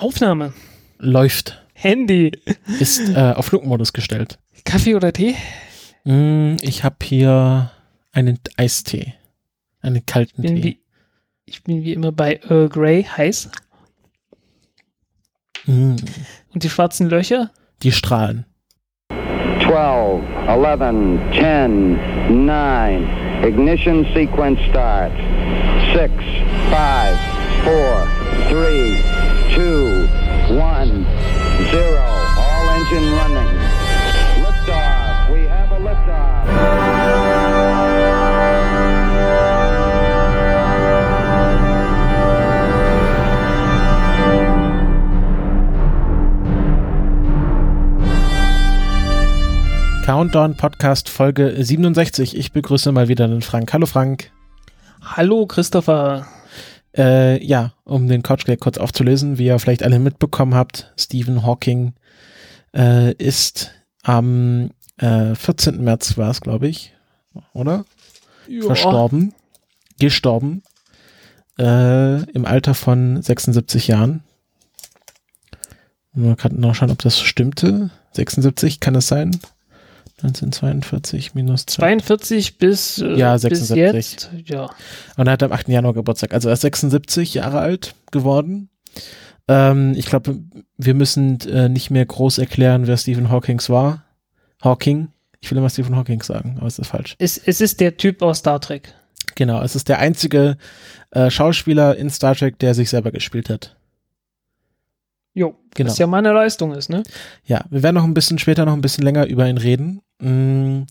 Aufnahme. Läuft. Handy. Ist äh, auf Flugmodus gestellt. Kaffee oder Tee? Mm, ich habe hier einen Eistee. Einen kalten Bin Tee. wie, ich bin wie immer bei Earl Grey heiß. Mm, Und die schwarzen Löcher? die strahlen. 12, 11, 10, 9. Ignition sequence start. 6, 5, 4, 3, 2, 1, 0. All engine running. Liftoff. We have a liftoff. Countdown Podcast Folge 67. Ich begrüße mal wieder den Frank. Hallo Frank. Hallo Christopher. Äh, ja, um den Couchgag kurz aufzulösen, wie ihr vielleicht alle mitbekommen habt, Stephen Hawking äh, ist am äh, 14. März war es, glaube ich, oder? Verstorben. Gestorben. Äh, Im Alter von 76 Jahren. Man kann noch schauen, ob das stimmte. 76, kann es sein? 1942 minus 2. 42 bis, äh, Ja, bis 76. jetzt. Ja. Und er hat am 8. Januar Geburtstag. Also er ist 76 Jahre alt geworden. Ähm, ich glaube, wir müssen äh, nicht mehr groß erklären, wer Stephen Hawkings war. Hawking. Ich will immer Stephen Hawking sagen, aber es ist falsch. Es, es ist der Typ aus Star Trek. Genau, es ist der einzige äh, Schauspieler in Star Trek, der sich selber gespielt hat. Jo, Genau. was ja meine Leistung ist, ne? Ja, wir werden noch ein bisschen später noch ein bisschen länger über ihn reden. Mm,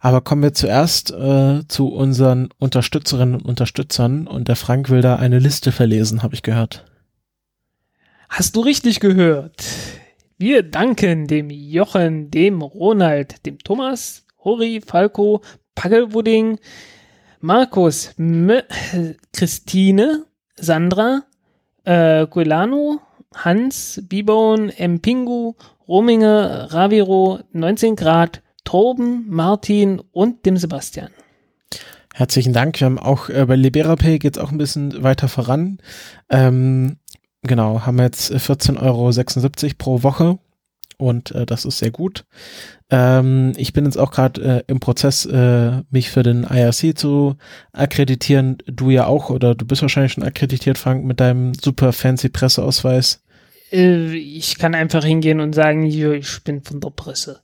Aber kommen wir zuerst äh, zu unseren Unterstützerinnen und Unterstützern und der Frank will da eine Liste verlesen, habe ich gehört. Hast du richtig gehört? Wir danken dem Jochen, dem Ronald, dem Thomas, Hori, Falco, Paggelwudding, Markus, M Christine, Sandra, äh, Guilano, Hans, Bibone, Mpingu, Rominge, Raviro, 19 Grad, Torben, Martin und dem Sebastian. Herzlichen Dank. Wir haben auch äh, bei LiberaPay geht's auch ein bisschen weiter voran. Ähm, genau, haben jetzt 14,76 Euro pro Woche und äh, das ist sehr gut. Ähm, ich bin jetzt auch gerade äh, im Prozess, äh, mich für den IRC zu akkreditieren. Du ja auch, oder du bist wahrscheinlich schon akkreditiert, Frank, mit deinem super fancy Presseausweis. Äh, ich kann einfach hingehen und sagen, hier, ich bin von der Presse.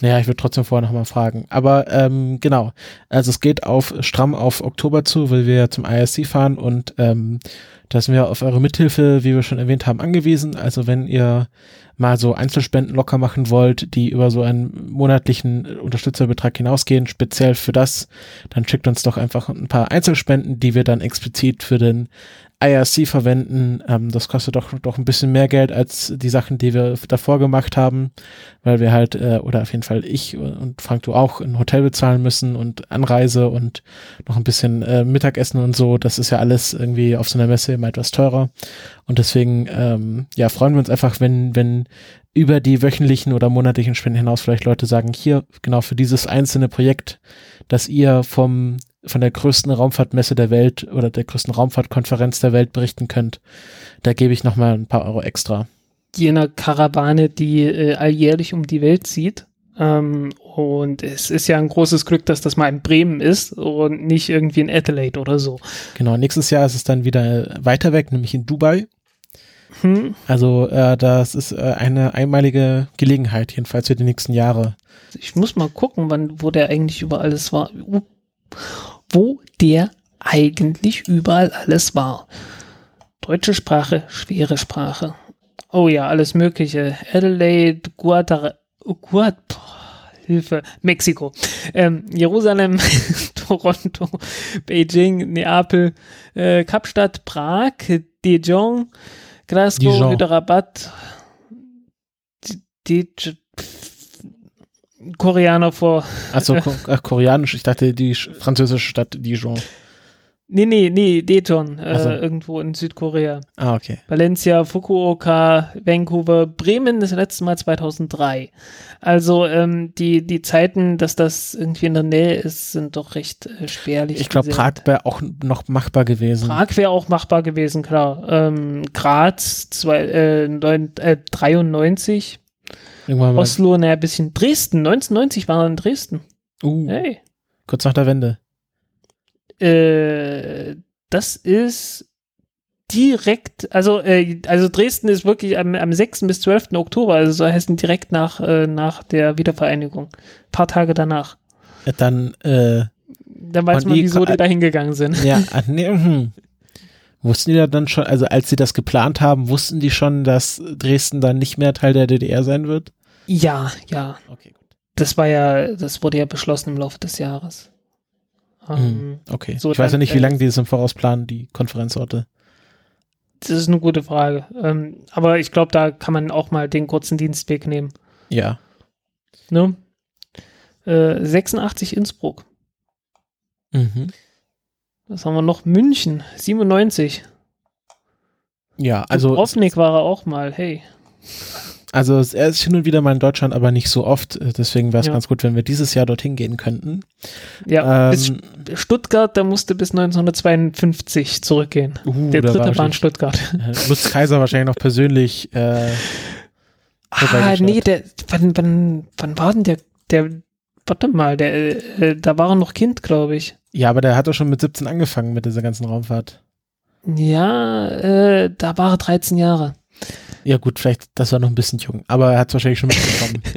Naja, ich würde trotzdem vorher nochmal fragen. Aber ähm, genau, also es geht auf stramm auf Oktober zu, weil wir zum ISC fahren und ähm, da sind wir auf eure Mithilfe, wie wir schon erwähnt haben, angewiesen. Also wenn ihr mal so Einzelspenden locker machen wollt, die über so einen monatlichen Unterstützerbetrag hinausgehen, speziell für das, dann schickt uns doch einfach ein paar Einzelspenden, die wir dann explizit für den IRC verwenden. Ähm, das kostet doch, doch ein bisschen mehr Geld als die Sachen, die wir davor gemacht haben, weil wir halt, äh, oder auf jeden Fall ich und Frank, du auch ein Hotel bezahlen müssen und Anreise und noch ein bisschen äh, Mittagessen und so. Das ist ja alles irgendwie auf so einer Messe immer etwas teurer. Und deswegen, ähm, ja, freuen wir uns einfach, wenn, wenn über die wöchentlichen oder monatlichen Spenden hinaus vielleicht Leute sagen, hier, genau für dieses einzelne Projekt, das ihr vom von der größten Raumfahrtmesse der Welt oder der größten Raumfahrtkonferenz der Welt berichten könnt, da gebe ich nochmal ein paar Euro extra. jener Karawane, die äh, alljährlich um die Welt zieht. Ähm, und es ist ja ein großes Glück, dass das mal in Bremen ist und nicht irgendwie in Adelaide oder so. Genau, nächstes Jahr ist es dann wieder weiter weg, nämlich in Dubai. Hm. Also äh, das ist äh, eine einmalige Gelegenheit, jedenfalls für die nächsten Jahre. Ich muss mal gucken, wann, wo der eigentlich überall alles war. Wo der eigentlich überall alles war. Deutsche Sprache, schwere Sprache. Oh ja, alles Mögliche. Adelaide, Guadalajara, Guad, boah, Hilfe, Mexiko, ähm, Jerusalem, Toronto, Beijing, Neapel, äh, Kapstadt, Prag, Dijon, Glasgow, Dijon. Hyderabad, D- D- Koreaner vor Achso, ach, koreanisch, ich dachte die sch- französische Stadt Dijon. Nee, nee, nee, Daejeon, äh, so. irgendwo in Südkorea. Ah, okay. Valencia, Fukuoka, Vancouver, Bremen das letzte Mal 2003. Also ähm, die, die Zeiten, dass das irgendwie in der Nähe ist, sind doch recht äh, spärlich. Ich glaube, Prag wäre auch noch machbar gewesen. Prag wäre auch machbar gewesen, klar. Ähm, Graz zwei, äh, neun, äh, 93, Irgendwann mal. Oslo, naja, ein bisschen Dresden, 1990 war er in Dresden. Uh, Hey. kurz nach der Wende. Äh, das ist direkt, also, äh, also Dresden ist wirklich am, am 6. bis 12. Oktober, also so heißt es direkt nach, äh, nach der Wiedervereinigung. paar Tage danach. Dann, äh, Dann weiß man, wieso die da hingegangen sind. ja, ah, nee, hm. Wussten die da dann schon, also als sie das geplant haben, wussten die schon, dass Dresden dann nicht mehr Teil der DDR sein wird? Ja, ja. Okay, gut. Das war ja, das wurde ja beschlossen im Laufe des Jahres. Ähm, Hm, okay. so ich weiß ja nicht, wie äh, lange die das im Voraus planen, die Konferenzorte. Das ist eine gute Frage. Ähm, aber ich glaube, da kann man auch mal den kurzen Dienstweg nehmen. Ja. Ne? Äh, 86 Innsbruck. Mhm. Was haben wir noch? München, 97. Ja, also, Dubrovnik war er auch mal, hey. also er ist hin und wieder mal in Deutschland, aber nicht so oft. Deswegen wäre es Ja. ganz gut, wenn wir dieses Jahr dorthin gehen könnten. Ja, Ähm, Stuttgart, da musste bis 1952 zurückgehen. uh, Der dritte war in wahrscheinlich, Stuttgart. Lutz Kaiser wahrscheinlich noch persönlich. Äh, Ah, nee, der, wann, wann, wann war denn der, der, warte mal, der, äh, da war er noch Kind, glaube ich. Ja, aber der hat doch schon mit 17 angefangen mit dieser ganzen Raumfahrt. Ja, äh, da war er 13 Jahre. Ja gut, vielleicht, das war noch ein bisschen jung, aber er hat es wahrscheinlich schon mitbekommen.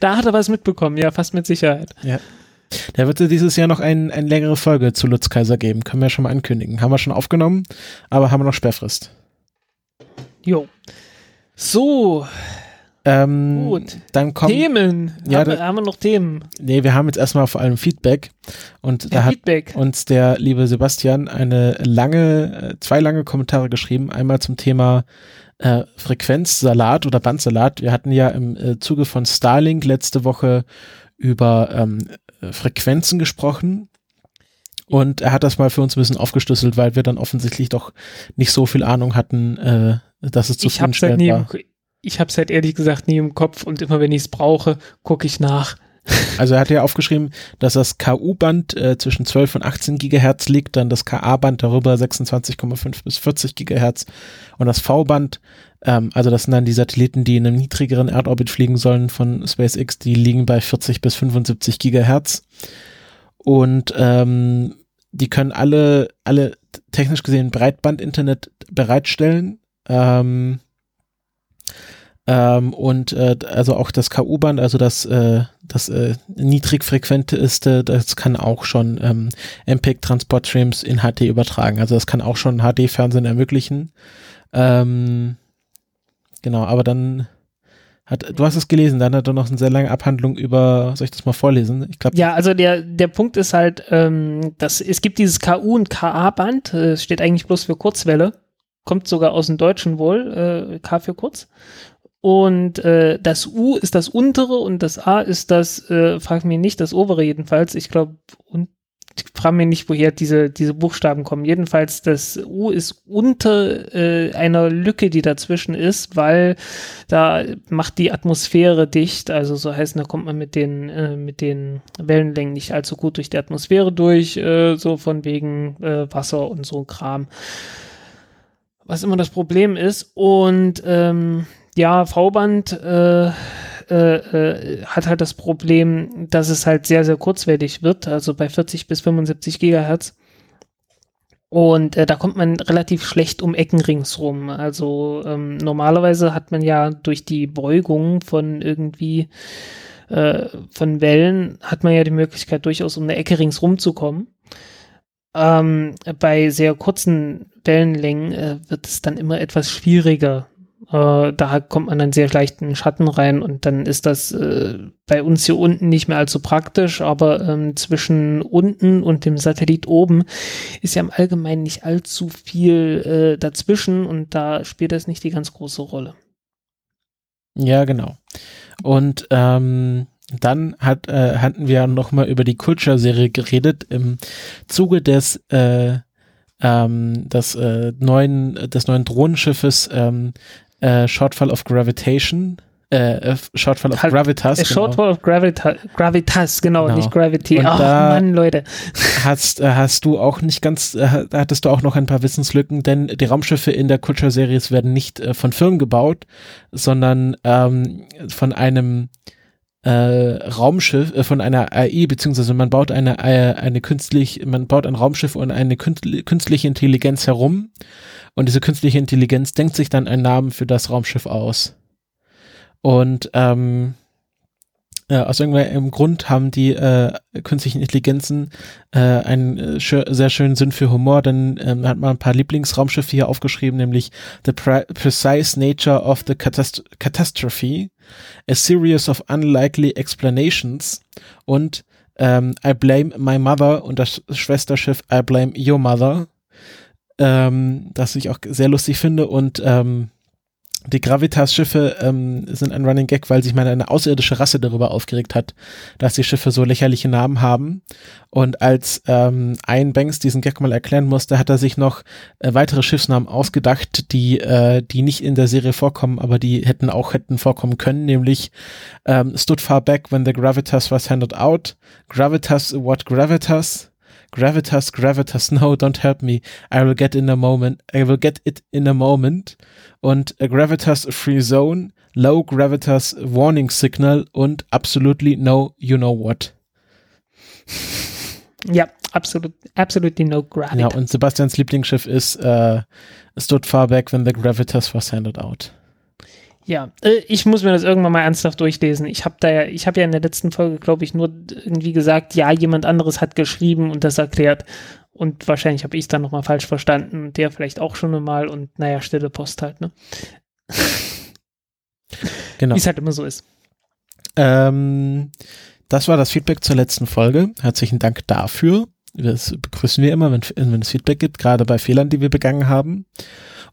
Da hat er was mitbekommen, ja, fast mit Sicherheit. Da wird es dieses Jahr noch ein, eine längere Folge zu Lutz Kaiser geben, können wir schon mal ankündigen. Haben wir schon aufgenommen, aber haben wir noch Sperrfrist. Jo. So, Ähm, Gut. Dann kommt, Themen. Ja, haben, wir, haben wir noch Themen? nee, wir haben jetzt erstmal vor allem Feedback und da hat Feedback. uns der liebe Sebastian eine lange, äh, zwei lange Kommentare geschrieben. Einmal zum Thema äh, Frequenzsalat oder Bandsalat. Wir hatten ja im äh, Zuge von Starlink letzte Woche über ähm, äh, Frequenzen gesprochen. Und er hat das mal für uns ein bisschen aufgeschlüsselt, weil wir dann offensichtlich doch nicht so viel Ahnung hatten, äh, dass es ich hab's halt nie war. im, ich hab's halt ehrlich gesagt nie im Kopf und immer wenn ich es brauche, gucke ich nach. Also er hat ja aufgeschrieben, dass das KU-Band äh, zwischen 12 und 18 Gigahertz liegt, dann das KA-Band darüber 26,5 bis 40 Gigahertz und das V-Band, ähm, also das sind dann die Satelliten, die in einem niedrigeren Erdorbit fliegen sollen von SpaceX, die liegen bei 40 bis 75 Gigahertz und ähm, die können alle, alle technisch gesehen Breitband-Internet bereitstellen. Ähm, ähm, und äh, also auch das KU-Band, also das, äh, das äh, niedrigfrequente ist, äh, das kann auch schon ähm, MPEG-Transportstreams in HD übertragen. Also das kann auch schon HD-Fernsehen ermöglichen. Ähm, genau, aber dann hat, du hast es gelesen, dann hat er noch eine sehr lange Abhandlung über, soll ich das mal vorlesen? Ich glaube, Ja, also der, der Punkt ist halt, ähm, dass es gibt dieses KU und KA-Band, äh, es steht eigentlich bloß für Kurzwelle, kommt sogar aus dem Deutschen wohl, äh, K für kurz. Und äh, das U ist das untere und das A ist das, äh, frag mich nicht, das obere jedenfalls. Ich glaube, und ich frage mich nicht, woher diese, diese Buchstaben kommen. Jedenfalls, das U ist unter äh, einer Lücke, die dazwischen ist, weil da macht die Atmosphäre dicht. Also so heißt, da kommt man mit den, äh, mit den Wellenlängen nicht allzu gut durch die Atmosphäre durch, äh, so von wegen äh, Wasser und so Kram. Was immer das Problem ist. Und ähm, ja, V-Band äh, äh, äh, hat halt das Problem, dass es halt sehr, sehr kurzwellig wird, also bei 40 bis 75 Gigahertz. Und äh, da kommt man relativ schlecht um Ecken ringsrum. Also ähm, normalerweise hat man ja durch die Beugung von irgendwie äh, von Wellen hat man ja die Möglichkeit durchaus um eine Ecke ringsrum zu kommen. Ähm, bei sehr kurzen Wellenlängen äh, wird es dann immer etwas schwieriger. Äh, da kommt man dann sehr leicht in den Schatten rein und dann ist das äh, bei uns hier unten nicht mehr allzu praktisch, aber ähm, zwischen unten und dem Satellit oben ist ja im Allgemeinen nicht allzu viel äh, dazwischen und da spielt das nicht die ganz große Rolle. Ja, genau. Und ähm, dann hat, äh, hatten wir noch mal über die Culture-Serie geredet im Zuge des äh, ähm, des, äh, neuen, des neuen Drohnenschiffes ähm, äh, Shortfall of Gravitation. Äh, äh Shortfall of Halt, Gravitas. Äh, genau. Shortfall of Gravita Gravitas, genau, Genau. nicht Gravity. Und Ach Mann, Leute. hast, hast du auch nicht ganz, äh, hattest du auch noch ein paar Wissenslücken, denn die Raumschiffe in der Culture-Series werden nicht äh, von Firmen gebaut, sondern ähm, von einem äh, Raumschiff, äh, von einer AI, beziehungsweise man baut eine, eine künstlich, man baut ein Raumschiff und eine künstli- künstliche Intelligenz herum und diese künstliche Intelligenz denkt sich dann einen Namen für das Raumschiff aus. Und ähm, äh, aus irgendeinem Grund haben die äh, künstlichen Intelligenzen äh, einen äh, schö sehr schönen Sinn für Humor, denn ähm, hat man ein paar Lieblingsraumschiffe hier aufgeschrieben, nämlich The Pre Precise Nature of the Catast Catastrophe, A Series of Unlikely Explanations und ähm, I Blame My Mother und das Schwesterschiff I Blame Your Mother, ähm, das ich auch sehr lustig finde. Und ähm, die Gravitas-Schiffe ähm, sind ein Running Gag, weil sich mal eine außerirdische Rasse darüber aufgeregt hat, dass die Schiffe so lächerliche Namen haben. Und als ähm, Ian Banks diesen Gag mal erklären musste, hat er sich noch äh, weitere Schiffsnamen ausgedacht, die, äh, die nicht in der Serie vorkommen, aber die hätten auch hätten vorkommen können, nämlich ähm, Stood far back when the Gravitas was handed out, Gravitas, what Gravitas, Gravitas, Gravitas, no, don't help me. I will get in a moment. I will get it in a moment. Und a Gravitas Free Zone, Low Gravitas Warning Signal und Absolutely No You Know What. Ja, absolut, absolutely no gravity. Ja, und Sebastians Lieblingsschiff ist äh, Stood far back when the Gravitas was handed out. Ja, äh, ich muss mir das irgendwann mal ernsthaft durchlesen. Ich habe da ja, ich habe ja in der letzten Folge, glaube ich, nur irgendwie gesagt, ja, jemand anderes hat geschrieben und das erklärt. Und wahrscheinlich habe ich es dann nochmal falsch verstanden. Der vielleicht auch schon mal und naja, stille Post halt, ne? Genau. Wie es halt immer so ist. Ähm, das war das Feedback zur letzten Folge. Herzlichen Dank dafür. Das begrüßen wir immer, wenn, wenn es Feedback gibt, gerade bei Fehlern, die wir begangen haben.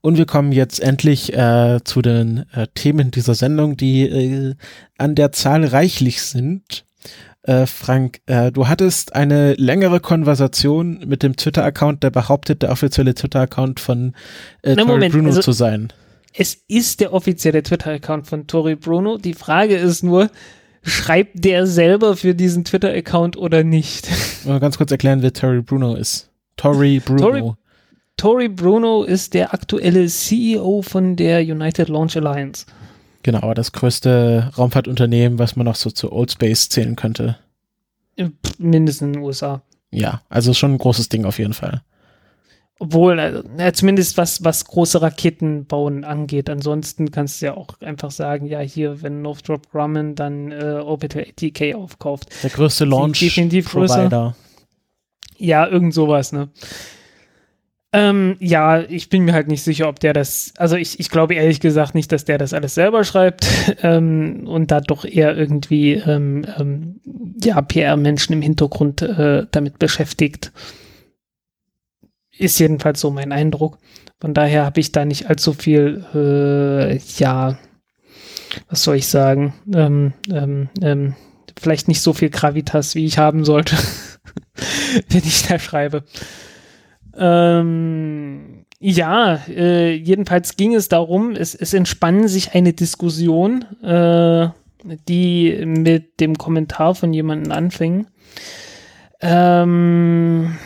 Und wir kommen jetzt endlich äh, zu den äh, Themen dieser Sendung, die äh, an der Zahl reichlich sind. Äh, Frank, äh, du hattest eine längere Konversation mit dem Twitter-Account, der behauptet, der offizielle Twitter-Account von äh, Na, Tori Moment, Bruno also- zu sein. Es ist der offizielle Twitter-Account von Tori Bruno. Die Frage ist nur, schreibt der selber für diesen Twitter-Account oder nicht? Mal ganz kurz erklären, wer Tori Bruno ist. Tori Bruno. Tori- Tori Bruno ist der aktuelle CEO von der United Launch Alliance. Genau, das größte Raumfahrtunternehmen, was man noch so zu Old Space zählen könnte. Mindestens in den USA. Ja, also schon ein großes Ding auf jeden Fall. Obwohl, na, zumindest was, was große Raketen bauen angeht. Ansonsten kannst du ja auch einfach sagen, ja, hier, wenn Northrop Grumman dann äh, Orbital ATK aufkauft. Der größte Launch definitiv größer. Provider. Ja, irgend sowas, ne? Ähm, ja, ich bin mir halt nicht sicher, ob der das, also ich, ich glaube ehrlich gesagt nicht, dass der das alles selber schreibt ähm, und da doch eher irgendwie ähm, ähm, ja, PR-Menschen im Hintergrund äh, damit beschäftigt. Ist jedenfalls so mein Eindruck. Von daher habe ich da nicht allzu viel, äh, ja, was soll ich sagen, ähm, ähm, vielleicht nicht so viel Gravitas, wie ich haben sollte, wenn ich da schreibe. Ähm, ja, äh, jedenfalls ging es darum, es, es entspann sich eine Diskussion, äh, die mit dem Kommentar von jemandem anfing. Ähm,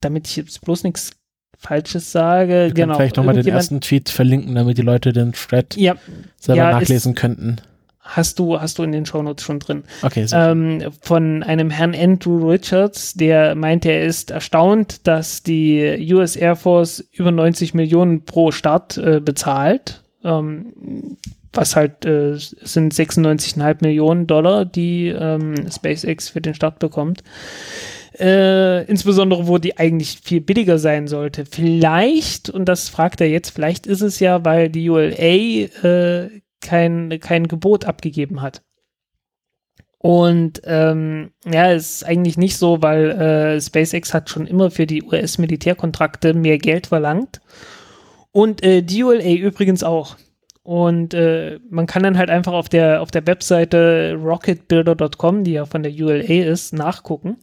damit ich jetzt bloß nichts Falsches sage. Wir genau. vielleicht nochmal den ersten Tweet verlinken, damit die Leute den Thread Ja, selber ja, nachlesen könnten. Hast du, hast du in den Shownotes schon drin. Okay, so. ähm, von einem Herrn Andrew Richards, der meinte, er ist erstaunt, dass die US Air Force über 90 Millionen pro Start äh, bezahlt. Ähm, was halt äh, sind 96,5 Millionen Dollar, die ähm, SpaceX für den Start bekommt. Äh, insbesondere, wo die eigentlich viel billiger sein sollte. Vielleicht, und das fragt er jetzt, vielleicht ist es ja, weil die ULA äh, kein, kein Gebot abgegeben hat. Und ähm, ja, ist eigentlich nicht so, weil äh, SpaceX hat schon immer für die US-Militärkontrakte mehr Geld verlangt. Und äh, die ULA übrigens auch. Und äh, man kann dann halt einfach auf der, auf der Webseite rocketbuilder.com, die ja von der ULA ist, nachgucken.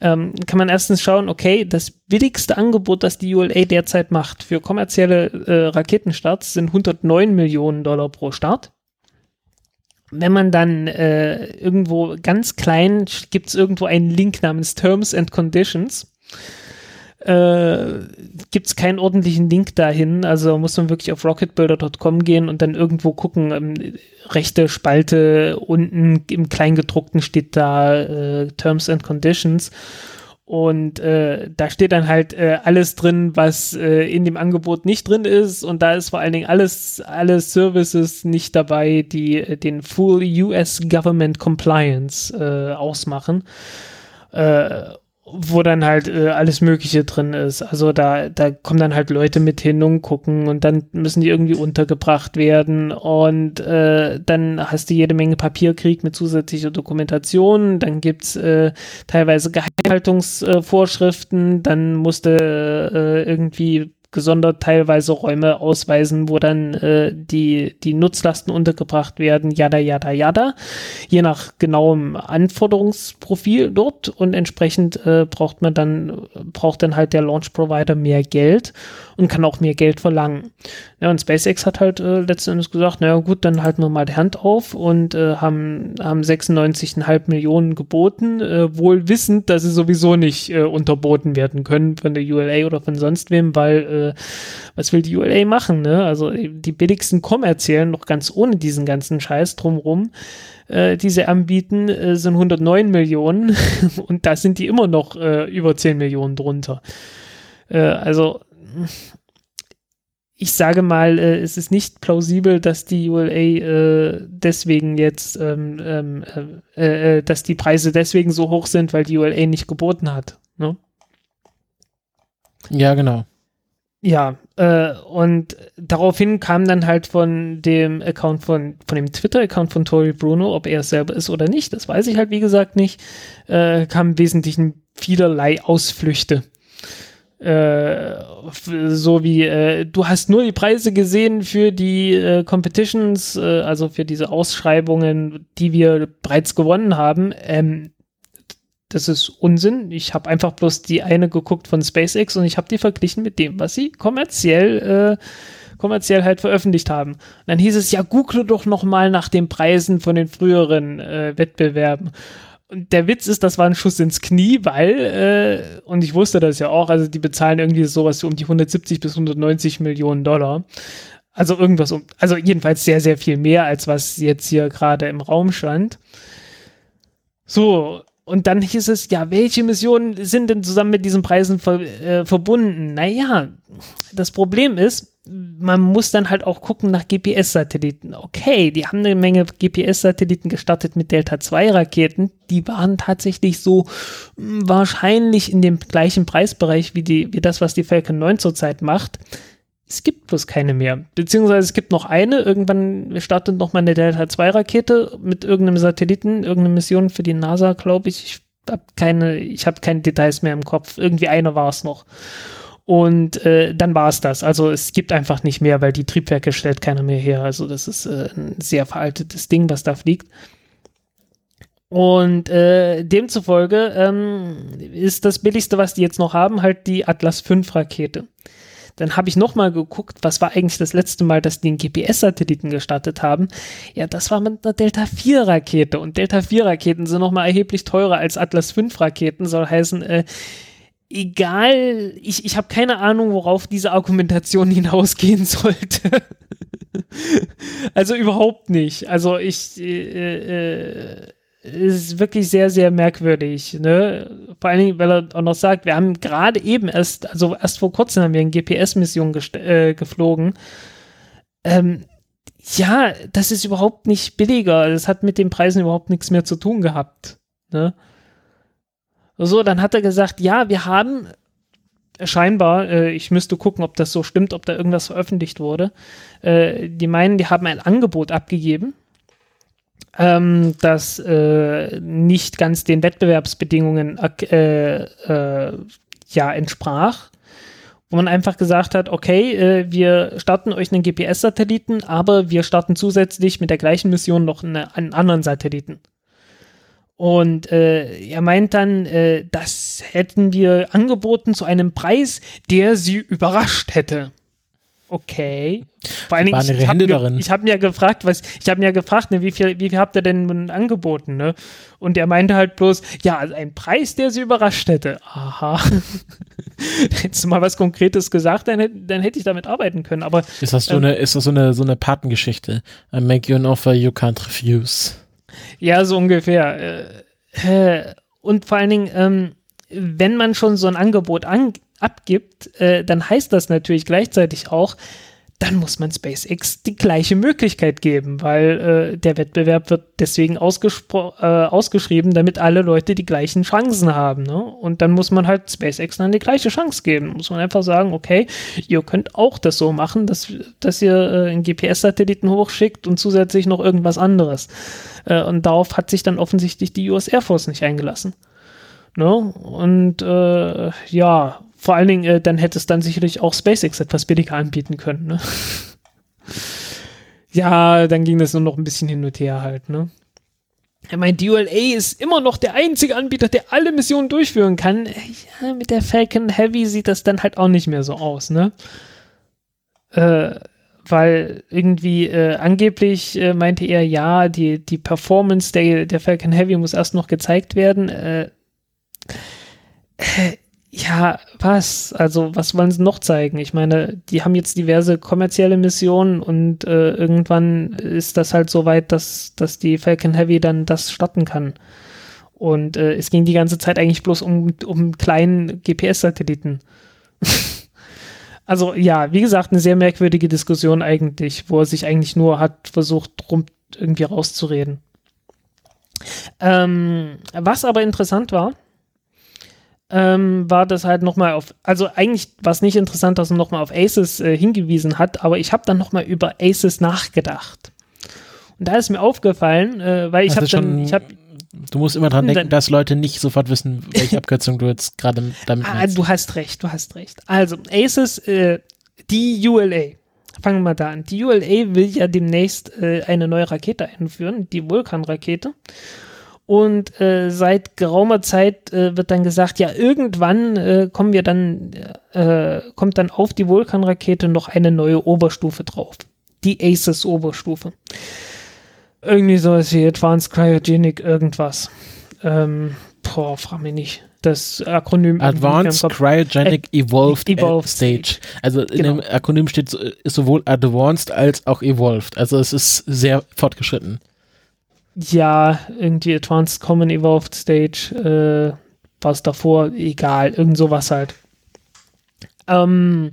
Ähm, kann man erstens schauen, okay, das billigste Angebot, das die ULA derzeit macht für kommerzielle äh, Raketenstarts, sind 109 Millionen Dollar pro Start. Wenn man dann äh, irgendwo ganz klein, gibt es irgendwo einen Link namens Terms and Conditions äh, gibt es keinen ordentlichen Link dahin. Also muss man wirklich auf rocketbuilder.com gehen und dann irgendwo gucken. Ähm, rechte Spalte unten im Kleingedruckten steht da äh, Terms and Conditions. Und äh, da steht dann halt äh, alles drin, was äh, in dem Angebot nicht drin ist. Und da ist vor allen Dingen alles, alle Services nicht dabei, die äh, den Full US Government Compliance äh, ausmachen. Äh, wo dann halt äh, alles Mögliche drin ist. Also da, da kommen dann halt Leute mit hin und gucken und dann müssen die irgendwie untergebracht werden und äh, dann hast du jede Menge Papierkrieg mit zusätzlicher Dokumentation, dann gibt's äh, teilweise Geheimhaltungsvorschriften, dann musste äh, irgendwie gesondert teilweise Räume ausweisen, wo dann äh, die, die Nutzlasten untergebracht werden, jada, jada, jada, je nach genauem Anforderungsprofil dort und entsprechend äh, braucht man dann, braucht dann halt der Launch Provider mehr Geld und kann auch mehr Geld verlangen. Ja, und SpaceX hat halt äh, letzten Endes gesagt, naja gut, dann halten wir mal die Hand auf und äh, haben, haben 96,5 Millionen geboten, äh, wohl wissend, dass sie sowieso nicht äh, unterboten werden können von der ULA oder von sonst wem, weil äh, was will die ULA machen, ne? Also die billigsten kommerziellen, noch ganz ohne diesen ganzen Scheiß drumrum, äh, die sie anbieten, äh, sind 109 Millionen und da sind die immer noch äh, über 10 Millionen drunter. Äh, also ich sage mal, äh, es ist nicht plausibel, dass die ULA äh, deswegen jetzt, ähm, ähm äh, äh, dass die Preise deswegen so hoch sind, weil die ULA nicht geboten hat. Ne? Ja, genau. Ja, äh, und daraufhin kam dann halt von dem Account von, von dem Twitter-Account von Tori Bruno, ob er es selber ist oder nicht, das weiß ich halt wie gesagt nicht, äh, kamen im Wesentlichen vielerlei Ausflüchte äh, so wie äh, du hast nur die Preise gesehen für die äh, Competitions, äh, also für diese Ausschreibungen, die wir bereits gewonnen haben. Ähm, das ist Unsinn. Ich habe einfach bloß die eine geguckt von SpaceX und ich habe die verglichen mit dem, was sie kommerziell äh, kommerziell halt veröffentlicht haben. Und dann hieß es ja, google doch noch mal nach den Preisen von den früheren äh, Wettbewerben. Und der Witz ist, das war ein Schuss ins Knie, weil, äh, und ich wusste das ja auch, also die bezahlen irgendwie sowas um die 170 bis 190 Millionen Dollar. Also irgendwas um, also jedenfalls sehr, sehr viel mehr, als was jetzt hier gerade im Raum stand. So, und dann hieß es, ja, welche Missionen sind denn zusammen mit diesen Preisen ver, äh, verbunden? Naja, das Problem ist, man muss dann halt auch gucken nach GPS-Satelliten. Okay, die haben eine Menge GPS-Satelliten gestartet mit Delta-2-Raketen. Die waren tatsächlich so hm, wahrscheinlich in dem gleichen Preisbereich wie, die, wie das, was die Falcon 9 zurzeit macht. Es gibt bloß keine mehr. Beziehungsweise es gibt noch eine. Irgendwann startet noch mal eine Delta-2-Rakete mit irgendeinem Satelliten, irgendeine Mission für die NASA, glaube ich. Ich habe keine, habe keine Details mehr im Kopf. Irgendwie eine war es noch. Und äh, dann war es das. Also es gibt einfach nicht mehr, weil die Triebwerke stellt keiner mehr her. Also das ist äh, ein sehr veraltetes Ding, was da fliegt. Und äh, demzufolge ähm, ist das billigste, was die jetzt noch haben, halt die Atlas V Rakete. Dann habe ich nochmal geguckt, was war eigentlich das letzte Mal, dass die einen GPS-Satelliten gestartet haben. Ja, das war mit einer Delta 4 Rakete. Und Delta 4 Raketen sind nochmal erheblich teurer als Atlas 5 Raketen. Soll heißen, äh, egal, ich, ich habe keine Ahnung, worauf diese Argumentation hinausgehen sollte. also überhaupt nicht. Also ich äh, äh, ist wirklich sehr, sehr merkwürdig. Ne? Vor allen Dingen, weil er auch noch sagt, wir haben gerade eben erst, also erst vor kurzem haben wir eine GPS-Mission äh, geflogen. Ähm, ja, das ist überhaupt nicht billiger. Das hat mit den Preisen überhaupt nichts mehr zu tun gehabt. Ne? So, dann hat er gesagt, ja, wir haben scheinbar, äh, ich müsste gucken, ob das so stimmt, ob da irgendwas veröffentlicht wurde. Äh, die meinen, die haben ein Angebot abgegeben, ähm, das äh, nicht ganz den Wettbewerbsbedingungen äh, äh, ja entsprach wo man einfach gesagt hat, okay, äh, wir starten euch einen GPS-Satelliten, aber wir starten zusätzlich mit der gleichen Mission noch eine, einen anderen Satelliten. Und äh, er meint dann, äh, das hätten wir angeboten zu einem Preis, der sie überrascht hätte. Okay. Vor allen Dingen, ich habe mir, hab mir gefragt, was, ich habe mir gefragt, ne, wie viel, wie viel habt ihr denn angeboten, ne? Und er meinte halt bloß, ja, also ein Preis, der sie überrascht hätte. Aha. Hättest du mal was Konkretes gesagt, dann, dann hätte ich damit arbeiten können. Aber ist das so ähm, eine, ist das so eine, so eine Patengeschichte? I make you an offer you can't refuse. Ja, so ungefähr. Äh, und vor allen Dingen, ähm, wenn man schon so ein Angebot an, abgibt, äh, dann heißt das natürlich gleichzeitig auch, dann muss man SpaceX die gleiche Möglichkeit geben, weil äh, der Wettbewerb wird deswegen äh, ausgeschrieben, damit alle Leute die gleichen Chancen haben. Ne? Und dann muss man halt SpaceX dann die gleiche Chance geben. Muss man einfach sagen, okay, ihr könnt auch das so machen, dass, dass ihr äh, einen GPS-Satelliten hochschickt und zusätzlich noch irgendwas anderes. Äh, und darauf hat sich dann offensichtlich die US Air Force nicht eingelassen. Ne? Und äh, ja, vor allen Dingen, äh, dann hätte es dann sicherlich auch SpaceX etwas billiger anbieten können. Ne? ja, dann ging das nur noch ein bisschen hin und her halt. Ne? Ich meine, DULA ist immer noch der einzige Anbieter, der alle Missionen durchführen kann. Ja, mit der Falcon Heavy sieht das dann halt auch nicht mehr so aus, ne? Äh, weil irgendwie äh, angeblich äh, meinte er, ja, die, die Performance der, der Falcon Heavy muss erst noch gezeigt werden. Äh, äh ja, was? Also, was wollen sie noch zeigen? Ich meine, die haben jetzt diverse kommerzielle Missionen und äh, irgendwann ist das halt so weit, dass, dass die Falcon Heavy dann das starten kann. Und äh, es ging die ganze Zeit eigentlich bloß um, um kleinen GPS-Satelliten. also ja, wie gesagt, eine sehr merkwürdige Diskussion eigentlich, wo er sich eigentlich nur hat versucht, drum irgendwie rauszureden. Ähm, was aber interessant war, ähm, war das halt nochmal auf, also eigentlich war es nicht interessant, dass er nochmal auf Aces äh, hingewiesen hat, aber ich habe dann nochmal über Aces nachgedacht. Und da ist mir aufgefallen, äh, weil ich habe dann, ich habe Du musst immer dran denken, dann, dass Leute nicht sofort wissen, welche Abkürzung du jetzt gerade damit ah, meinst. Du hast recht, du hast recht. Also, Aces, äh, die ULA. Fangen wir mal da an. Die ULA will ja demnächst äh, eine neue Rakete einführen, die Vulkan-Rakete. Und äh, seit geraumer Zeit äh, wird dann gesagt, ja, irgendwann äh, kommen wir dann, äh, kommt dann auf die Vulkanrakete noch eine neue Oberstufe drauf. Die ACES-Oberstufe. Irgendwie sowas wie Advanced Cryogenic irgendwas. Ähm, boah, frag mich nicht. Das Akronym. Advanced Cryogenic Evolved, Evolved Stage. Also in genau. dem Akronym steht ist sowohl Advanced als auch Evolved. Also es ist sehr fortgeschritten ja, irgendwie Advanced Common Evolved Stage, äh, was davor, egal, irgend sowas halt. Ähm,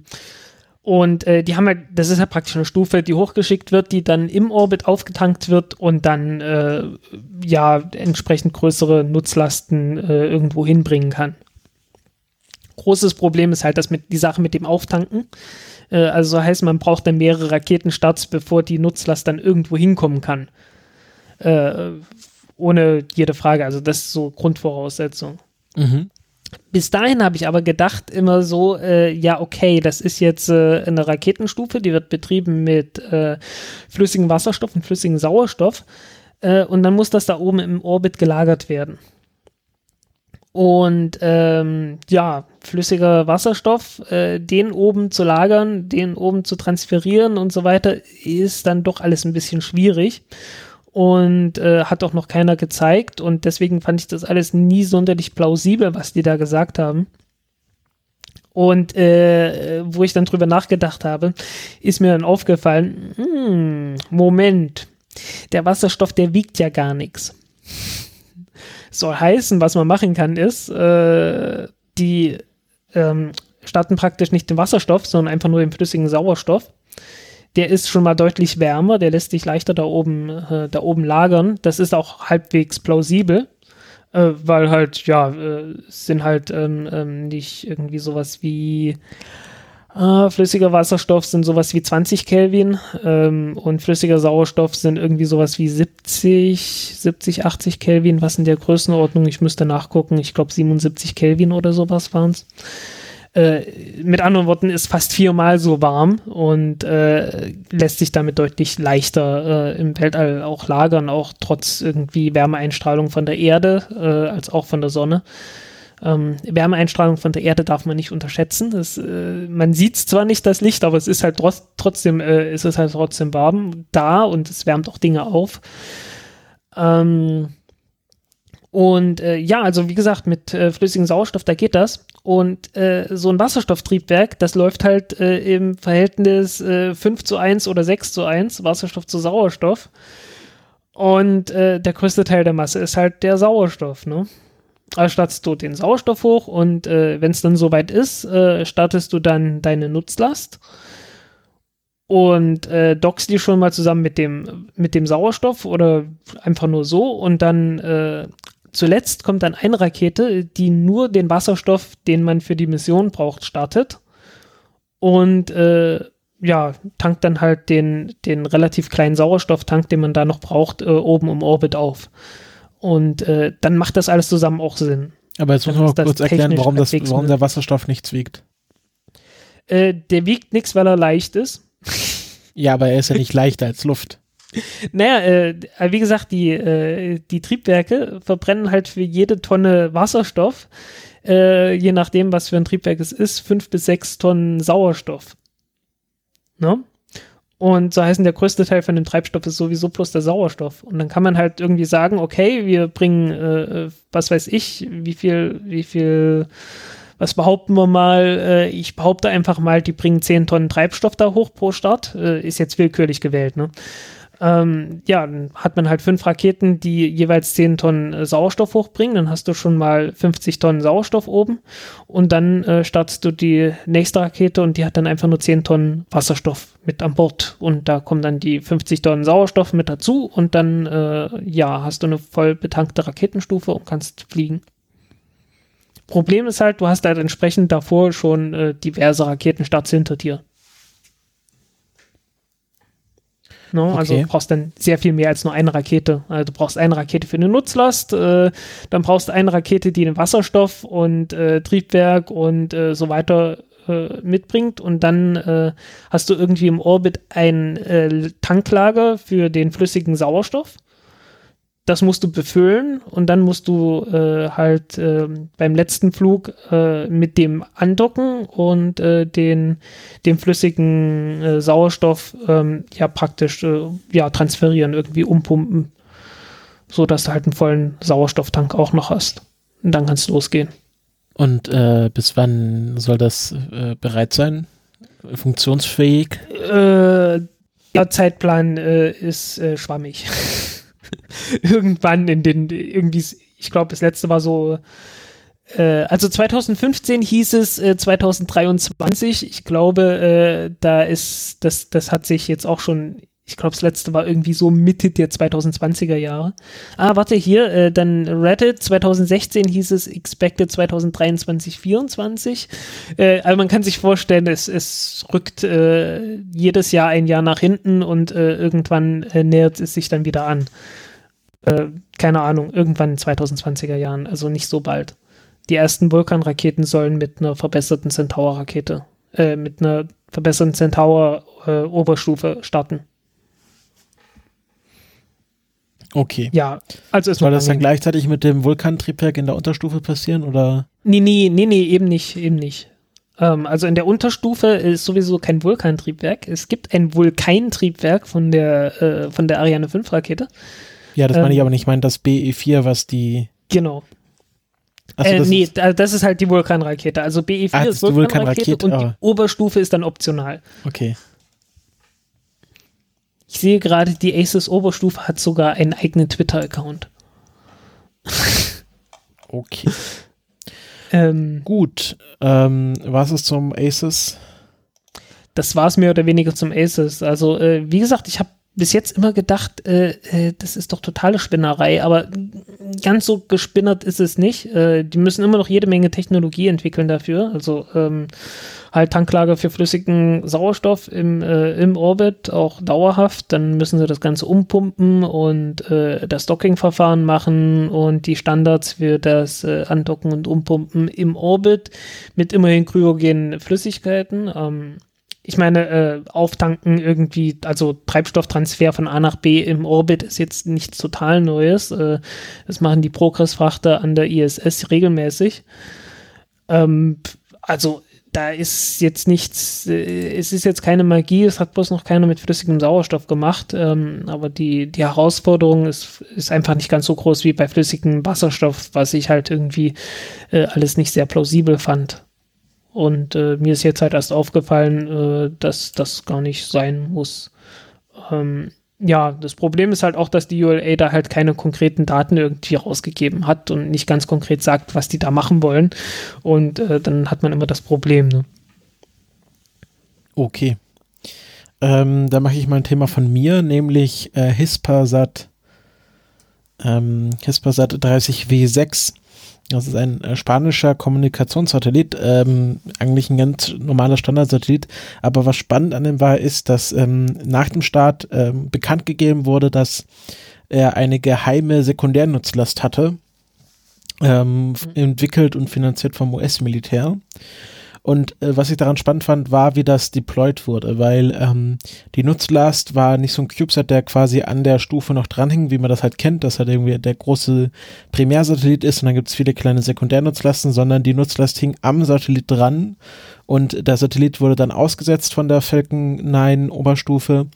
und äh, die haben halt, das ist ja praktisch eine Stufe, die hochgeschickt wird, die dann im Orbit aufgetankt wird und dann äh, ja entsprechend größere Nutzlasten äh, irgendwo hinbringen kann. Großes Problem ist halt, dass mit die Sache mit dem Auftanken. Äh, also heißt, man braucht dann mehrere Raketenstarts, bevor die Nutzlast dann irgendwo hinkommen kann. Äh, ohne jede Frage. Also das ist so Grundvoraussetzung. Mhm. Bis dahin habe ich aber gedacht immer so, äh, ja, okay, das ist jetzt äh, eine Raketenstufe, die wird betrieben mit äh, flüssigem Wasserstoff und flüssigem Sauerstoff. Äh, und dann muss das da oben im Orbit gelagert werden. Und ähm, ja, flüssiger Wasserstoff, äh, den oben zu lagern, den oben zu transferieren und so weiter, ist dann doch alles ein bisschen schwierig und äh, hat auch noch keiner gezeigt und deswegen fand ich das alles nie sonderlich plausibel, was die da gesagt haben. Und äh, wo ich dann drüber nachgedacht habe, ist mir dann aufgefallen, hm, Moment, der Wasserstoff, der wiegt ja gar nichts. Soll heißen, was man machen kann, ist, äh, die ähm, starten praktisch nicht den Wasserstoff, sondern einfach nur den flüssigen Sauerstoff der ist schon mal deutlich wärmer, der lässt sich leichter da oben, äh, da oben lagern. Das ist auch halbwegs plausibel, äh, weil halt, ja, äh, sind halt ähm, ähm, nicht irgendwie sowas wie äh, flüssiger Wasserstoff sind sowas wie 20 Kelvin ähm, und flüssiger Sauerstoff sind irgendwie sowas wie 70, 70, 80 Kelvin, was in der Größenordnung, ich müsste nachgucken, ich glaube 77 Kelvin oder sowas waren es. Äh, mit anderen Worten ist fast viermal so warm und äh, lässt sich damit deutlich leichter äh, im Weltall auch lagern, auch trotz irgendwie Wärmeeinstrahlung von der Erde äh, als auch von der Sonne. Ähm, Wärmeeinstrahlung von der Erde darf man nicht unterschätzen. Das, äh, man sieht zwar nicht das Licht, aber es ist halt trotz, trotzdem, äh, ist es halt trotzdem warm da und es wärmt auch Dinge auf. Ähm, und äh, ja, also wie gesagt, mit äh, flüssigem Sauerstoff, da geht das. Und äh, so ein Wasserstofftriebwerk, das läuft halt äh, im Verhältnis äh, 5 zu 1 oder 6 zu 1, Wasserstoff zu Sauerstoff. Und äh, der größte Teil der Masse ist halt der Sauerstoff, ne? Also startest du den Sauerstoff hoch und äh, wenn es dann soweit ist, äh, startest du dann deine Nutzlast und äh, dockst die schon mal zusammen mit dem, mit dem Sauerstoff oder einfach nur so und dann äh, zuletzt kommt dann eine Rakete, die nur den Wasserstoff, den man für die Mission braucht, startet. Und äh, ja, tankt dann halt den, den relativ kleinen Sauerstofftank, den man da noch braucht, äh, oben im Orbit auf. Und äh, dann macht das alles zusammen auch Sinn. Aber jetzt muss man mal kurz erklären, warum, das, warum der Wasserstoff nichts wiegt. Äh, der wiegt nichts, weil er leicht ist. Ja, aber er ist ja nicht leichter als Luft. Naja, äh, wie gesagt, die, äh, die Triebwerke verbrennen halt für jede Tonne Wasserstoff, äh, je nachdem, was für ein Triebwerk es ist, fünf bis sechs Tonnen Sauerstoff. Ne? Und so heißen, der größte Teil von dem Treibstoff ist sowieso bloß der Sauerstoff. Und dann kann man halt irgendwie sagen, okay, wir bringen, äh, was weiß ich, wie viel, wie viel, was behaupten wir mal, äh, ich behaupte einfach mal, die bringen 10 Tonnen Treibstoff da hoch pro Start, äh, ist jetzt willkürlich gewählt, ne? Ähm, ja, dann hat man halt fünf Raketen, die jeweils 10 Tonnen äh, Sauerstoff hochbringen. Dann hast du schon mal 50 Tonnen Sauerstoff oben. Und dann äh, startest du die nächste Rakete und die hat dann einfach nur 10 Tonnen Wasserstoff mit an Bord. Und da kommen dann die 50 Tonnen Sauerstoff mit dazu. Und dann, äh, ja, hast du eine voll betankte Raketenstufe und kannst fliegen. Problem ist halt, du hast halt entsprechend davor schon äh, diverse Raketenstarts hinter dir. Ne? Also okay. Also du brauchst dann sehr viel mehr als nur eine Rakete. Also du brauchst eine Rakete für eine Nutzlast, äh, dann brauchst du eine Rakete, die den Wasserstoff und äh, Triebwerk und äh, so weiter äh, mitbringt und dann äh, hast du irgendwie im Orbit ein äh, Tanklager für den flüssigen Sauerstoff das musst du befüllen und dann musst du äh, halt äh, beim letzten Flug äh, mit dem andocken und äh, den, den flüssigen äh, Sauerstoff ähm, ja praktisch äh, ja transferieren, irgendwie umpumpen, so dass du halt einen vollen Sauerstofftank auch noch hast. Und dann kannst du losgehen. Und bis wann soll das bereit sein? Funktionsfähig? Äh, der Zeitplan ist schwammig. irgendwann in den, irgendwie, ich glaube, das letzte war so, äh, also 2015 hieß es äh, 2023. Ich glaube, äh, da ist, das, das hat sich jetzt auch schon, ich glaube, das letzte war irgendwie so Mitte der 2020er Jahre. Ah, warte, hier, äh, dann Reddit 2016 hieß es Expected 2023, 24. Äh, also man kann sich vorstellen, es, es rückt äh, jedes Jahr ein Jahr nach hinten und äh, irgendwann äh, nähert es sich dann wieder an äh, keine Ahnung, irgendwann in 2020er Jahren, also nicht so bald. Die ersten Vulkan-Raketen sollen mit einer verbesserten Centaur-Rakete, äh, mit einer verbesserten Centaur-Oberstufe äh, starten. Okay. Ja, also es Soll das dann gleichzeitig mit dem Vulkantriebwerk in der Unterstufe passieren oder? Nee, nee, nee, nee, eben nicht, eben nicht. Ähm, also in der Unterstufe ist sowieso kein Vulkantriebwerk. Es gibt ein Vulkantriebwerk von der, äh, von der Ariane 5 Rakete. Ja, das ähm, meine ich ähm, aber nicht. Ich meine das BE4, was die. Genau. Achso, äh, nee, ist, das ist halt die Vulkanrakete. Also BE4 ah, ist Vulkanrakete Vulkan und die ah. Oberstufe ist dann optional. Okay. Ich sehe gerade, die Aces Oberstufe hat sogar einen eigenen Twitter-Account. okay. Ähm, Gut. Ähm, was ist zum Aces? Das war es mehr oder weniger zum Aces. Also, äh, wie gesagt, ich habe bis jetzt immer gedacht, äh, äh, das ist doch totale Spinnerei, aber ganz so gespinnert ist es nicht. Äh, die müssen immer noch jede Menge Technologie entwickeln dafür. Also ähm, Tanklager für flüssigen Sauerstoff im, äh, im Orbit, auch dauerhaft. Dann müssen sie das Ganze umpumpen und äh, das Docking-Verfahren machen und die Standards für das äh, Andocken und Umpumpen im Orbit mit immerhin kryogenen Flüssigkeiten. Ähm, ich meine, äh, auftanken irgendwie, also Treibstofftransfer von A nach B im Orbit ist jetzt nichts total Neues. Äh, das machen die Progress-Frachter an der ISS regelmäßig. Ähm, also da ist jetzt nichts, äh, es ist jetzt keine Magie, es hat bloß noch keiner mit flüssigem Sauerstoff gemacht, ähm, aber die, die Herausforderung ist, ist einfach nicht ganz so groß wie bei flüssigem Wasserstoff, was ich halt irgendwie äh, alles nicht sehr plausibel fand. Und äh, mir ist jetzt halt erst aufgefallen, äh, dass das gar nicht sein muss. Ähm, ja, das Problem ist halt auch, dass die ULA da halt keine konkreten Daten irgendwie rausgegeben hat und nicht ganz konkret sagt, was die da machen wollen. Und äh, dann hat man immer das Problem. Ne? Okay. Ähm, da mache ich mal ein Thema von mir, nämlich äh, Hispasat, ähm, Hispasat 30W6 das ist ein äh, spanischer Kommunikationssatellit, ähm, eigentlich ein ganz normaler Standardsatellit. Aber was spannend an dem war, ist, dass ähm, nach dem Start ähm, bekannt gegeben wurde, dass er eine geheime Sekundärnutzlast hatte, ähm, mhm. entwickelt und finanziert vom US-Militär. Und äh, was ich daran spannend fand, war, wie das deployed wurde, weil ähm, die Nutzlast war nicht so ein CubeSat, der quasi an der Stufe noch dranhing, wie man das halt kennt, dass halt irgendwie der große Primärsatellit ist und dann gibt es viele kleine Sekundärnutzlasten, sondern die Nutzlast hing am Satellit dran und der Satellit wurde dann ausgesetzt von der Falcon 9 Oberstufe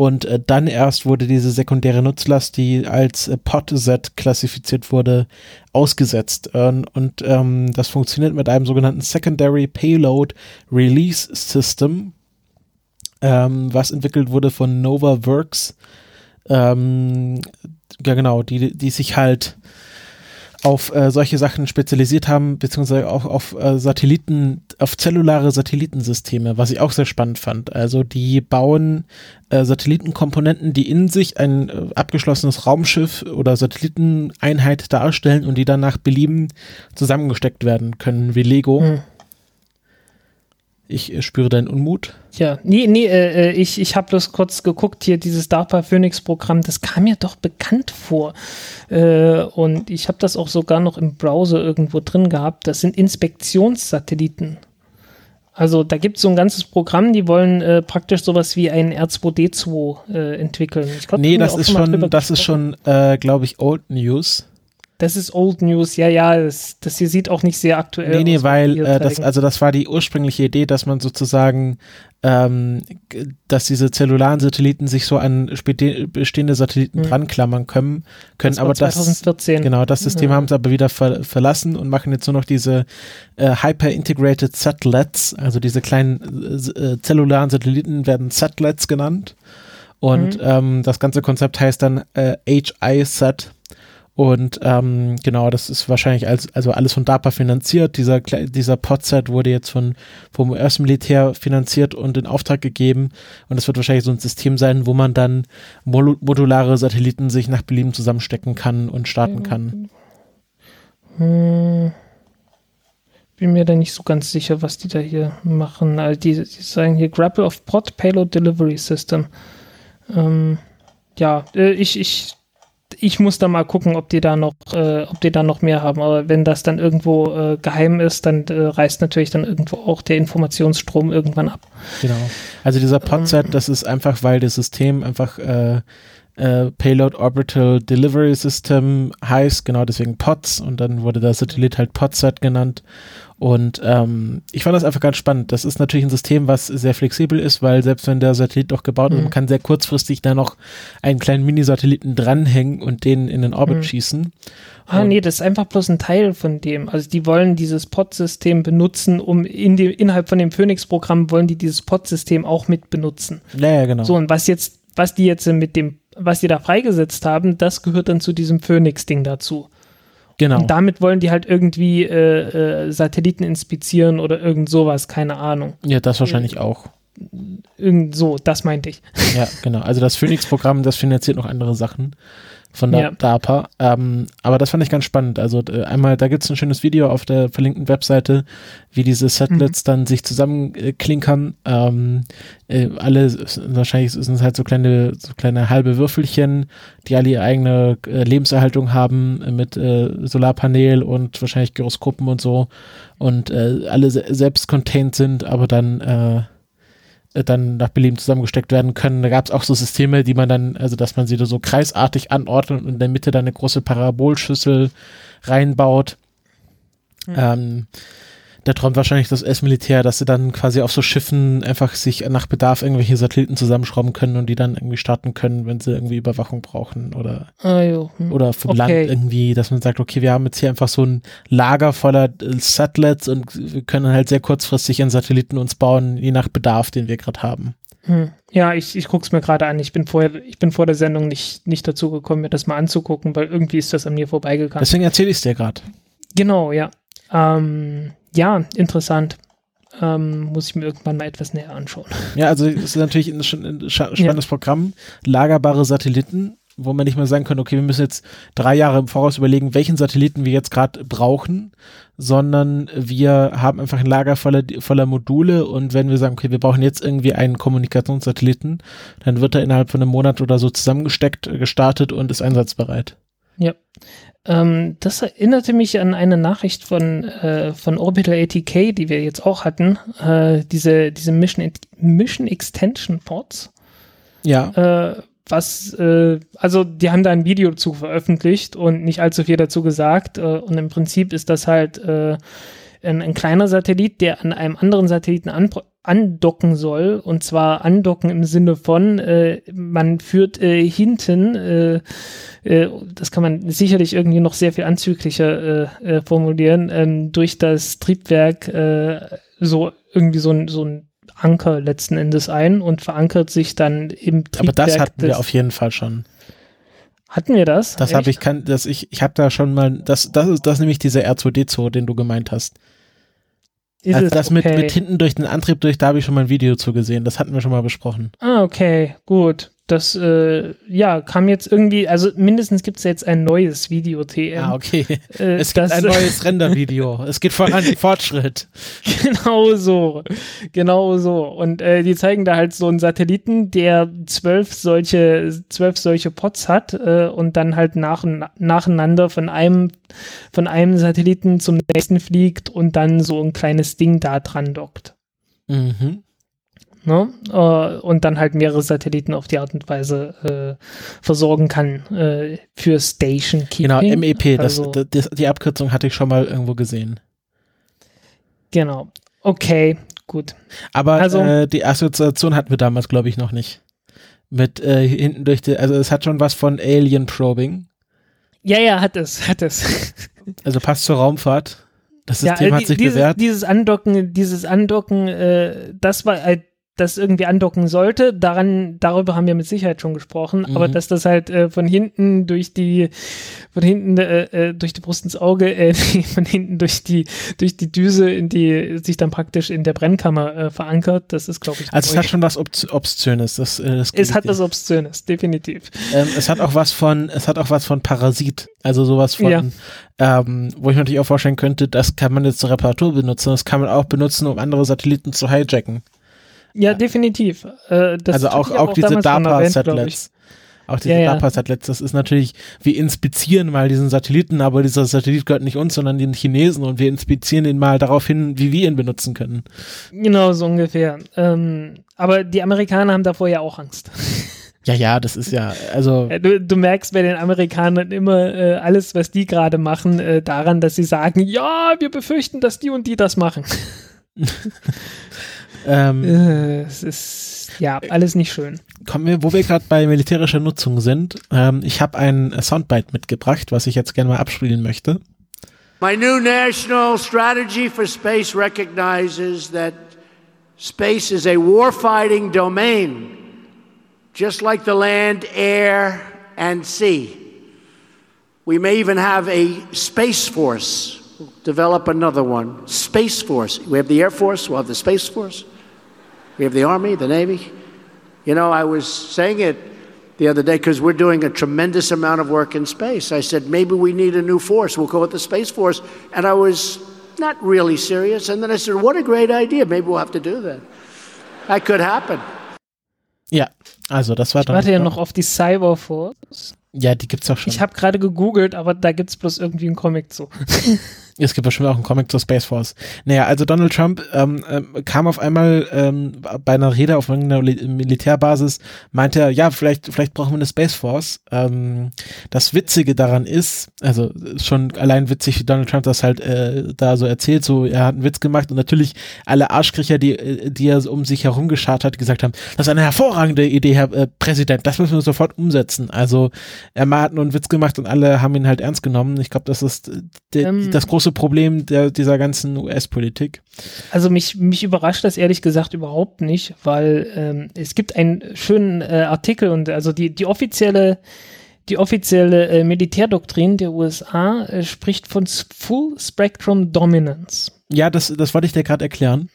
und äh, dann erst wurde diese sekundäre Nutzlast, die als äh, POT-Set klassifiziert wurde, ausgesetzt. Ähm, und ähm, das funktioniert mit einem sogenannten Secondary Payload Release System, ähm, was entwickelt wurde von Nova Works. Ähm, ja, genau, die, die sich halt auf äh, solche Sachen spezialisiert haben, beziehungsweise auch auf äh, Satelliten, auf zellulare Satellitensysteme, was ich auch sehr spannend fand. Also die bauen äh, Satellitenkomponenten, die in sich ein äh, abgeschlossenes Raumschiff oder Satelliteneinheit darstellen und die dann nach Belieben zusammengesteckt werden können, wie Lego. Hm. Ich äh, spüre deinen Unmut. Ja, nee, nee, äh, äh ich, ich habe bloß kurz geguckt, hier dieses DARPA Phoenix-Programm, das kam mir doch bekannt vor. Äh, und ich habe das auch sogar noch im Browser irgendwo drin gehabt. Das sind Inspektionssatelliten. Also da gibt es so ein ganzes Programm, die wollen äh, praktisch sowas wie ein R2D2 äh, entwickeln. Ich glaub, nee, das ist, schon, das ist schon, glaube ich, Old News das ist Old News, ja, ja, das, das hier sieht auch nicht sehr aktuell aus. Nee, nee, weil äh, das, also das war die ursprüngliche Idee, dass man sozusagen, ähm, dass diese zellularen Satelliten sich so an bestehende Satelliten hm. dran klammern können, können das aber 2014. das, genau, das System ja. haben sie aber wieder ver verlassen und machen jetzt nur noch diese äh, Hyper-Integrated Satellites, also diese kleinen äh, zellularen Satelliten werden Satellites genannt und mhm. ähm, das ganze Konzept heißt dann äh, HI-Sat und ähm, genau, das ist wahrscheinlich als, also alles von DARPA finanziert. Dieser, dieser Podset wurde jetzt von, vom US-Militär finanziert und in Auftrag gegeben. Und das wird wahrscheinlich so ein System sein, wo man dann modulare Satelliten sich nach Belieben zusammenstecken kann und starten kann. Hm. Bin mir da nicht so ganz sicher, was die da hier machen. Also die, die sagen hier Grapple of Pod Payload Delivery System. Ähm, ja, äh, ich, ich ich muss da mal gucken, ob die da noch, äh, ob die da noch mehr haben. Aber wenn das dann irgendwo äh, geheim ist, dann äh, reißt natürlich dann irgendwo auch der Informationsstrom irgendwann ab. Genau. Also dieser Podset, ähm, das ist einfach, weil das System einfach äh, äh, Payload Orbital Delivery System heißt, genau deswegen POTS und dann wurde der Satellit halt POTSat genannt und ähm, ich fand das einfach ganz spannend. Das ist natürlich ein System, was sehr flexibel ist, weil selbst wenn der Satellit doch gebaut ist, mhm. man kann sehr kurzfristig da noch einen kleinen Mini-Satelliten dranhängen und den in den Orbit mhm. schießen. Ah, nee, das ist einfach bloß ein Teil von dem. Also die wollen dieses Pod-System benutzen, um in dem, innerhalb von dem Phoenix-Programm wollen die dieses Pod-System auch mit benutzen. Ja, ja, genau. So, und was jetzt, was die jetzt mit dem, was die da freigesetzt haben, das gehört dann zu diesem Phoenix-Ding dazu. Genau. Und damit wollen die halt irgendwie äh, äh, Satelliten inspizieren oder irgend sowas, keine Ahnung. Ja, das wahrscheinlich äh, auch. Irgend so, das meinte ich. Ja, genau. Also das Phoenix-Programm, das finanziert noch andere Sachen. Von der Ja. DARPA. Ähm, aber das fand ich ganz spannend. Also äh, einmal, da gibt's ein schönes Video auf der verlinkten Webseite, wie diese Satellites dann sich zusammenklinkern. Ähm, äh, alle, wahrscheinlich sind es halt so kleine, so kleine halbe Würfelchen, die alle ihre eigene äh, Lebenserhaltung haben äh, mit äh, Solarpanel und wahrscheinlich Gyroskopen und so und äh, alle se selbst contained sind, aber dann äh, äh, dann nach Belieben zusammengesteckt werden können. Da gab es auch so Systeme, die man dann, also dass man sie da so kreisartig anordnet und in der Mitte dann eine große Parabolschüssel reinbaut. Ähm, da träumt wahrscheinlich das US-Militär, dass sie dann quasi auf so Schiffen einfach sich nach Bedarf irgendwelche Satelliten zusammenschrauben können und die dann irgendwie starten können, wenn sie irgendwie Überwachung brauchen oder Ah, hm. oder vom Okay. Land irgendwie, dass man sagt, okay, wir haben jetzt hier einfach so ein Lager voller äh, Satellites und wir können halt sehr kurzfristig einen Satelliten uns bauen, je nach Bedarf, den wir gerade haben. Hm. Ja, ich, ich gucke es mir gerade an. Ich bin vorher, ich bin vor der Sendung nicht, nicht dazu gekommen, mir das mal anzugucken, weil irgendwie ist das an mir vorbeigegangen. Deswegen erzähle ich es dir gerade. Genau, ja. Ähm, ja, interessant. Ähm, muss ich mir irgendwann mal etwas näher anschauen. Ja, also es ist natürlich ein, ein spannendes Programm. Lagerbare Satelliten, wo man nicht mal sagen kann, okay, wir müssen jetzt drei Jahre im Voraus überlegen, welchen Satelliten wir jetzt gerade brauchen, sondern wir haben einfach ein Lager voller, voller Module und wenn wir sagen, okay, wir brauchen jetzt irgendwie einen Kommunikationssatelliten, dann wird er innerhalb von einem Monat oder so zusammengesteckt, gestartet und ist einsatzbereit. Ähm, das erinnerte mich an eine Nachricht von, äh, von Orbital ATK, die wir jetzt auch hatten. Äh, diese diese Mission, Mission Extension Pods. Ja, Äh, was, äh, also die haben da ein Video zu veröffentlicht und nicht allzu viel dazu gesagt. Äh, und im Prinzip ist das halt äh, ein, ein kleiner Satellit, der an einem anderen Satelliten an, andocken soll. Und zwar andocken im Sinne von, äh, man führt äh, hinten, äh, äh, das kann man sicherlich irgendwie noch sehr viel anzüglicher äh, äh, formulieren, ähm, durch das Triebwerk so irgendwie so ein, so ein Anker letzten Endes ein und verankert sich dann im aber Triebwerk. das hatten wir auf jeden Fall schon. Hatten wir das? Das habe ich kann, das ich, ich habe da schon mal, das, das ist das ist nämlich dieser R2D2, den du gemeint hast. Ist also das mit, okay? mit hinten durch den Antrieb durch, da habe ich schon mal ein Video zu gesehen. Das hatten wir schon mal besprochen. Ah, okay, gut. Das, äh, ja, kam jetzt irgendwie, also mindestens gibt es jetzt ein neues Video TM. Ah, okay. Äh, Es gibt das, ein neues Render-Video. es geht voran, Fortschritt. genau so. Genau so. Und äh, die zeigen da halt so einen Satelliten, der zwölf solche, zwölf solche Pods hat äh, und dann halt nach, nacheinander von einem, von einem Satelliten zum nächsten fliegt und dann so ein kleines Ding da dran dockt. Mhm. Ne? Äh, und dann halt mehrere Satelliten auf die Art und Weise äh, versorgen kann äh, für Station Genau, Keeping. MEP, das, Also- das, das, die Abkürzung hatte ich schon mal irgendwo gesehen. Genau. Okay, gut. Aber Also- äh, die Assoziation hatten wir damals, glaube ich, noch nicht. Mit äh, hinten durch die, also es hat schon was von Alien Probing. Ja, ja, hat es, hat es. Also passt zur Raumfahrt. Das ja, System äh, hat die- sich dieses, bewährt. Dieses Andocken, dieses Andocken, äh, das war halt, das irgendwie andocken sollte, daran, darüber haben wir mit Sicherheit schon gesprochen, aber Mhm. dass das halt äh, von hinten durch die, von hinten äh, äh, durch die Brust ins Auge, äh, von hinten durch die, durch die Düse in die, sich dann praktisch in der Brennkammer äh, verankert, das ist, glaube ich, Also es hat schon was Obs Obszönes. Das, äh, das es hat was Obszönes, definitiv. ähm, es hat auch was von, es hat auch was von Parasit. Also sowas von, Ja. ähm, wo ich mir natürlich auch vorstellen könnte, das kann man jetzt zur Reparatur benutzen. Das kann man auch benutzen, um andere Satelliten zu hijacken. Ja, definitiv. Äh, also auch, ich auch diese. DARPA-Satellites. Auch diese Ja, ja. DARPA-Satellites, das ist natürlich, wir inspizieren mal diesen Satelliten, aber dieser Satellit gehört nicht uns, sondern den Chinesen und wir inspizieren ihn mal darauf hin, wie wir ihn benutzen können. Genau, so ungefähr. Ähm, aber die Amerikaner haben davor ja auch Angst. Ja, ja, das ist ja, also, Äh, Du, du merkst bei den Amerikanern immer äh, alles, was die gerade machen, äh, daran, dass sie sagen, ja, wir befürchten, dass die und die das machen. ähm, Äh, es ist ja alles nicht schön. kommen wir, wo wir gerade bei militärischer Nutzung sind. Ähm, ich habe ein Soundbite mitgebracht, was ich jetzt gerne mal abspielen möchte. My new national strategy for space recognizes that space is a warfighting domain, just like the land, air, and sea. We may even have a space force. We'll develop another one. Space Force. We have the Air Force, we'll have the Space Force. We have the Army, the Navy. You know, I was saying it the other day because we're doing a tremendous amount of work in space. I said, maybe we need a new force. We'll call it the Space Force. And I was not really serious. And then I said, what a great idea. Maybe we'll have to do that. That could happen. Ja, also das war Ich warte ja noch auf die Cyberforce. Ja, die gibt's auch schon. Ich habe gerade gegoogelt, aber da gibt's bloß irgendwie einen Comic zu. Es gibt bestimmt auch einen Comic zur Space Force. Naja, also Donald Trump ähm, ähm, kam auf einmal ähm, bei einer Rede auf irgendeiner Li- Militärbasis, meinte er, ja, vielleicht, vielleicht brauchen wir eine Space Force. Ähm, das Witzige daran ist, also schon allein witzig, wie Donald Trump das halt äh, da so erzählt, so er hat einen Witz gemacht und natürlich alle Arschkriecher, die, äh, die er so um sich herum geschart hat, gesagt haben, das ist eine hervorragende Idee, Herr äh, Präsident, das müssen wir sofort umsetzen. Also er hat nur einen Witz gemacht und alle haben ihn halt ernst genommen. Ich glaube, das ist äh, Ähm, das große Problem der, dieser ganzen US-Politik. Also mich, mich überrascht das ehrlich gesagt überhaupt nicht, weil ähm, es gibt einen schönen äh, Artikel und also die, die offizielle, die offizielle äh, Militärdoktrin der USA äh, spricht von Full Spectrum Dominance. Ja, das, das wollte ich dir gerade erklären.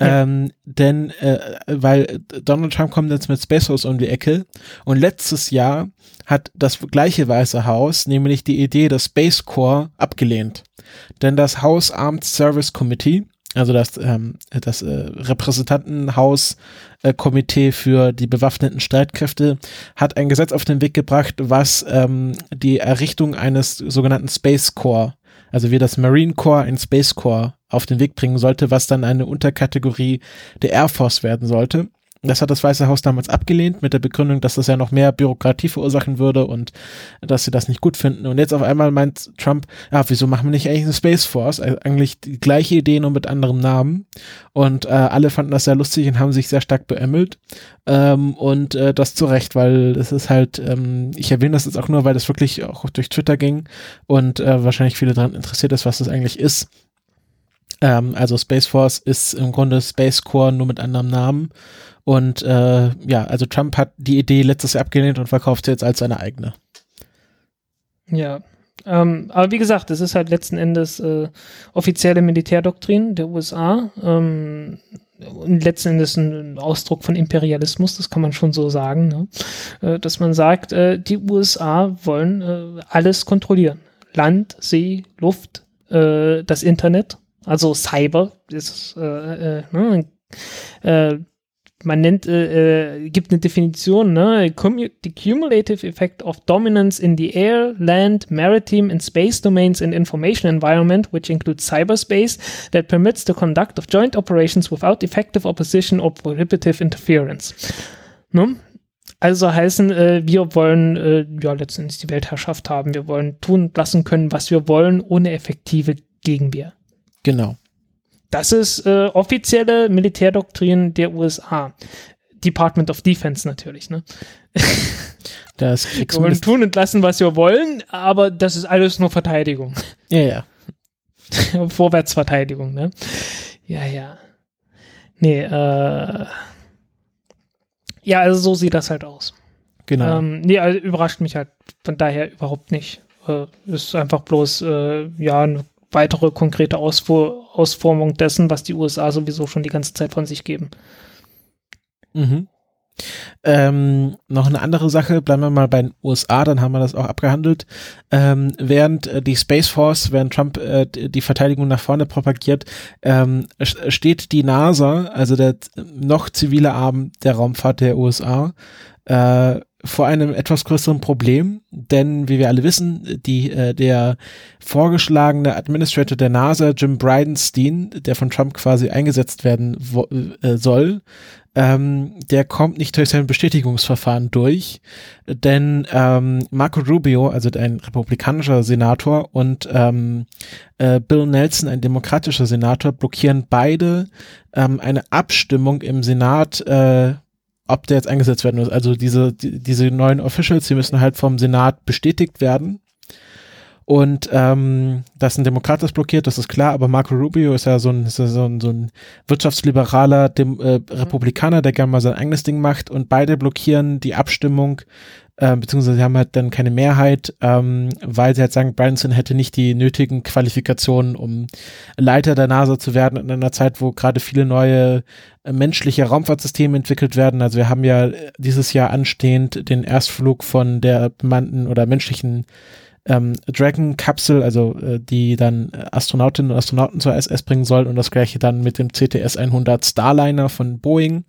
Ja. Ähm, denn, äh, weil Donald Trump kommt jetzt mit Space Force um die Ecke und letztes Jahr hat das gleiche Weiße Haus nämlich die Idee des Space Corps Denn das House Armed Service Committee, also das, ähm, das äh, Repräsentantenhaus äh, Komitee für die bewaffneten Streitkräfte, hat ein Gesetz auf den Weg gebracht, was ähm, die Errichtung eines sogenannten Space Corps also wie das Marine Corps ein Space Corps auf den Weg bringen sollte, was dann eine Unterkategorie der Air Force werden sollte. Das hat das Weiße Haus damals abgelehnt mit der Begründung, dass das ja noch mehr Bürokratie verursachen würde und dass sie das nicht gut finden. Und jetzt auf einmal meint Trump, ja, wieso machen wir nicht eigentlich eine Space Force? Also eigentlich die gleiche Idee, nur mit anderem Namen. Und äh, alle fanden das sehr lustig und haben sich sehr stark beämmelt. Ähm, und äh, das zu Recht, weil das ist halt, ähm, ich erwähne das jetzt auch nur, weil das wirklich auch durch Twitter ging und äh, wahrscheinlich viele daran interessiert ist, was das eigentlich ist. Ähm, also Space Force ist im Grunde Space Corps nur mit anderem Namen. Und äh, ja, also Trump hat die Idee letztes Jahr abgelehnt und verkauft sie jetzt als seine eigene. Ja. Ähm, aber wie gesagt, es ist halt letzten Endes äh, offizielle Militärdoktrin der USA. Ähm, und letzten Endes ein Ausdruck von Imperialismus, das kann man schon so sagen, ne? äh, dass man sagt, äh, die USA wollen äh, alles kontrollieren. Land, See, Luft, das Internet, also Cyber, ist, äh, äh, ne? äh, man nennt, äh, äh, gibt eine Definition, ne? The cumulative effect of dominance in the air, land, maritime and space domains and information environment, which includes cyberspace, that permits the conduct of joint operations without effective opposition or prohibitive interference. Ne? Also heißen, äh, wir wollen äh, ja letztendlich die Weltherrschaft haben. Wir wollen tun und lassen können, was wir wollen, ohne effektive Gegenwehr. Genau. Das ist äh, offizielle Militärdoktrin der USA. Department of Defense natürlich, ne? Das Wir wollen tun und lassen, was wir wollen, aber das ist alles nur Verteidigung. Ja, ja. Vorwärtsverteidigung, ne? Ja, ja. Nee, äh. Ja, also so sieht das halt aus. Genau. Ähm, nee, also überrascht mich halt von daher überhaupt nicht. Äh, ist einfach bloß, äh, ja, eine weitere konkrete Ausfu Ausformung dessen, was die USA sowieso schon die ganze Zeit von sich geben. Mhm. Ähm, noch eine andere Sache, bleiben wir mal bei den USA, dann haben wir das auch abgehandelt. Ähm, während äh, die Space Force, während Trump äh, die Verteidigung nach vorne propagiert, ähm, st- steht die NASA, also der noch zivile Arm der Raumfahrt der USA, äh, vor einem etwas größeren Problem, denn wie wir alle wissen, die, äh, der vorgeschlagene Administrator der NASA, Jim Bridenstine, der von Trump quasi eingesetzt werden wo, äh, soll, ähm, der kommt nicht durch sein Bestätigungsverfahren durch, denn ähm, Marco Rubio, also ein republikanischer Senator und ähm, äh, Bill Nelson, ein demokratischer Senator, blockieren beide ähm, eine Abstimmung im Senat, äh, ob der jetzt eingesetzt werden muss. Also diese, die, diese neuen Officials, die müssen halt vom Senat bestätigt werden. Und ähm, dass ein Demokrat das blockiert, das ist klar, aber Marco Rubio ist ja so ein, ist ja so ein, so ein wirtschaftsliberaler Dem, äh, Republikaner, der gerne mal sein eigenes Ding macht und beide blockieren die Abstimmung äh, beziehungsweise sie haben halt dann keine Mehrheit, ähm, weil sie halt sagen, Branson hätte nicht die nötigen Qualifikationen, um Leiter der NASA zu werden in einer Zeit, wo gerade viele neue äh, menschliche Raumfahrtsysteme entwickelt werden. Also wir haben ja dieses Jahr anstehend den Erstflug von der bemannten oder menschlichen ähm, Dragon-Kapsel, also äh, die dann Astronautinnen und Astronauten zur SS bringen soll und das gleiche dann mit dem CTS-100 Starliner von Boeing.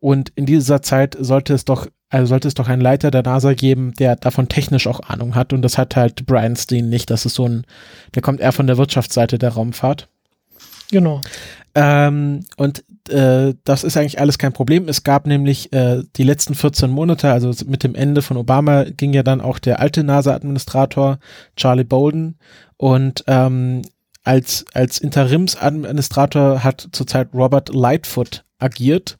Und in dieser Zeit sollte es doch, also sollte es doch einen Leiter der NASA geben, der davon technisch auch Ahnung hat. Und das hat halt Brian Steen nicht. Das ist so ein, der kommt eher von der Wirtschaftsseite der Raumfahrt. Genau. Ähm, und äh, das ist eigentlich alles kein Problem. Es gab nämlich äh, die letzten 14 Monate, also mit dem Ende von Obama, ging ja dann auch der alte NASA-Administrator Charlie Bolden und ähm, als, als Interimsadministrator hat zurzeit Robert Lightfoot agiert.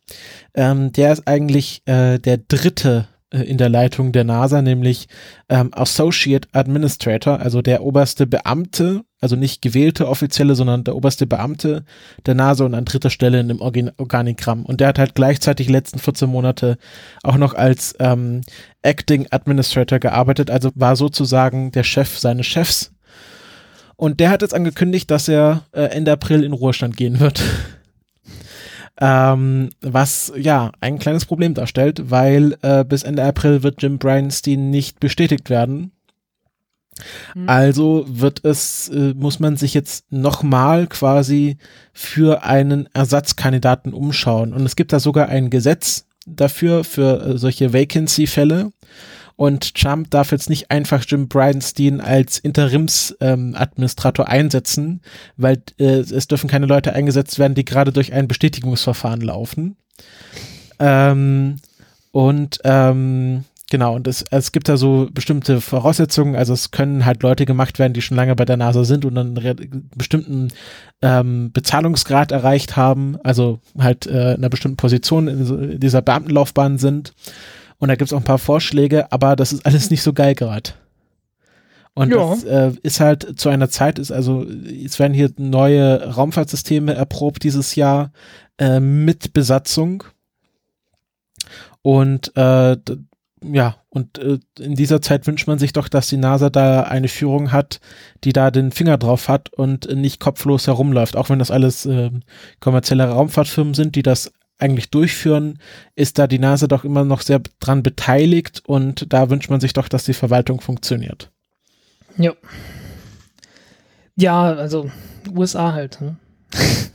Ähm, der ist eigentlich äh, der dritte äh, in der Leitung der NASA, nämlich ähm, Associate Administrator, also der oberste Beamte, also nicht gewählte Offizielle, sondern der oberste Beamte der NASA und an dritter Stelle in dem Organ Organigramm. Und der hat halt gleichzeitig letzten 14 Monate auch noch als ähm, Acting Administrator gearbeitet, also war sozusagen der Chef seines Chefs. Und der hat jetzt angekündigt, dass er äh, Ende April in Ruhestand gehen wird. Ähm, was ja ein kleines Problem darstellt, weil äh, bis Ende April wird Jim Bryanstein nicht bestätigt werden. Mhm. Also wird es, äh, muss man sich jetzt nochmal quasi für einen Ersatzkandidaten umschauen. Und es gibt da sogar ein Gesetz dafür, für äh, solche Vacancy-Fälle. Und Trump darf jetzt nicht einfach Jim Bridenstine als Interimsadministrator ähm, einsetzen, weil äh, es dürfen keine Leute eingesetzt werden, die gerade durch ein Bestätigungsverfahren laufen. Ähm, und ähm, genau, und es, es gibt da so bestimmte Voraussetzungen, also es können halt Leute gemacht werden, die schon lange bei der NASA sind und einen bestimmten ähm, Bezahlungsgrad erreicht haben, also halt äh, in einer bestimmten Position in dieser Beamtenlaufbahn sind. Und da gibt es auch ein paar Vorschläge, aber das ist alles nicht so geil gerade. Und ja. das äh, ist halt zu einer Zeit, ist also, es werden hier neue Raumfahrtsysteme erprobt dieses Jahr äh, mit Besatzung. Und äh, ja, und äh, in dieser Zeit wünscht man sich doch, dass die NASA da eine Führung hat, die da den Finger drauf hat und nicht kopflos herumläuft. Auch wenn das alles äh, kommerzielle Raumfahrtfirmen sind, die das eigentlich durchführen, ist da die NASA doch immer noch sehr dran beteiligt und da wünscht man sich doch, dass die Verwaltung funktioniert. Ja. Ja, also USA halt. Ne?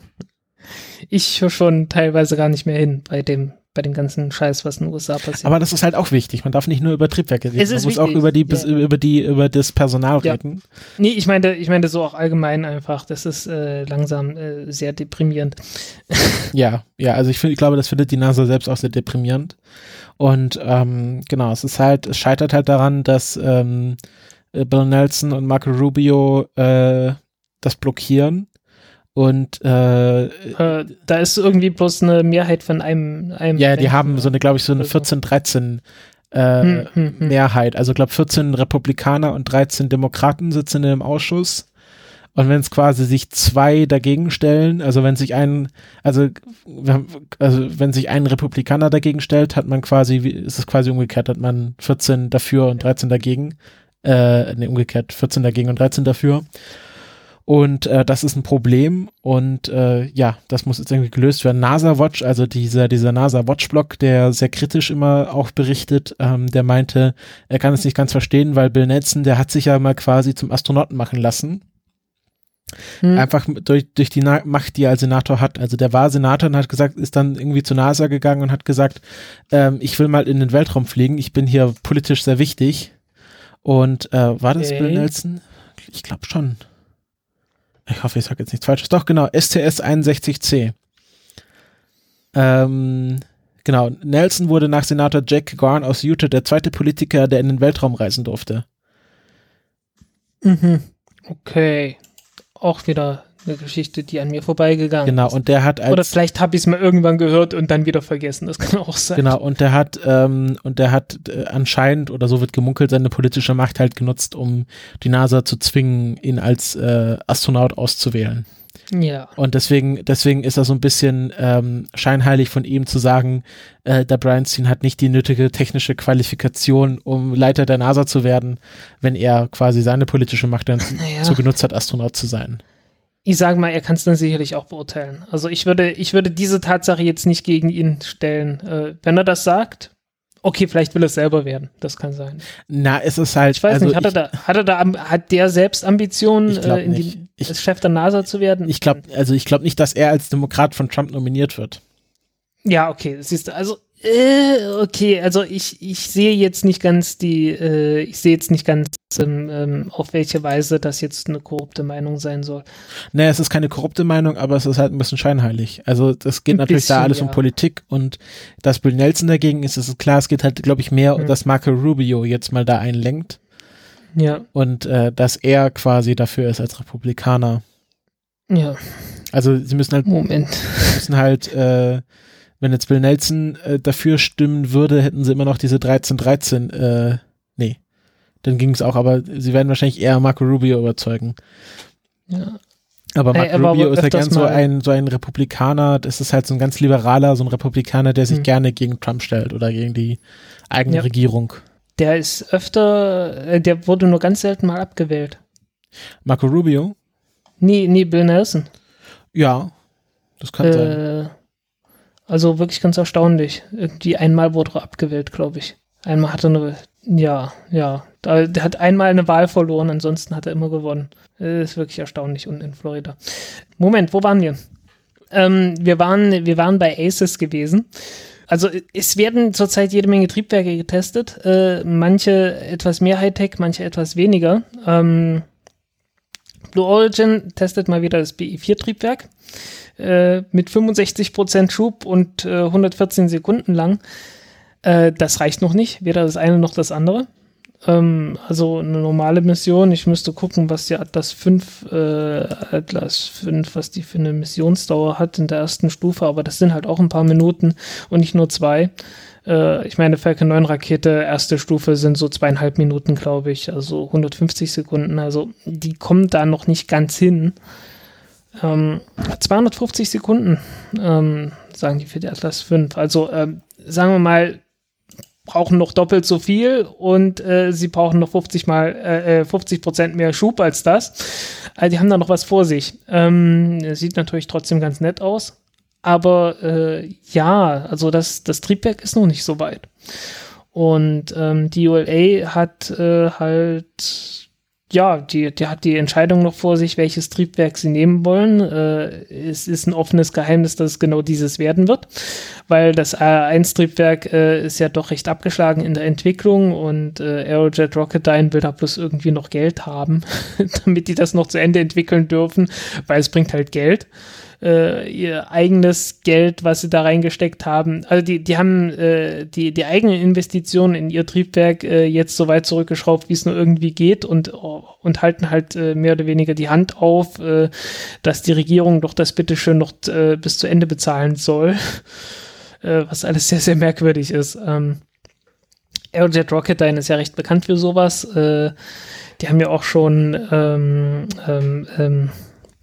ich höre schon teilweise gar nicht mehr hin bei dem bei dem ganzen Scheiß, was in den USA passiert. Aber das ist halt auch wichtig. Man darf nicht nur über Triebwerke reden. Es ist Man muss wichtig. auch über die, ja. über die, über das Personal ja. reden. Nee, ich meine, ich meine so auch allgemein einfach. Das ist äh, langsam äh, sehr deprimierend. ja, ja, also ich finde, ich glaube, das findet die NASA selbst auch sehr deprimierend. Und ähm, genau, es ist halt, es scheitert halt daran, dass ähm, Bill Nelson und Marco Rubio äh, das blockieren und äh, äh, da ist irgendwie bloß eine Mehrheit von einem. einem ja, die haben so eine, glaube ich, so eine 14, 13 äh, hm, hm, hm. Mehrheit. Also glaube 14 Republikaner und 13 Demokraten sitzen im Ausschuss. Und wenn es quasi sich zwei dagegen stellen, also wenn sich ein, also, also wenn sich ein Republikaner dagegen stellt, hat man quasi, ist es quasi umgekehrt, hat man 14 dafür und 13 dagegen. Äh, nee, umgekehrt, 14 dagegen und 13 dafür. Und äh, das ist ein Problem und äh, ja, das muss jetzt irgendwie gelöst werden. NASA Watch, also dieser, dieser NASA Watch-Blog, der sehr kritisch immer auch berichtet, ähm, der meinte, er kann es nicht ganz verstehen, weil Bill Nelson, der hat sich ja mal quasi zum Astronauten machen lassen. Hm. Einfach durch, durch die Na Macht, die er als Senator hat. Also der war Senator und hat gesagt, ist dann irgendwie zur NASA gegangen und hat gesagt, ähm, ich will mal in den Weltraum fliegen, ich bin hier politisch sehr wichtig. Und äh, war das okay. Bill Nelson? Ich glaube schon ich hoffe, ich sage jetzt nichts Falsches. Doch, genau, STS 61C. Ähm, genau, Nelson wurde nach Senator Jack Garn aus Utah der zweite Politiker, der in den Weltraum reisen durfte. Mhm. Okay. Auch wieder eine Geschichte, die an mir vorbeigegangen genau, ist. Genau, und der hat als, Oder vielleicht habe ich es mal irgendwann gehört und dann wieder vergessen. Das kann auch sein. Genau, und der hat, ähm, und der hat äh, anscheinend, oder so wird gemunkelt, seine politische Macht halt genutzt, um die NASA zu zwingen, ihn als äh, Astronaut auszuwählen. Ja. Und deswegen, deswegen ist das so ein bisschen ähm, scheinheilig von ihm zu sagen, äh, der Bryanstein hat nicht die nötige technische Qualifikation, um Leiter der NASA zu werden, wenn er quasi seine politische Macht dann Naja. so genutzt hat, Astronaut zu sein. Ich sage mal, er kann es dann sicherlich auch beurteilen. Also ich würde, ich würde diese Tatsache jetzt nicht gegen ihn stellen. Äh, wenn er das sagt, okay, vielleicht will er es selber werden. Das kann sein. Na, es ist halt. Ich weiß also nicht, hat er da, hat er da, hat der selbst Ambitionen, Ich äh, in die, Ich- als Chef der NASA zu werden? Ich glaube, also ich glaube nicht, dass er als Demokrat von Trump nominiert wird. Ja, okay, siehst du, also, okay, also ich, ich sehe jetzt nicht ganz die, äh, ich sehe jetzt nicht ganz, ähm, ähm, auf welche Weise das jetzt eine korrupte Meinung sein soll. Nee, es ist keine korrupte Meinung, aber es ist halt ein bisschen scheinheilig. Also das geht Ein natürlich da bisschen, alles um ja. Politik und dass Bill Nelson dagegen ist, ist klar, es geht halt, glaube ich, mehr, Mhm. dass Marco Rubio jetzt mal da einlenkt Ja, und äh, dass er quasi dafür ist als Republikaner. ja, Also sie müssen halt, Moment. müssen halt, äh, wenn jetzt Bill Nelson äh, dafür stimmen würde, hätten sie immer noch diese 13-13, äh, nee. Dann ging es auch, aber sie werden wahrscheinlich eher Marco Rubio überzeugen. Ja. Aber Ey, Marco war Rubio ist ja gern so ein, so ein Republikaner, das ist halt so ein ganz liberaler, so ein Republikaner, der sich Hm. gerne gegen Trump stellt oder gegen die eigene Ja. Regierung. Der ist öfter, äh, der wurde nur ganz selten mal abgewählt. Marco Rubio? Nee, nee, Bill Nelson. Ja, das kann sein. Also wirklich ganz erstaunlich. Irgendwie einmal wurde er abgewählt, glaube ich. Einmal hat er eine, ja, ja. Der hat einmal eine Wahl verloren, ansonsten hat er immer gewonnen. Äh, ist wirklich erstaunlich unten in Florida. Moment, wo waren wir? Ähm, wir, waren, wir waren bei Aces gewesen. Also es werden zurzeit jede Menge Triebwerke getestet. Äh, manche etwas mehr Hightech, manche etwas weniger. Ähm, Blue Origin testet mal wieder das BI4-Triebwerk äh, mit 65% Schub und äh, 114 Sekunden lang. Äh, das reicht noch nicht, weder das eine noch das andere. Ähm, also eine normale Mission, ich müsste gucken, was die Atlas 5, äh, Atlas 5, was die für eine Missionsdauer hat in der ersten Stufe, aber das sind halt auch ein paar Minuten und nicht nur zwei. Äh, ich meine, Falcon 9 Rakete, erste Stufe sind so zweieinhalb Minuten, glaube ich, also 150 Sekunden, also die kommen da noch nicht ganz hin. Ähm, 250 Sekunden, ähm, sagen die für die Atlas 5. Also ähm, sagen wir mal, brauchen noch doppelt so viel und äh, sie brauchen noch 50 mal äh, äh, 50 Prozent mehr Schub als das. Also die haben da noch was vor sich. Ähm, sieht natürlich trotzdem ganz nett aus, aber äh, ja, also das das Triebwerk ist noch nicht so weit. Und ähm, die ULA hat äh, halt ja, die, die hat die Entscheidung noch vor sich, welches Triebwerk sie nehmen wollen. Äh, es ist ein offenes Geheimnis, dass es genau dieses werden wird, weil das A1-Triebwerk äh, ist ja doch recht abgeschlagen in der Entwicklung und äh, Aerojet Rocketdyne will da bloß irgendwie noch Geld haben, damit die das noch zu Ende entwickeln dürfen, weil es bringt halt Geld. Äh, ihr eigenes Geld, was sie da reingesteckt haben. Also die, die haben äh, die, die eigene Investition in ihr Triebwerk äh, jetzt so weit zurückgeschraubt, wie es nur irgendwie geht und, und halten halt äh, mehr oder weniger die Hand auf, äh, dass die Regierung doch das bitteschön noch äh, bis zu Ende bezahlen soll. äh, was alles sehr, sehr merkwürdig ist. Ähm, Aerojet Rocketdyne ist ja recht bekannt für sowas. Äh, die haben ja auch schon ähm, ähm, ähm,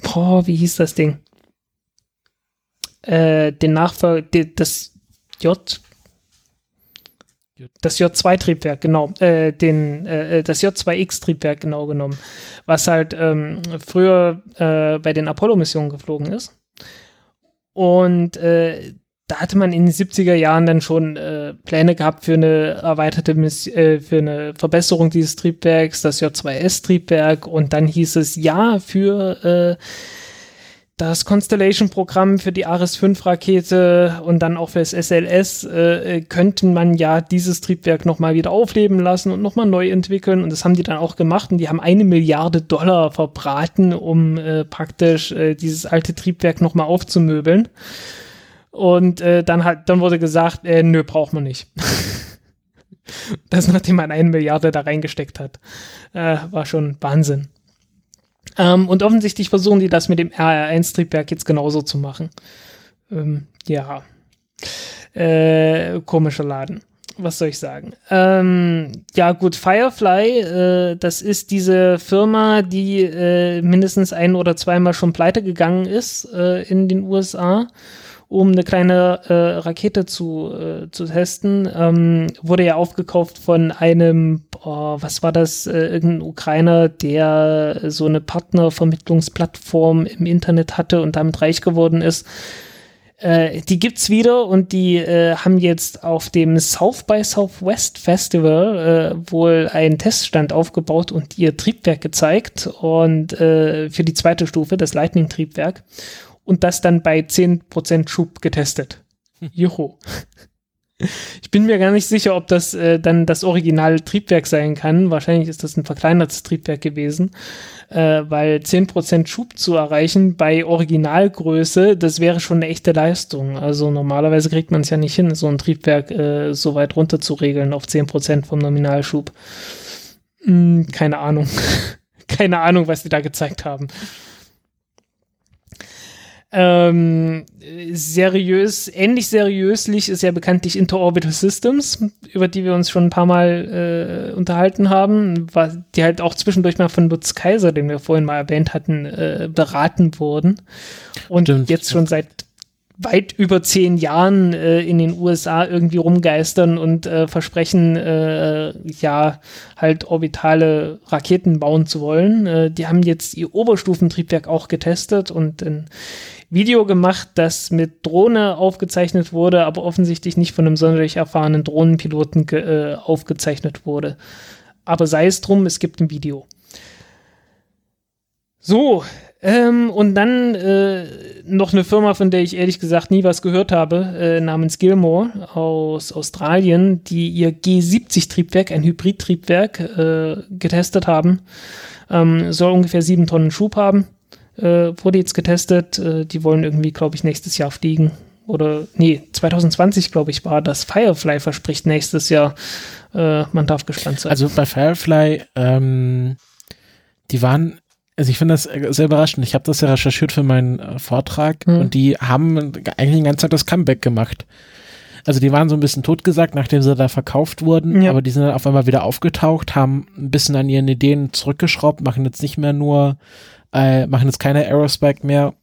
boah, wie hieß das Ding? Äh, den Nachfolger, das J, das J2-Triebwerk, genau, äh, den, äh, das J2X-Triebwerk genau genommen, was halt ähm, früher äh, bei den Apollo-Missionen geflogen ist. Und äh, da hatte man in den 70er Jahren dann schon äh, Pläne gehabt für eine erweiterte Miss äh, für eine Verbesserung dieses Triebwerks, das J2S-Triebwerk. Und dann hieß es ja für äh, das Constellation-Programm für die Ares-5-Rakete und dann auch für das SLS äh, könnte man ja dieses Triebwerk nochmal wieder aufleben lassen und nochmal neu entwickeln. Und das haben die dann auch gemacht und die haben eine Milliarde Dollar verbraten, um äh, praktisch äh, dieses alte Triebwerk nochmal aufzumöbeln. Und äh, dann hat, dann wurde gesagt, äh, nö, braucht man nicht. das nachdem man eine Milliarde da reingesteckt hat. Äh, war schon Wahnsinn. Ähm, und offensichtlich versuchen die das mit dem RR1-Triebwerk jetzt genauso zu machen. Ähm, ja. Äh, komischer Laden. was soll ich sagen? Ähm, ja, gut, Firefly, äh, das ist diese Firma, die äh, mindestens ein oder zweimal schon pleite gegangen ist äh, in den USA, um eine kleine äh, Rakete zu, äh, zu testen. Ähm, wurde ja aufgekauft von einem, oh, was war das, äh, irgendein Ukrainer, der so eine Partnervermittlungsplattform im Internet hatte und damit reich geworden ist äh, die gibt's wieder und die äh, haben jetzt auf dem South by Southwest Festival äh, wohl einen Teststand aufgebaut und ihr Triebwerk gezeigt und äh, für die zweite Stufe, das Lightning-Triebwerk und das dann bei 10% Schub getestet. Juhu. Ich bin mir gar nicht sicher, ob das äh, dann das originale Triebwerk sein kann. Wahrscheinlich ist das ein verkleinertes Triebwerk gewesen äh, weil 10% Schub zu erreichen bei Originalgröße, das wäre schon eine echte Leistung. Also normalerweise kriegt man es ja nicht hin, so ein Triebwerk äh, so weit runter zu regeln auf 10% vom Nominalschub. Hm, keine Ahnung. keine Ahnung, was die da gezeigt haben. Ähm, seriös, ähnlich seriöslich ist ja bekanntlich Interorbital Systems, über die wir uns schon ein paar Mal äh, unterhalten haben, war, die halt auch zwischendurch mal von Lutz Kaiser, den wir vorhin mal erwähnt hatten, äh, beraten wurden. Und Stimmt. jetzt schon seit weit über zehn Jahren äh, in den USA irgendwie rumgeistern und äh, versprechen, äh, ja, halt orbitale Raketen bauen zu wollen. Äh, die haben jetzt ihr Oberstufentriebwerk auch getestet und in Video gemacht, das mit Drohne aufgezeichnet wurde, aber offensichtlich nicht von einem sonderlich erfahrenen Drohnenpiloten äh, aufgezeichnet wurde. Aber sei es drum, es gibt ein Video. So, ähm, und dann äh, noch eine Firma, von der ich ehrlich gesagt nie was gehört habe, äh, namens Gilmore aus Australien, die ihr G70-Triebwerk, ein Hybrid-Triebwerk, äh, getestet haben. Ähm, soll ungefähr sieben Tonnen Schub haben äh, wurde jetzt getestet. Äh, die wollen irgendwie, glaube ich, nächstes Jahr fliegen. Oder, nee, 2020, glaube ich, war das. Firefly verspricht nächstes Jahr. Äh, man darf gespannt sein. Also bei Firefly, ähm, die waren also ich finde das sehr überraschend. Ich habe das ja recherchiert für meinen äh, Vortrag hm. und die haben eigentlich die ganze Zeit das Comeback gemacht. Also die waren so ein bisschen totgesagt, nachdem sie da verkauft wurden, ja. aber die sind dann auf einmal wieder aufgetaucht, haben ein bisschen an ihren Ideen zurückgeschraubt, machen jetzt nicht mehr nur äh, machen jetzt keine Aerospike mehr,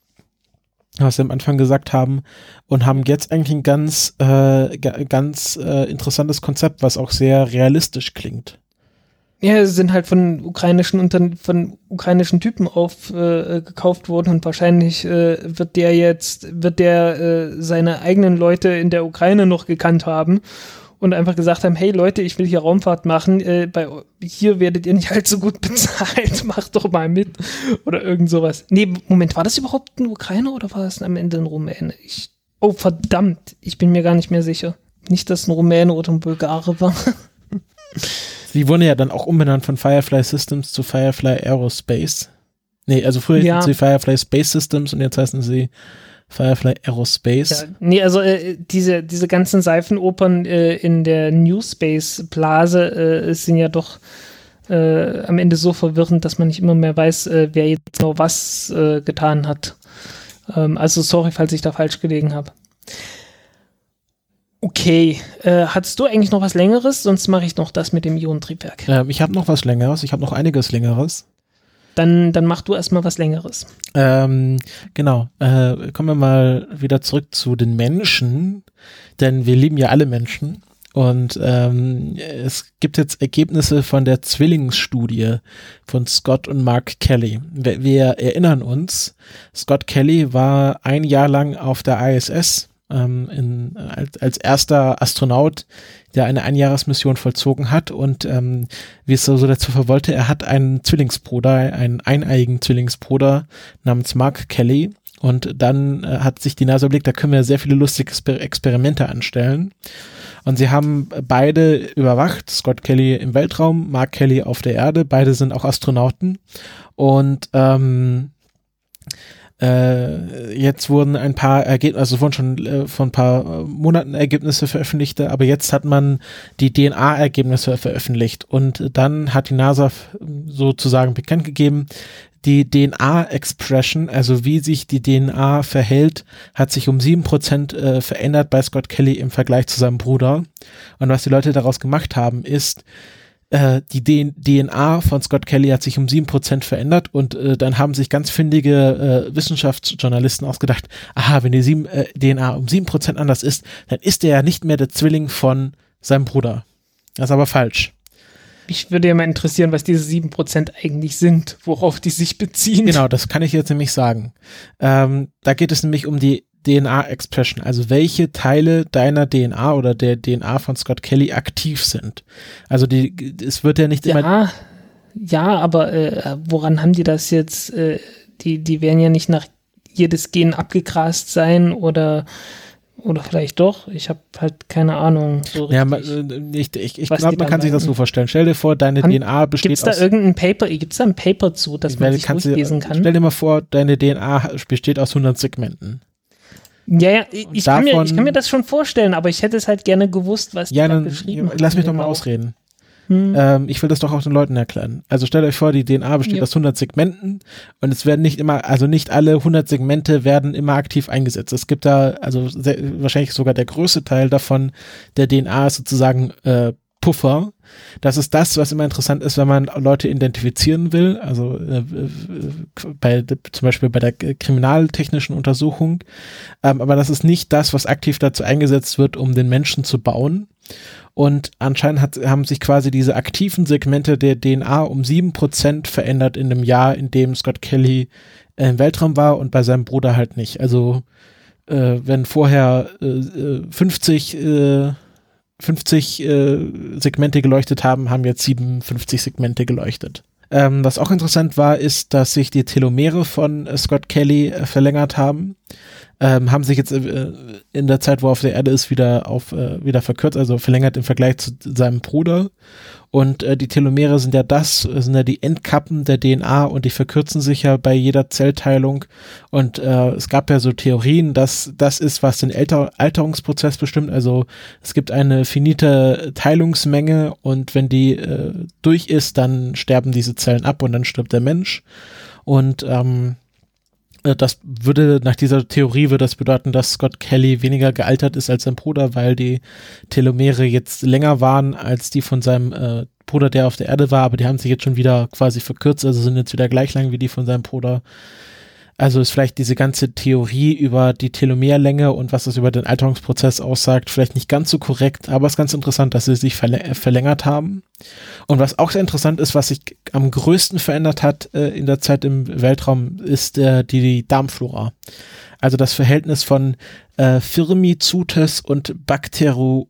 was sie am Anfang gesagt haben, und haben jetzt eigentlich ein ganz, äh, ganz äh, interessantes Konzept, was auch sehr realistisch klingt. Ja, sie sind halt von ukrainischen Unter von ukrainischen Typen aufgekauft äh, worden und wahrscheinlich äh, wird der jetzt, wird der äh, seine eigenen Leute in der Ukraine noch gekannt haben und einfach gesagt haben, hey Leute, ich will hier Raumfahrt machen, äh, bei, hier werdet ihr nicht allzu gut bezahlt, macht doch mal mit oder irgend sowas. Nee, Moment, war das überhaupt ein Ukrainer oder war das am Ende ein Rumäne? Ich, oh verdammt, ich bin mir gar nicht mehr sicher. Nicht, dass ein Rumäne oder ein Bulgare war. Sie wurden ja dann auch umbenannt von Firefly Systems zu Firefly Aerospace. Nee, also früher ja. hießen sie Firefly Space Systems und jetzt heißen sie Firefly Aerospace. Ja, nee, also äh, diese, diese ganzen Seifenopern äh, in der New Space Blase äh, sind ja doch äh, am Ende so verwirrend, dass man nicht immer mehr weiß, äh, wer jetzt genau was äh, getan hat. Ähm, also sorry, falls ich da falsch gelegen habe. Okay, äh, hattest du eigentlich noch was Längeres? Sonst mache ich noch das mit dem Ionentriebwerk. Ähm, ich habe noch was Längeres. Ich habe noch einiges Längeres. Dann, dann mach du erstmal was Längeres. Ähm, genau. Äh, kommen wir mal wieder zurück zu den Menschen, denn wir lieben ja alle Menschen. Und ähm, es gibt jetzt Ergebnisse von der Zwillingsstudie von Scott und Mark Kelly. Wir, wir erinnern uns, Scott Kelly war ein Jahr lang auf der ISS ähm, in, als, als erster Astronaut, der eine Einjahresmission vollzogen hat. Und ähm, wie es so, so dazu verwollte, er hat einen Zwillingsbruder, einen eineigen Zwillingsbruder namens Mark Kelly. Und dann äh, hat sich die NASA überlegt, da können wir sehr viele lustige Exper Experimente anstellen. Und sie haben beide überwacht, Scott Kelly im Weltraum, Mark Kelly auf der Erde, beide sind auch Astronauten. Und ähm, äh, jetzt wurden ein paar Ergebnisse, also wurden schon äh, vor ein paar Monaten Ergebnisse veröffentlicht, aber jetzt hat man die DNA-Ergebnisse veröffentlicht und dann hat die NASA sozusagen bekannt gegeben, die DNA-Expression, also wie sich die DNA verhält, hat sich um sieben Prozent äh, verändert bei Scott Kelly im Vergleich zu seinem Bruder. Und was die Leute daraus gemacht haben, ist, äh, die DNA von Scott Kelly hat sich um sieben Prozent verändert und äh, dann haben sich ganz findige äh, Wissenschaftsjournalisten ausgedacht, aha, wenn die sieben, äh, DNA um sieben Prozent anders ist, dann ist er ja nicht mehr der Zwilling von seinem Bruder. Das ist aber falsch. Mich würde ja mal interessieren, was diese sieben Prozent eigentlich sind, worauf die sich beziehen. Genau, das kann ich jetzt nämlich sagen. Ähm, da geht es nämlich um die DNA-Expression, also welche Teile deiner DNA oder der DNA von Scott Kelly aktiv sind. Also die, es wird ja nicht ja, immer. Ja, aber äh, woran haben die das jetzt? Äh, die, die werden ja nicht nach jedes Gen abgegrast sein oder oder vielleicht doch. Ich habe halt keine Ahnung. So ja, man, äh, ich, ich, ich glaube, man kann sich das so vorstellen. Stell dir vor, deine An, DNA besteht gibt's aus. Gibt es da irgendein Paper? Gibt es da ein Paper zu, dass man sich durchlesen kann? Stell dir mal vor, deine DNA besteht aus 100 Segmenten. Ja, ja, ich, davon, kann mir, ich kann mir das schon vorstellen, aber ich hätte es halt gerne gewusst, was ja, dann, geschrieben Lass mich doch mal ausreden. Hm. Ähm, ich will das doch auch den Leuten erklären. Also stellt euch vor, die DNA besteht ja. aus 100 Segmenten und es werden nicht immer, also nicht alle 100 Segmente werden immer aktiv eingesetzt. Es gibt da, also sehr, wahrscheinlich sogar der größte Teil davon der DNA ist sozusagen äh, Puffer. Das ist das, was immer interessant ist, wenn man Leute identifizieren will. Also äh, bei zum Beispiel bei der kriminaltechnischen Untersuchung. Ähm, aber das ist nicht das, was aktiv dazu eingesetzt wird, um den Menschen zu bauen. Und anscheinend hat, haben sich quasi diese aktiven Segmente der DNA um sieben Prozent verändert in dem Jahr, in dem Scott Kelly äh, im Weltraum war und bei seinem Bruder halt nicht. Also äh, wenn vorher äh, 50 äh, 50 äh, Segmente geleuchtet haben, haben jetzt 57 Segmente geleuchtet. Ähm, was auch interessant war, ist, dass sich die Telomere von äh, Scott Kelly äh, verlängert haben ähm, haben sich jetzt äh, in der Zeit, wo er auf der Erde ist, wieder auf äh, wieder verkürzt, also verlängert im Vergleich zu seinem Bruder. Und äh, die Telomere sind ja das, sind ja die Endkappen der DNA und die verkürzen sich ja bei jeder Zellteilung. Und äh, es gab ja so Theorien, dass das ist, was den Alter Alterungsprozess bestimmt. Also es gibt eine finite Teilungsmenge und wenn die äh, durch ist, dann sterben diese Zellen ab und dann stirbt der Mensch. Und ähm, äh, das würde, nach dieser Theorie würde das bedeuten, dass Scott Kelly weniger gealtert ist als sein Bruder, weil die Telomere jetzt länger waren als die von seinem äh, Bruder, der auf der Erde war, aber die haben sich jetzt schon wieder quasi verkürzt, also sind jetzt wieder gleich lang wie die von seinem Bruder. Also ist vielleicht diese ganze Theorie über die Telomerlänge und was das über den Alterungsprozess aussagt, vielleicht nicht ganz so korrekt, aber es ist ganz interessant, dass sie sich verl verlängert haben. Und was auch sehr interessant ist, was sich am größten verändert hat äh, in der Zeit im Weltraum, ist äh, die, die Darmflora. Also das Verhältnis von äh, Firmizutes und Bactero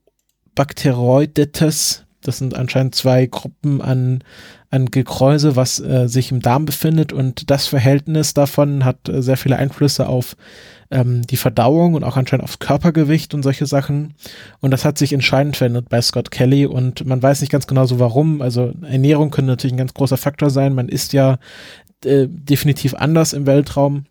Bacteroidetes das sind anscheinend zwei Gruppen an, an Gekräuse, was äh, sich im Darm befindet und das Verhältnis davon hat äh, sehr viele Einflüsse auf ähm, die Verdauung und auch anscheinend aufs Körpergewicht und solche Sachen. Und das hat sich entscheidend verändert bei Scott Kelly und man weiß nicht ganz genau so warum. Also Ernährung könnte natürlich ein ganz großer Faktor sein. Man isst ja äh, definitiv anders im Weltraum.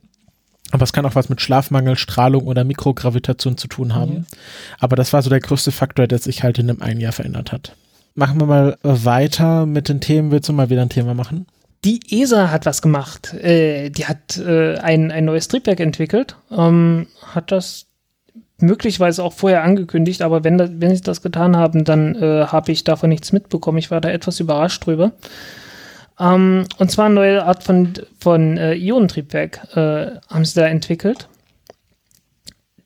Aber es kann auch was mit Schlafmangel, Strahlung oder Mikrogravitation zu tun haben. Ja. Aber das war so der größte Faktor, der sich halt in einem einen Jahr verändert hat machen wir mal weiter mit den Themen. Willst du mal wieder ein Thema machen? Die ESA hat was gemacht. Äh, die hat äh, ein, ein neues Triebwerk entwickelt, ähm, hat das möglicherweise auch vorher angekündigt, aber wenn, das, wenn sie das getan haben, dann äh, habe ich davon nichts mitbekommen. Ich war da etwas überrascht drüber. Ähm, und zwar eine neue Art von, von äh, Ionentriebwerk äh, haben sie da entwickelt,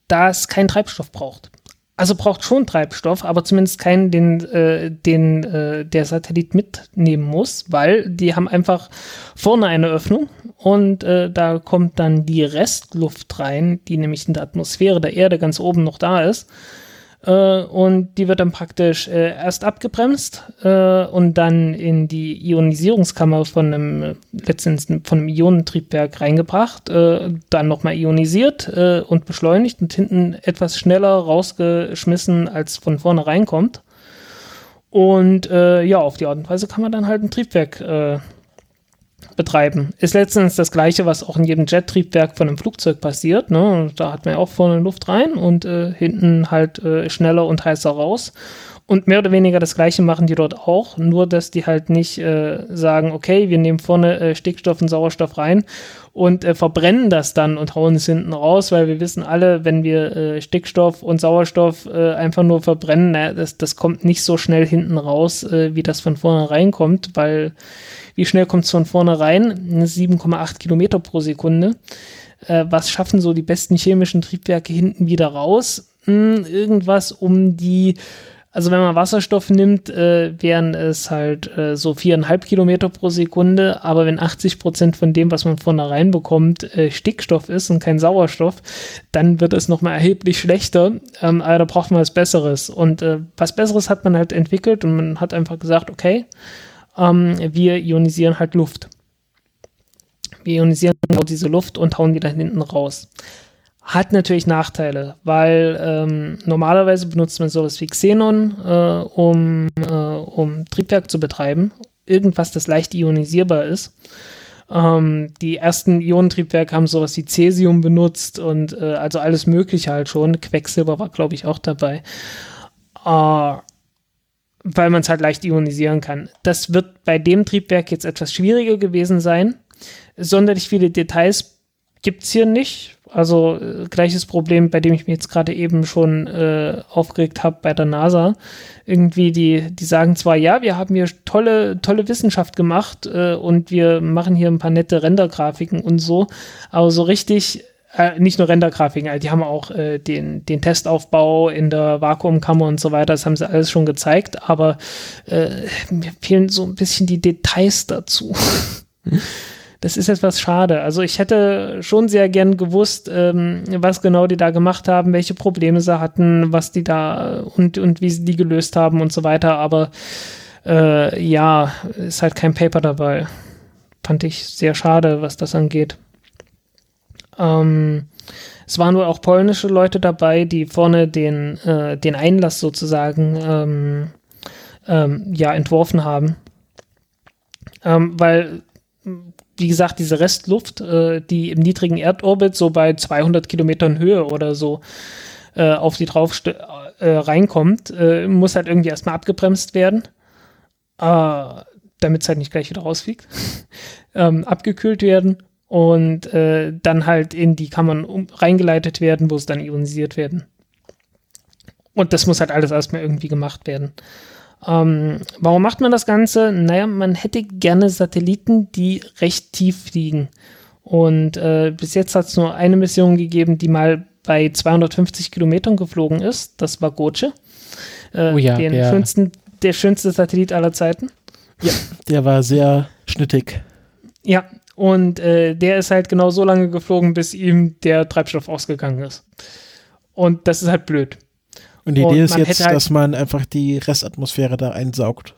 das keinen Treibstoff braucht. Also braucht schon Treibstoff, aber zumindest keinen, den, äh, den äh, der Satellit mitnehmen muss, weil die haben einfach vorne eine Öffnung und äh, da kommt dann die Restluft rein, die nämlich in der Atmosphäre der Erde ganz oben noch da ist. Äh, und die wird dann praktisch äh, erst abgebremst äh, und dann in die Ionisierungskammer von einem letztendlich von einem Ionentriebwerk reingebracht, äh, dann nochmal ionisiert äh, und beschleunigt und hinten etwas schneller rausgeschmissen, als von vorne reinkommt. Und äh, ja, auf die Art und Weise kann man dann halt ein Triebwerk betreiben. Ist letztendlich das gleiche, was auch in jedem Jet-Triebwerk von einem Flugzeug passiert. Ne? Da hat man ja auch vorne Luft rein und äh, hinten halt äh, schneller und heißer raus. Und mehr oder weniger das gleiche machen die dort auch, nur dass die halt nicht äh, sagen, okay, wir nehmen vorne äh, Stickstoff und Sauerstoff rein und äh, verbrennen das dann und hauen es hinten raus, weil wir wissen alle, wenn wir äh, Stickstoff und Sauerstoff einfach nur verbrennen, na, das, das kommt nicht so schnell hinten raus, wie das von vorne reinkommt, weil wie schnell kommt es von vorne rein? 7,8 Kilometer pro Sekunde. Äh, was schaffen so die besten chemischen Triebwerke hinten wieder raus? Hm, irgendwas um die also wenn man Wasserstoff nimmt, äh, wären es halt äh, so viereinhalb Kilometer pro Sekunde, aber wenn 80 Prozent von dem, was man vornherein bekommt, äh, Stickstoff ist und kein Sauerstoff, dann wird es nochmal erheblich schlechter, ähm, aber da braucht man was Besseres. Und äh, was Besseres hat man halt entwickelt und man hat einfach gesagt, okay, ähm, wir ionisieren halt Luft. Wir ionisieren genau diese Luft und hauen die dann hinten raus. Hat natürlich Nachteile, weil ähm, normalerweise benutzt man sowas wie Xenon, äh, um, äh, um Triebwerk zu betreiben. Irgendwas, das leicht ionisierbar ist. Ähm, die ersten Ionentriebwerke haben sowas wie Cäsium benutzt und äh, also alles Mögliche halt schon. Quecksilber war, glaube ich, auch dabei. Äh, weil man es halt leicht ionisieren kann. Das wird bei dem Triebwerk jetzt etwas schwieriger gewesen sein. Sonderlich viele Details gibt es hier nicht. Also äh, gleiches Problem, bei dem ich mich jetzt gerade eben schon äh, aufgeregt habe bei der NASA. Irgendwie, die, die sagen zwar, ja, wir haben hier tolle, tolle Wissenschaft gemacht äh, und wir machen hier ein paar nette Rendergrafiken und so, aber so richtig, äh, nicht nur Rendergrafiken, also die haben auch äh, den, den Testaufbau in der Vakuumkammer und so weiter, das haben sie alles schon gezeigt, aber äh, mir fehlen so ein bisschen die Details dazu. das ist etwas schade. Also ich hätte schon sehr gern gewusst, ähm, was genau die da gemacht haben, welche Probleme sie hatten, was die da und, und wie sie die gelöst haben und so weiter. Aber äh, ja, ist halt kein Paper dabei. Fand ich sehr schade, was das angeht. Ähm, es waren wohl auch polnische Leute dabei, die vorne den, äh, den Einlass sozusagen ähm, ähm, ja, entworfen haben. Ähm, weil wie gesagt, diese Restluft, äh, die im niedrigen Erdorbit so bei 200 Kilometern Höhe oder so äh, auf die drauf äh, reinkommt, äh, muss halt irgendwie erstmal abgebremst werden, äh, damit es halt nicht gleich wieder rausfliegt, ähm, abgekühlt werden und äh, dann halt in die Kammern um, reingeleitet werden, wo es dann ionisiert werden. Und das muss halt alles erstmal irgendwie gemacht werden. Ähm, warum macht man das Ganze? Naja, man hätte gerne Satelliten, die recht tief fliegen. Und äh, bis jetzt hat es nur eine Mission gegeben, die mal bei 250 Kilometern geflogen ist. Das war Goce. Äh, oh ja, den der, schönsten, der schönste Satellit aller Zeiten. Ja, der war sehr schnittig. Ja, und äh, der ist halt genau so lange geflogen, bis ihm der Treibstoff ausgegangen ist. Und das ist halt blöd. Und die Idee ist jetzt, halt dass man einfach die Restatmosphäre da einsaugt.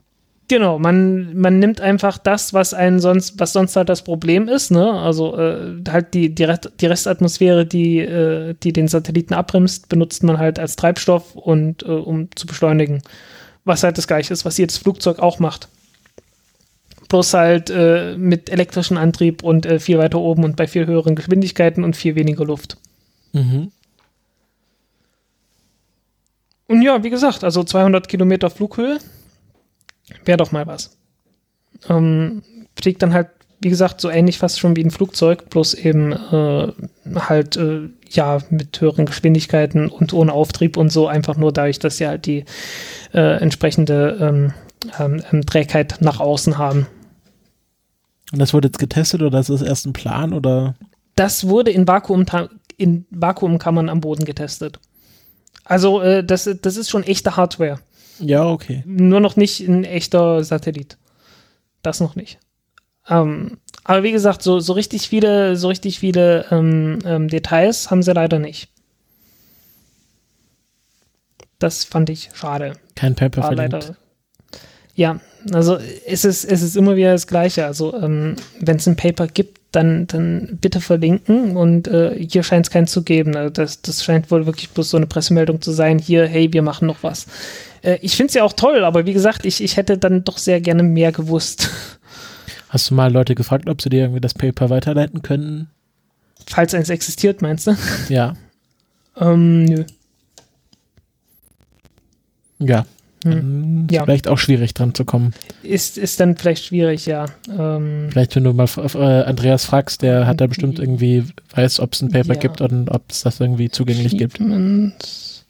Genau, man, man nimmt einfach das, was einen sonst, was sonst halt das Problem ist, ne? Also äh, halt die, die, Rest, die Restatmosphäre, die, äh, die den Satelliten abbremst, benutzt man halt als Treibstoff und äh, um zu beschleunigen. Was halt das gleiche ist, was jedes Flugzeug auch macht. Bloß halt äh, mit elektrischem Antrieb und äh, viel weiter oben und bei viel höheren Geschwindigkeiten und viel weniger Luft. Mhm. Und ja, wie gesagt, also 200 Kilometer Flughöhe wäre doch mal was. Ähm, fliegt dann halt, wie gesagt, so ähnlich fast schon wie ein Flugzeug, bloß eben äh, halt, äh, ja, mit höheren Geschwindigkeiten und ohne Auftrieb und so, einfach nur dadurch, dass sie halt die äh, entsprechende ähm, ähm, ähm Trägheit nach außen haben. Und das wurde jetzt getestet oder das ist erst ein Plan oder? Das wurde in, Vakuum in Vakuumkammern am Boden getestet. Also äh, das, das ist schon echte Hardware. Ja, okay. Nur noch nicht ein echter Satellit. Das noch nicht. Ähm, aber wie gesagt, so, so richtig viele, so richtig viele ähm, ähm, Details haben sie leider nicht. Das fand ich schade. Kein Paper verlinkt. Leider, ja, also es ist, es ist immer wieder das Gleiche. Also ähm, wenn es ein Paper gibt, dann, dann bitte verlinken und äh, hier scheint es keins zu geben. Also das, das scheint wohl wirklich bloß so eine Pressemeldung zu sein, hier, hey, wir machen noch was. Äh, ich finde es ja auch toll, aber wie gesagt, ich, ich hätte dann doch sehr gerne mehr gewusst. Hast du mal Leute gefragt, ob sie dir irgendwie das Paper weiterleiten können? Falls eins existiert, meinst du? Ja. ähm, nö. Ja, Hm. Ja. Vielleicht auch schwierig dran zu kommen. Ist, ist dann vielleicht schwierig, ja. Ähm, Vielleicht, wenn du mal äh, Andreas fragst, der hat da bestimmt irgendwie, weiß, ob es ein Paper Ja. gibt und ob es das irgendwie zugänglich gibt. Ich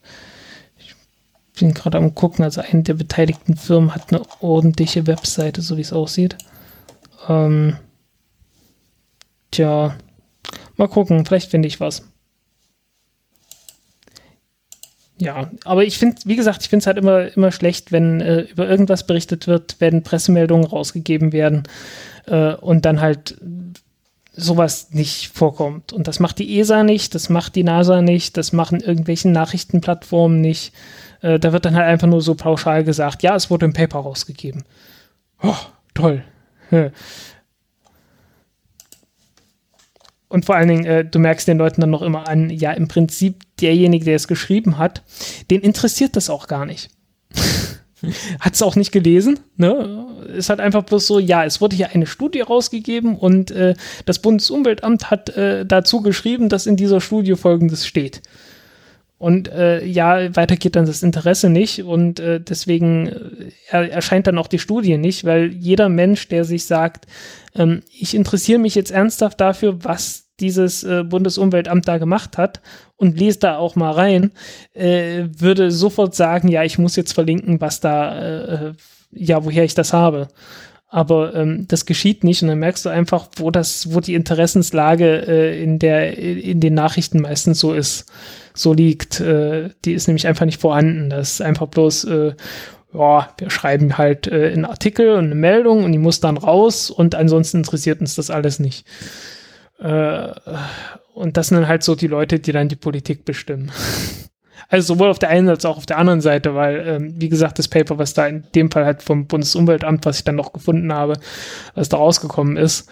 bin gerade am gucken, also eine der beteiligten Firmen hat eine ordentliche Webseite, so wie es aussieht. Ähm, tja, mal gucken, vielleicht finde ich was. Ja, aber ich finde, wie gesagt, ich finde es halt immer, immer schlecht, wenn äh, über irgendwas berichtet wird, wenn Pressemeldungen rausgegeben werden äh, und dann halt sowas nicht vorkommt. Und das macht die ESA nicht, das macht die NASA nicht, das machen irgendwelchen Nachrichtenplattformen nicht. Äh, da wird dann halt einfach nur so pauschal gesagt, ja, es wurde im Paper rausgegeben. Oh, toll. Und vor allen Dingen, äh, du merkst den Leuten dann noch immer an, ja, im Prinzip derjenige, der es geschrieben hat, den interessiert das auch gar nicht. hat es auch nicht gelesen, ne? Ist halt einfach bloß so, ja, es wurde hier eine Studie rausgegeben und äh, das Bundesumweltamt hat äh, dazu geschrieben, dass in dieser Studie folgendes steht. Und äh, ja, weiter geht dann das Interesse nicht und äh, deswegen äh, er, erscheint dann auch die Studie nicht, weil jeder Mensch, der sich sagt, ähm, ich interessiere mich jetzt ernsthaft dafür, was dieses äh, Bundesumweltamt da gemacht hat und lese da auch mal rein, äh, würde sofort sagen, ja, ich muss jetzt verlinken, was da, äh, ja, woher ich das habe. Aber ähm, das geschieht nicht und dann merkst du einfach, wo das, wo die Interessenslage äh, in der, in den Nachrichten meistens so ist, so liegt. Äh, die ist nämlich einfach nicht vorhanden. Das ist einfach bloß, äh, ja, wir schreiben halt äh, einen Artikel und eine Meldung und die muss dann raus und ansonsten interessiert uns das alles nicht. Äh, und das sind dann halt so die Leute, die dann die Politik bestimmen. Also sowohl auf der einen als auch auf der anderen Seite, weil, ähm, wie gesagt, das Paper, was da in dem Fall halt vom Bundesumweltamt, was ich dann noch gefunden habe, was da rausgekommen ist,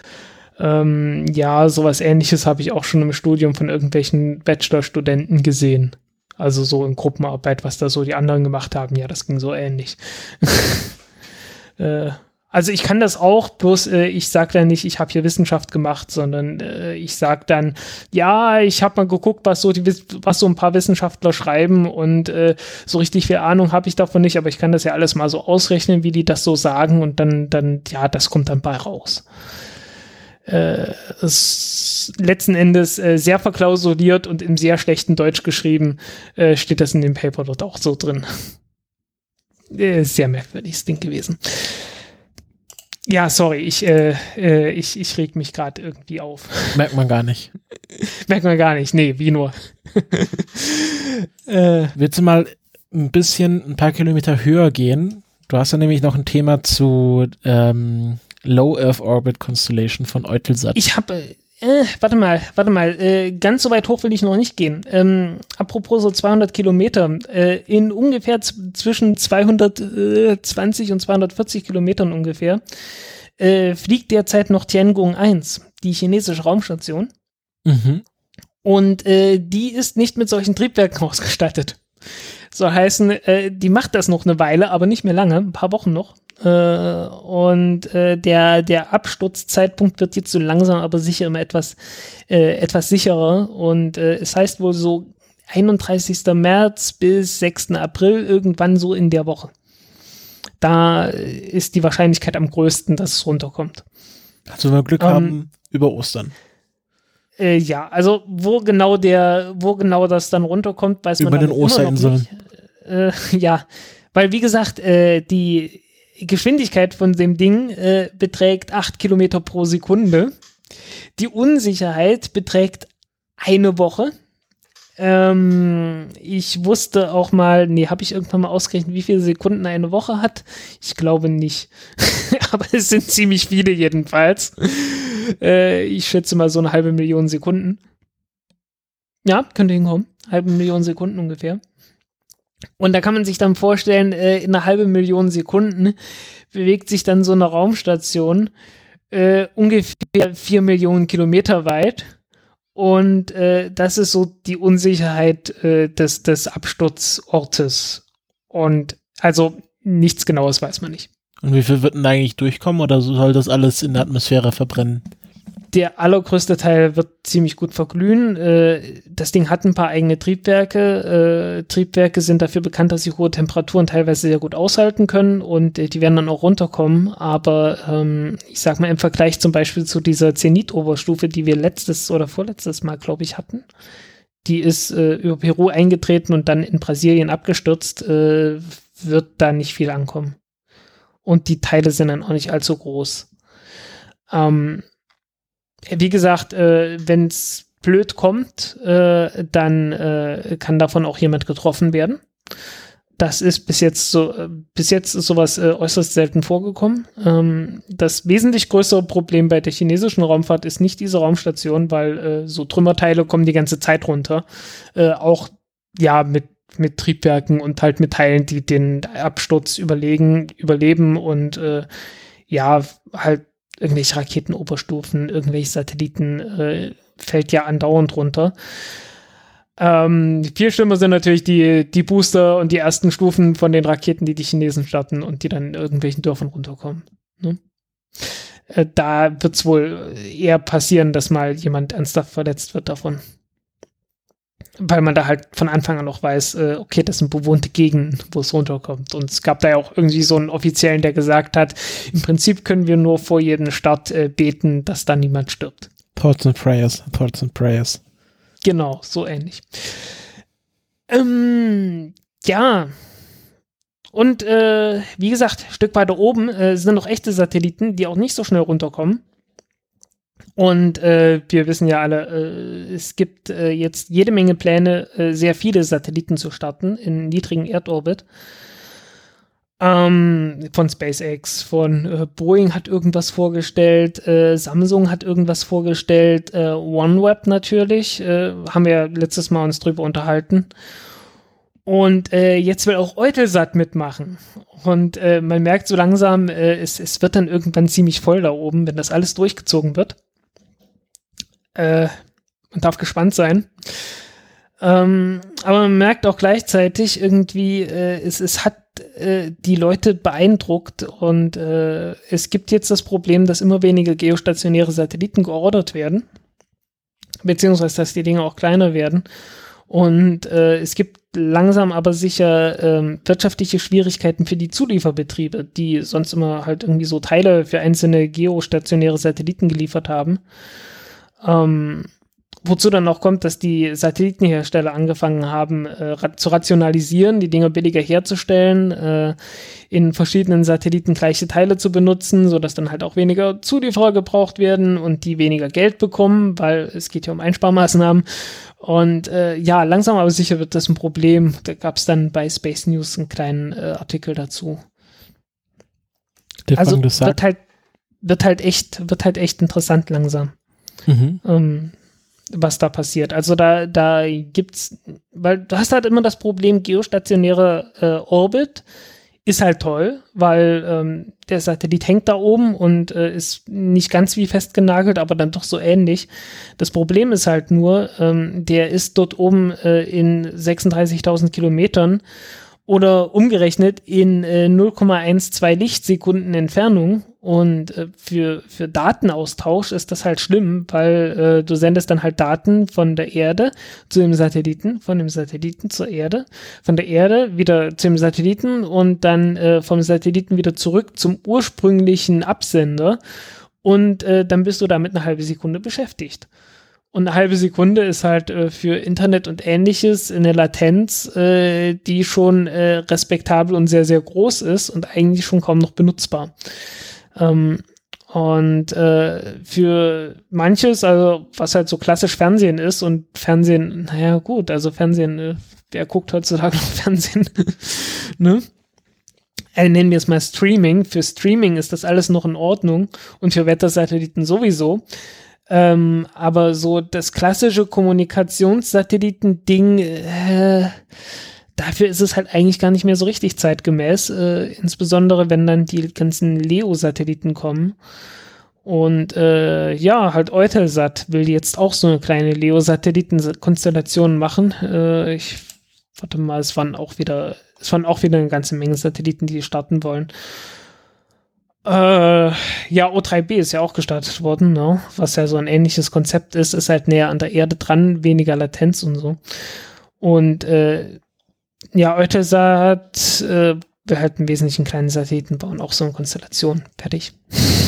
ähm, ja, sowas ähnliches habe ich auch schon im Studium von irgendwelchen Bachelorstudenten gesehen. Also so in Gruppenarbeit, was da so die anderen gemacht haben, ja, das ging so ähnlich. äh, also ich kann das auch, bloß äh, ich sage dann nicht, ich habe hier Wissenschaft gemacht, sondern äh, ich sage dann, ja, ich habe mal geguckt, was so die was so ein paar Wissenschaftler schreiben und äh, so richtig viel Ahnung habe ich davon nicht, aber ich kann das ja alles mal so ausrechnen, wie die das so sagen und dann dann ja, das kommt dann bei raus. Äh, letzten Endes äh, sehr verklausuliert und im sehr schlechten Deutsch geschrieben, äh, steht das in dem Paper dort auch so drin. Äh, sehr merkwürdiges Ding gewesen. Ja, sorry, ich, äh, äh, ich, ich reg mich gerade irgendwie auf. Merkt man gar nicht. Merkt man gar nicht. Nee, wie nur. äh, Willst du mal ein bisschen, ein paar Kilometer höher gehen? Du hast ja nämlich noch ein Thema zu ähm, Low Earth Orbit Constellation von Eutelsat. ich habe, äh, warte mal, warte mal, äh, ganz so weit hoch will ich noch nicht gehen. Ähm, apropos so 200 Kilometer, äh, in ungefähr zwischen 220 und 240 Kilometern ungefähr äh, fliegt derzeit noch Tiangong 1, die chinesische Raumstation. mhm. Und äh, die ist nicht mit solchen Triebwerken ausgestattet. Soll heißen, äh, die macht das noch eine Weile, aber nicht mehr lange, ein paar Wochen noch. Äh, und äh, der, der Absturzzeitpunkt wird jetzt so langsam, aber sicher immer etwas, äh, etwas sicherer. Und äh, es heißt wohl so 31. März bis 6. April, irgendwann so in der Woche. Da ist die Wahrscheinlichkeit am größten, dass es runterkommt. Also wenn wir Glück Ähm, haben, über Ostern. Äh, ja, also wo genau der, wo genau das dann runterkommt, weiß Über man den dann noch Osterinseln. nicht. Äh, ja, weil wie gesagt, äh, die Geschwindigkeit von dem Ding äh, beträgt 8 Kilometer pro Sekunde. Die Unsicherheit beträgt eine Woche. Ähm, ich wusste auch mal, nee, habe ich irgendwann mal ausgerechnet, wie viele Sekunden eine Woche hat? Ich glaube nicht. Aber es sind ziemlich viele jedenfalls. Äh, ich schätze mal so eine halbe Million Sekunden. Ja, könnte hinkommen. Halbe Million Sekunden ungefähr. Und da kann man sich dann vorstellen, äh, in einer halben Million Sekunden bewegt sich dann so eine Raumstation äh, ungefähr vier Millionen Kilometer weit. Und äh, das ist so die Unsicherheit äh, des, des Absturzortes. Und also nichts Genaues weiß man nicht. Und wie viel wird denn da eigentlich durchkommen oder soll das alles in der Atmosphäre verbrennen? Der allergrößte Teil wird ziemlich gut verglühen. Äh, das Ding hat ein paar eigene Triebwerke. Äh, Triebwerke sind dafür bekannt, dass sie hohe Temperaturen teilweise sehr gut aushalten können und äh, die werden dann auch runterkommen. Aber ähm, ich sag mal im Vergleich zum Beispiel zu dieser Zenit-Oberstufe, die wir letztes oder vorletztes Mal, glaube ich, hatten, die ist äh, über Peru eingetreten und dann in Brasilien abgestürzt, äh, wird da nicht viel ankommen. Und die Teile sind dann auch nicht allzu groß. Ähm, wie gesagt, äh, wenn es blöd kommt, äh, dann äh, kann davon auch jemand getroffen werden. Das ist bis jetzt so, äh, bis jetzt ist sowas äh, äußerst selten vorgekommen. Ähm, das wesentlich größere Problem bei der chinesischen Raumfahrt ist nicht diese Raumstation, weil äh, so Trümmerteile kommen die ganze Zeit runter. Auch ja mit mit Triebwerken und halt mit Teilen, die den Absturz überlegen, überleben und ja, halt irgendwelche Raketenoberstufen, irgendwelche Satelliten äh, fällt ja andauernd runter. Ähm, viel schlimmer sind natürlich die, die Booster und die ersten Stufen von den Raketen, die die Chinesen starten und die dann in irgendwelchen Dörfern runterkommen. Ne? Äh, da wird es wohl eher passieren, dass mal jemand ernsthaft verletzt wird davon weil man da halt von Anfang an noch weiß, äh, okay, das sind bewohnte Gegenden, wo es runterkommt. Und es gab da ja auch irgendwie so einen Offiziellen, der gesagt hat, im Prinzip können wir nur vor jedem Start äh, beten, dass da niemand stirbt. Thoughts and Prayers, Thoughts and Prayers. Genau, so ähnlich. Ähm, ja. Und äh, wie gesagt, Stück weiter oben äh, sind noch echte Satelliten, die auch nicht so schnell runterkommen. Und äh, wir wissen ja alle, äh, es gibt äh, jetzt jede Menge Pläne, äh, sehr viele Satelliten zu starten in niedrigen Erdorbit. Ähm, von SpaceX, von äh, Boeing hat irgendwas vorgestellt, äh, Samsung hat irgendwas vorgestellt, OneWeb natürlich, haben wir letztes Mal uns drüber unterhalten. Und äh, jetzt will auch Eutelsat mitmachen. Und äh, man merkt so langsam, äh, es, es wird dann irgendwann ziemlich voll da oben, wenn das alles durchgezogen wird. Äh, man darf gespannt sein. Ähm, aber man merkt auch gleichzeitig irgendwie, äh, es, es hat äh, die Leute beeindruckt und äh, es gibt jetzt das Problem, dass immer weniger geostationäre Satelliten geordert werden, beziehungsweise dass die Dinge auch kleiner werden. Und äh, es gibt langsam aber sicher ähm, wirtschaftliche Schwierigkeiten für die Zulieferbetriebe, die sonst immer halt irgendwie so Teile für einzelne geostationäre Satelliten geliefert haben. Ähm, wozu dann auch kommt, dass die Satellitenhersteller angefangen haben äh, ra zu rationalisieren, die Dinge billiger herzustellen, äh, in verschiedenen Satelliten gleiche Teile zu benutzen, sodass dann halt auch weniger Zulieferer gebraucht werden und die weniger Geld bekommen, weil es geht ja um Einsparmaßnahmen. Und äh, ja, langsam aber sicher wird das ein Problem. Da gab es dann bei Space News einen kleinen äh, Artikel dazu. Der also wird halt, wird halt echt, wird halt echt interessant langsam mhm. ähm, was da passiert. Also da, da gibt's, weil du hast halt immer das Problem, geostationäre äh, Orbit ist halt toll, weil ähm, der Satellit hängt da oben und äh, ist nicht ganz wie festgenagelt, aber dann doch so ähnlich. Das Problem ist halt nur, ähm, der ist dort oben äh, in 36.000 Kilometern oder umgerechnet in äh, 0,12 Lichtsekunden Entfernung. Und äh, für, für Datenaustausch ist das halt schlimm, weil äh, du sendest dann halt Daten von der Erde zu dem Satelliten, von dem Satelliten zur Erde, von der Erde wieder zu dem Satelliten und dann äh, vom Satelliten wieder zurück zum ursprünglichen Absender. Und äh, dann bist du damit eine halbe Sekunde beschäftigt. Und eine halbe Sekunde ist halt äh, für Internet und ähnliches eine Latenz, äh, die schon äh, respektabel und sehr, sehr groß ist und eigentlich schon kaum noch benutzbar. Ähm, und äh, für manches, also was halt so klassisch Fernsehen ist und Fernsehen, naja gut, also Fernsehen, äh, wer guckt heutzutage noch Fernsehen? ne? Äh, nennen wir es mal Streaming. Für Streaming ist das alles noch in Ordnung und für Wettersatelliten sowieso. Ähm, aber so das klassische Kommunikationssatelliten-Ding, äh, dafür ist es halt eigentlich gar nicht mehr so richtig zeitgemäß, äh, insbesondere wenn dann die ganzen Leo-Satelliten kommen. Und äh, ja, halt Eutelsat will jetzt auch so eine kleine Leo-Satelliten-Konstellation machen. Äh, ich warte mal, es waren auch wieder, es waren auch wieder eine ganze Menge Satelliten, die starten wollen. Äh, ja, O3b ist ja auch gestartet worden, ne? was ja so ein ähnliches Konzept ist, ist halt näher an der Erde dran, weniger Latenz und so. Und äh, ja, Eutelsat äh, will halt einen wesentlichen kleinen Satelliten bauen, auch so eine Konstellation. Fertig.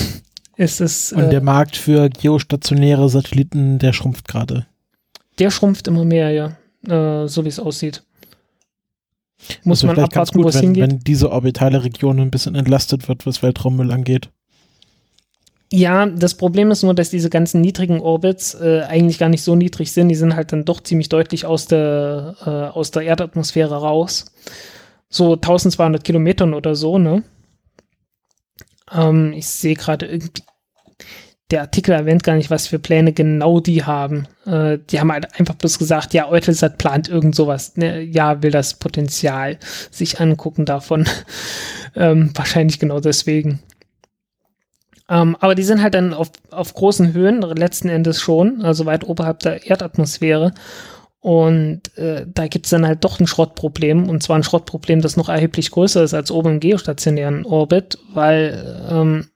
ist es. Und äh, der Markt für geostationäre Satelliten, der schrumpft gerade. Der schrumpft immer mehr, ja. Äh, so wie es aussieht. Muss Also man vielleicht ganz abwarten, wo gut, es wenn, hingeht. wenn diese orbitale Region ein bisschen entlastet wird, was Weltraummüll angeht. Ja, das Problem ist nur, dass diese ganzen niedrigen Orbits äh, eigentlich gar nicht so niedrig sind. Die sind halt dann doch ziemlich deutlich aus der, äh, aus der Erdatmosphäre raus. So 1200 Kilometern oder so, ne? Ähm, ich sehe gerade irgendwie, der Artikel erwähnt gar nicht, was für Pläne genau die haben. Äh, die haben halt einfach bloß gesagt, ja, Eutelsat plant irgend sowas. Ne? Ja, will das Potenzial sich angucken davon. ähm, wahrscheinlich genau deswegen. Ähm, aber die sind halt dann auf, auf großen Höhen, letzten Endes schon, also weit oberhalb der Erdatmosphäre. Und äh, da gibt's dann halt doch ein Schrottproblem, und zwar ein Schrottproblem, das noch erheblich größer ist als oben im geostationären Orbit, weil ähm,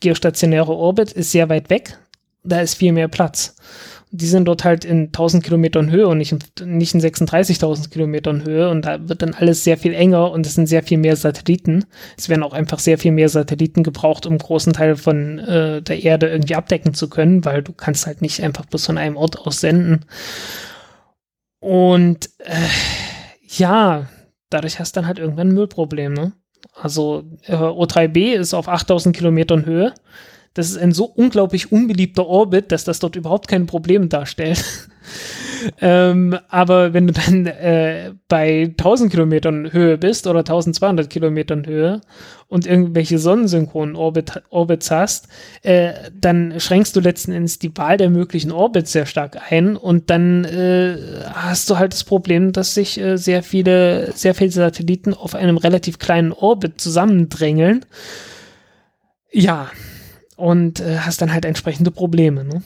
geostationäre Orbit ist sehr weit weg, da ist viel mehr Platz. Die sind dort halt in 1000 Kilometern Höhe und nicht in, nicht in 36.000 Kilometern Höhe und da wird dann alles sehr viel enger und es sind sehr viel mehr Satelliten. Es werden auch einfach sehr viel mehr Satelliten gebraucht, um großen Teil von äh, der Erde irgendwie abdecken zu können, weil du kannst halt nicht einfach bloß von einem Ort aus senden. Und äh, ja, dadurch hast du dann halt irgendwann ein Müllproblem, ne? Also äh, O3b ist auf 8000 Kilometern Höhe. Das ist ein so unglaublich unbeliebter Orbit, dass das dort überhaupt keine Probleme darstellt. ähm, aber wenn du dann äh, bei 1000 Kilometern Höhe bist oder 1200 Kilometern Höhe und irgendwelche sonnensynchronen Orbit, Orbits hast, äh, dann schränkst du letzten Endes die Wahl der möglichen Orbits sehr stark ein und dann äh, hast du halt das Problem, dass sich äh, sehr viele, sehr viele Satelliten auf einem relativ kleinen Orbit zusammendrängeln. Ja, und äh, hast dann halt entsprechende Probleme. Ne?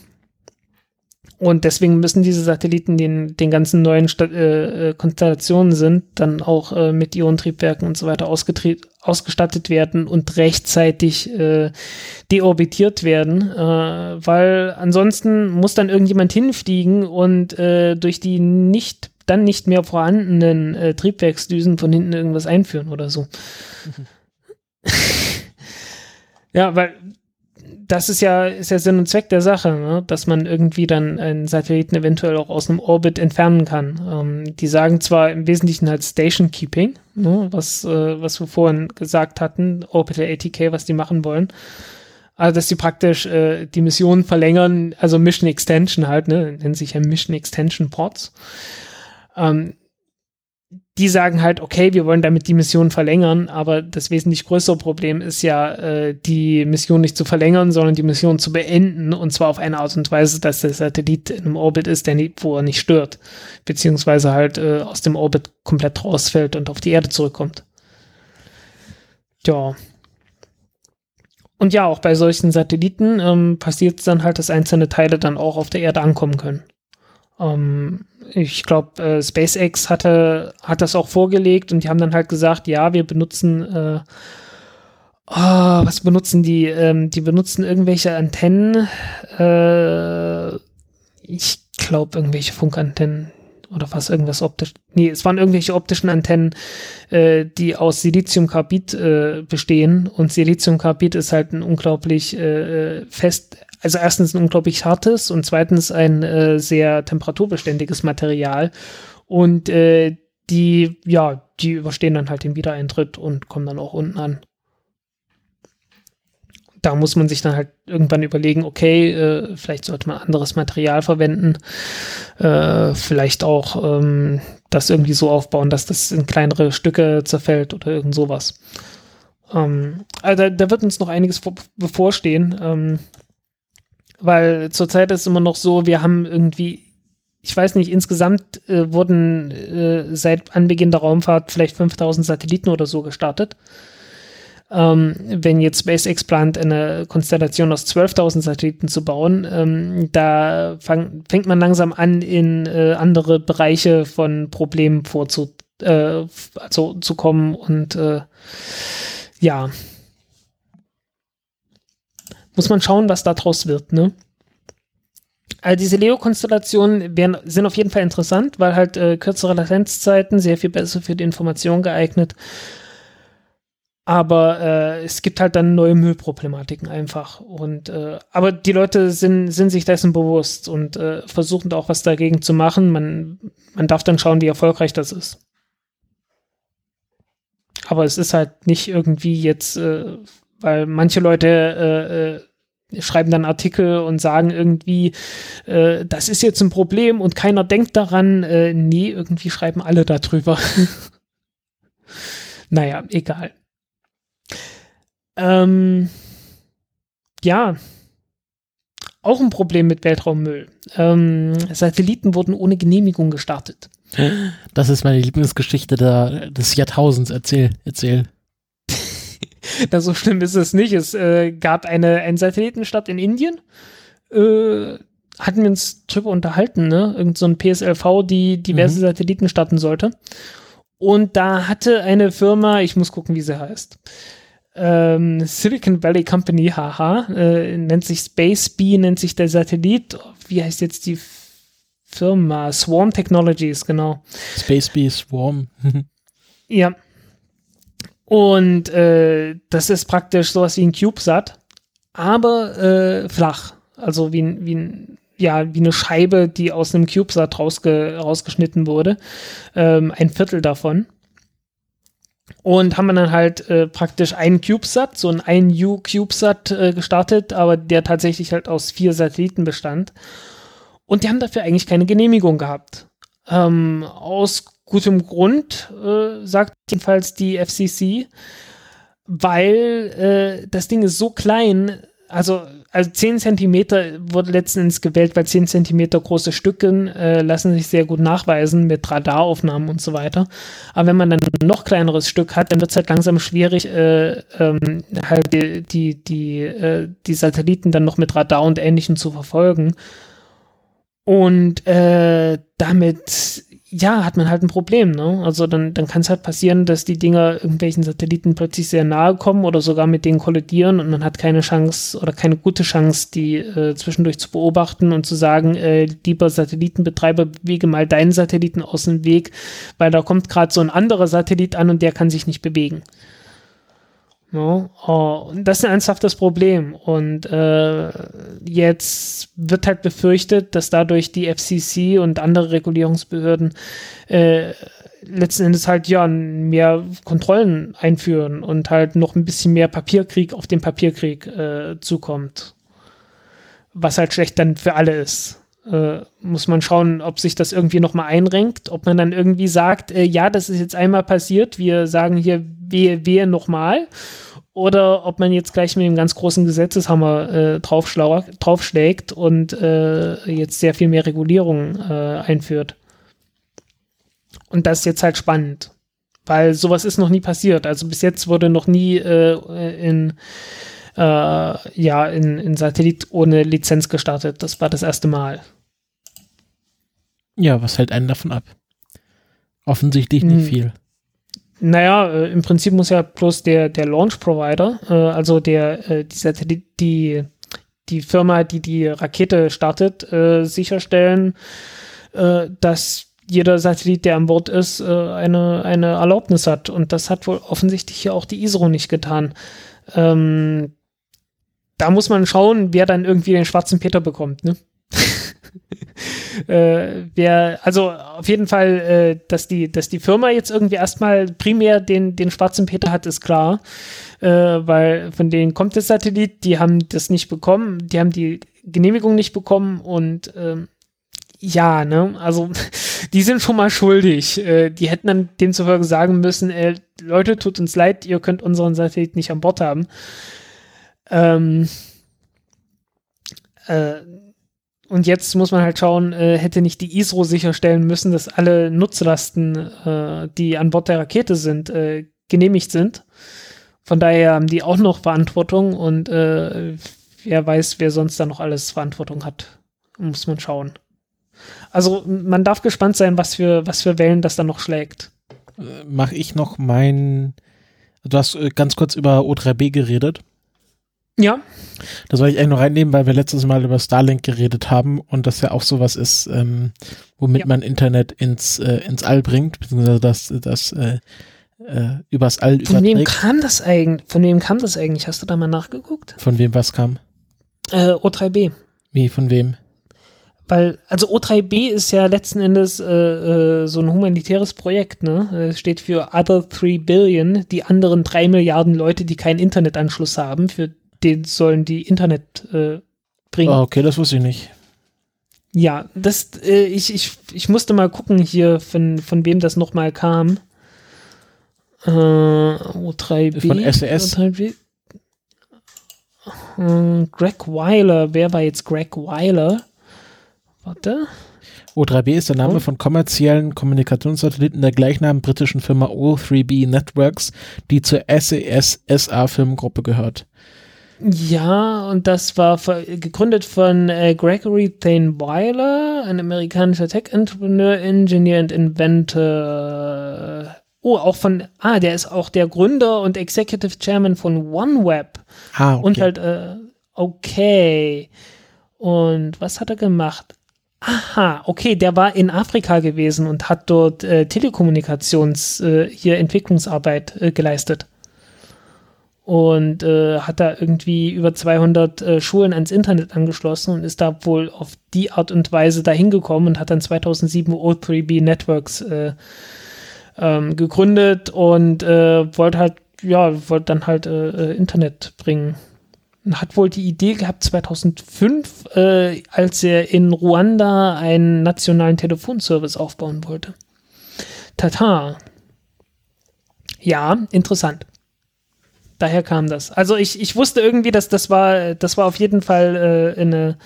Und deswegen müssen diese Satelliten, die in den ganzen neuen Sta äh, äh, Konstellationen sind, dann auch äh, mit Ionentriebwerken und so weiter ausgestattet werden und rechtzeitig äh, deorbitiert werden, äh, weil ansonsten muss dann irgendjemand hinfliegen und äh, durch die nicht dann nicht mehr vorhandenen äh, Triebwerksdüsen von hinten irgendwas einführen oder so. ja, weil das ist ja, ist ja Sinn und Zweck der Sache, ne? dass man irgendwie dann einen Satelliten eventuell auch aus einem Orbit entfernen kann. Ähm, die sagen zwar im Wesentlichen halt Station Keeping, ne? was, äh, was wir vorhin gesagt hatten, Orbital ATK, was die machen wollen. Also, dass die praktisch äh, die Mission verlängern, also Mission Extension halt, ne? nennen sich ja Mission Extension Ports. Ähm, die sagen halt, okay, wir wollen damit die Mission verlängern, aber das wesentlich größere Problem ist ja, äh, die Mission nicht zu verlängern, sondern die Mission zu beenden und zwar auf eine Art und Weise, dass der Satellit in einem Orbit ist, der nicht, wo er nicht stört, beziehungsweise halt äh, aus dem Orbit komplett rausfällt und auf die Erde zurückkommt. Ja. Und ja, auch bei solchen Satelliten ähm, passiert es dann halt, dass einzelne Teile dann auch auf der Erde ankommen können. Ähm, ich glaube, äh, SpaceX hatte, hat das auch vorgelegt und die haben dann halt gesagt, ja, wir benutzen, äh, oh, was benutzen die? Ähm, die benutzen irgendwelche Antennen, äh, ich glaube, irgendwelche Funkantennen oder was, irgendwas optisch. Nee, es waren irgendwelche optischen Antennen, äh, die aus Siliziumkarbid äh, bestehen und Siliziumkarbid ist halt ein unglaublich äh, fest, also erstens ein unglaublich hartes und zweitens ein äh, sehr temperaturbeständiges Material und äh, die, ja, die überstehen dann halt den Wiedereintritt und kommen dann auch unten an. Da muss man sich dann halt irgendwann überlegen, okay, äh, vielleicht sollte man anderes Material verwenden, äh, vielleicht auch ähm, das irgendwie so aufbauen, dass das in kleinere Stücke zerfällt oder irgend sowas. Ähm, also da, da wird uns noch einiges vor, bevorstehen, ähm, weil zurzeit ist immer noch so, wir haben irgendwie, ich weiß nicht, insgesamt äh, wurden äh, seit Anbeginn der Raumfahrt vielleicht 5000 Satelliten oder so gestartet. Ähm, wenn jetzt SpaceX plant, eine Konstellation aus 12.000 Satelliten zu bauen, ähm, da fang, fängt man langsam an, in äh, andere Bereiche von Problemen vorzu, also, zu kommen und äh, ja. Muss man schauen, was daraus wird, ne? Also diese Leo-Konstellationen sind auf jeden Fall interessant, weil halt äh, kürzere Latenzzeiten sehr viel besser für die Information geeignet. Aber äh, es gibt halt dann neue Müllproblematiken einfach. Und äh, aber die Leute sind, sind sich dessen bewusst und äh, versuchen auch was dagegen zu machen. Man, man darf dann schauen, wie erfolgreich das ist. Aber es ist halt nicht irgendwie jetzt, äh, weil manche Leute äh, äh, schreiben dann Artikel und sagen irgendwie, äh, das ist jetzt ein Problem und keiner denkt daran. Äh, nee, irgendwie schreiben alle darüber. naja, egal. Ähm, ja, auch ein Problem mit Weltraummüll. Ähm, Satelliten wurden ohne Genehmigung gestartet. Das ist meine Lieblingsgeschichte der, des Jahrtausends. Erzähl, erzähl. Na, so schlimm ist es nicht. Es äh, gab eine, einen Satellitenstart in Indien. Äh, hatten wir uns drüber unterhalten, ne? Irgend so ein PSLV, die diverse mhm. Satelliten starten sollte. Und da hatte eine Firma, ich muss gucken, wie sie heißt, ähm, Silicon Valley Company, haha, äh, nennt sich Space Bee, nennt sich der Satellit. Wie heißt jetzt die Firma? Swarm Technologies, genau. Space Bee Swarm. ja. Und äh, das ist praktisch sowas wie ein CubeSat, aber äh, flach. Also wie, wie, ein, ja, wie eine Scheibe, die aus einem CubeSat rausge rausgeschnitten wurde. Ähm, ein Viertel davon und haben dann halt äh, praktisch einen CubeSat, so einen 1U CubeSat äh, gestartet, aber der tatsächlich halt aus vier Satelliten bestand. Und die haben dafür eigentlich keine Genehmigung gehabt. Ähm, aus gutem Grund, äh, sagt jedenfalls die FCC, weil äh, das Ding ist so klein, also, also 10 Zentimeter wurde letzten Endes gewählt, weil 10 Zentimeter große Stücke äh, lassen sich sehr gut nachweisen mit Radaraufnahmen und so weiter. Aber wenn man dann ein noch kleineres Stück hat, dann wird es halt langsam schwierig, äh, ähm, halt die, die, die, äh, die Satelliten dann noch mit Radar und Ähnlichem zu verfolgen. Und äh, damit ja, hat man halt ein Problem, ne? Also dann, dann kann es halt passieren, dass die Dinger irgendwelchen Satelliten plötzlich sehr nahe kommen oder sogar mit denen kollidieren und man hat keine Chance oder keine gute Chance, die äh, zwischendurch zu beobachten und zu sagen, äh, lieber Satellitenbetreiber, bewege mal deinen Satelliten aus dem Weg, weil da kommt gerade so ein anderer Satellit an und der kann sich nicht bewegen. No? Oh, das ist ein ernsthaftes Problem. Und äh, jetzt wird halt befürchtet, dass dadurch die FCC und andere Regulierungsbehörden äh, letzten Endes halt ja mehr Kontrollen einführen und halt noch ein bisschen mehr Papierkrieg auf den Papierkrieg äh, zukommt. Was halt schlecht dann für alle ist. Äh, muss man schauen, ob sich das irgendwie nochmal einrenkt, ob man dann irgendwie sagt, äh, ja, das ist jetzt einmal passiert, wir sagen hier wehe, wehe nochmal oder ob man jetzt gleich mit dem ganz großen Gesetzeshammer äh, draufschlägt und äh, jetzt sehr viel mehr Regulierung äh, einführt. Und das ist jetzt halt spannend, weil sowas ist noch nie passiert. Also bis jetzt wurde noch nie äh, in äh, ja in, in Satellit ohne Lizenz gestartet. Das war das erste Mal. Ja, was hält einen davon ab? Offensichtlich nicht hm. viel. Naja, äh, im Prinzip muss ja bloß der, der Launch-Provider, äh, also der, äh, die, Satellit, die, die Firma, die die Rakete startet, äh, sicherstellen, äh, dass jeder Satellit, der an Bord ist, äh, eine, eine Erlaubnis hat. Und das hat wohl offensichtlich hier auch die ISRO nicht getan. Ähm, da muss man schauen, wer dann irgendwie den schwarzen Peter bekommt, ne? Äh, wer, also auf jeden Fall, äh, dass die, dass die Firma jetzt irgendwie erstmal primär den, den schwarzen Peter hat, ist klar, äh, weil von denen kommt der Satellit, die haben das nicht bekommen, die haben die Genehmigung nicht bekommen und ähm, ja, ne, also die sind schon mal schuldig. Äh, die hätten dann demzufolge sagen müssen, äh, Leute, tut uns leid, ihr könnt unseren Satellit nicht an Bord haben. Ähm, äh, und jetzt muss man halt schauen, äh, hätte nicht die ISRO sicherstellen müssen, dass alle Nutzlasten, äh, die an Bord der Rakete sind, äh, genehmigt sind. Von daher haben die auch noch Verantwortung und äh, wer weiß, wer sonst da noch alles Verantwortung hat. Muss man schauen. Also man darf gespannt sein, was für, was für Wellen das dann noch schlägt. Äh, Mache ich noch mein. Du hast äh, ganz kurz über O3B geredet. Ja. Das wollte ich eigentlich noch reinnehmen, weil wir letztes Mal über Starlink geredet haben und das ja auch sowas ist, ähm, womit Ja. man Internet ins, äh, ins All bringt, beziehungsweise das, das äh, äh, übers All Von wem überträgt. kam das eigentlich? Von wem kam das eigentlich? Hast du da mal nachgeguckt? Von wem was kam? Äh, O3B. Wie, von wem? Weil, also O3B ist ja letzten Endes äh, äh, so ein humanitäres Projekt, ne? Es steht für Other 3 Billion, die anderen drei Milliarden Leute, die keinen Internetanschluss haben, für den sollen die Internet äh, bringen. Oh, okay, das wusste ich nicht. Ja, das, äh, ich, ich, ich musste mal gucken hier, von, von wem das nochmal kam. Äh, O3B. Von SES. O3B. Hm, Greg Weiler, wer war jetzt Greg Weiler? Warte. O3B ist der Name Oh. von kommerziellen Kommunikationssatelliten der gleichnamigen britischen Firma O3B Networks, die zur SES SA Firmengruppe gehört. Ja, und das war gegründet von äh, Gregory Thane Weiler, ein amerikanischer Tech-Entrepreneur, Engineer und Inventor. Oh, auch von, ah, der ist auch der Gründer und Executive Chairman von OneWeb. Ah, okay. Und halt, äh, okay. Und was hat er gemacht? Aha, okay, der war in Afrika gewesen und hat dort äh, Telekommunikations, äh, hier Entwicklungsarbeit äh, geleistet. Und äh, hat da irgendwie über 200 äh, Schulen ans Internet angeschlossen und ist da wohl auf die Art und Weise dahin gekommen und hat dann 2007 O3B Networks äh, ähm, gegründet und äh, wollte halt, ja, wollte dann halt äh, äh, Internet bringen. Und hat wohl die Idee gehabt 2005, äh, als er in Ruanda einen nationalen Telefonservice aufbauen wollte. Tata. Ja, interessant. Daher kam das. Also ich, ich wusste irgendwie, dass das war, das war auf jeden Fall äh, eine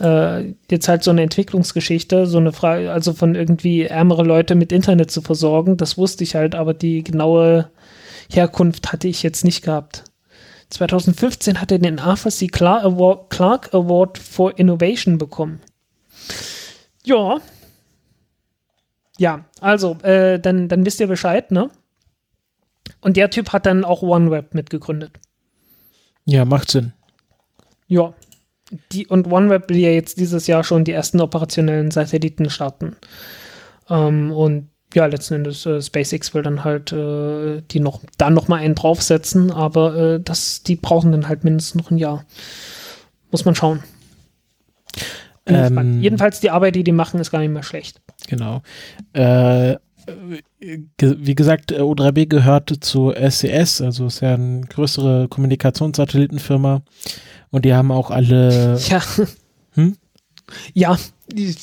äh, jetzt halt so eine Entwicklungsgeschichte, so eine Frage, also von irgendwie ärmere Leute mit Internet zu versorgen. Das wusste ich halt, aber die genaue Herkunft hatte ich jetzt nicht gehabt. 2015 hat er den Arthur C. Clarke Award, Clarke Award for Innovation bekommen. Ja. Ja, also, äh, dann, dann wisst ihr Bescheid, ne? Und der Typ hat dann auch OneWeb mitgegründet. ja, macht Sinn. Ja. Die, und OneWeb will ja jetzt dieses Jahr schon die ersten operationellen Satelliten starten. Ähm, und ja, letzten Endes äh, SpaceX will dann halt äh, die noch dann noch mal einen draufsetzen, aber äh, das, die brauchen dann halt mindestens noch ein Jahr. Muss man schauen. Ähm. Jedenfalls die Arbeit, die die machen, ist gar nicht mehr schlecht. Genau. Äh, wie gesagt, äh, O3B gehört zu SES, also ist ja eine größere Kommunikationssatellitenfirma. Und die haben auch alle, Ja. Hm? Ja, ich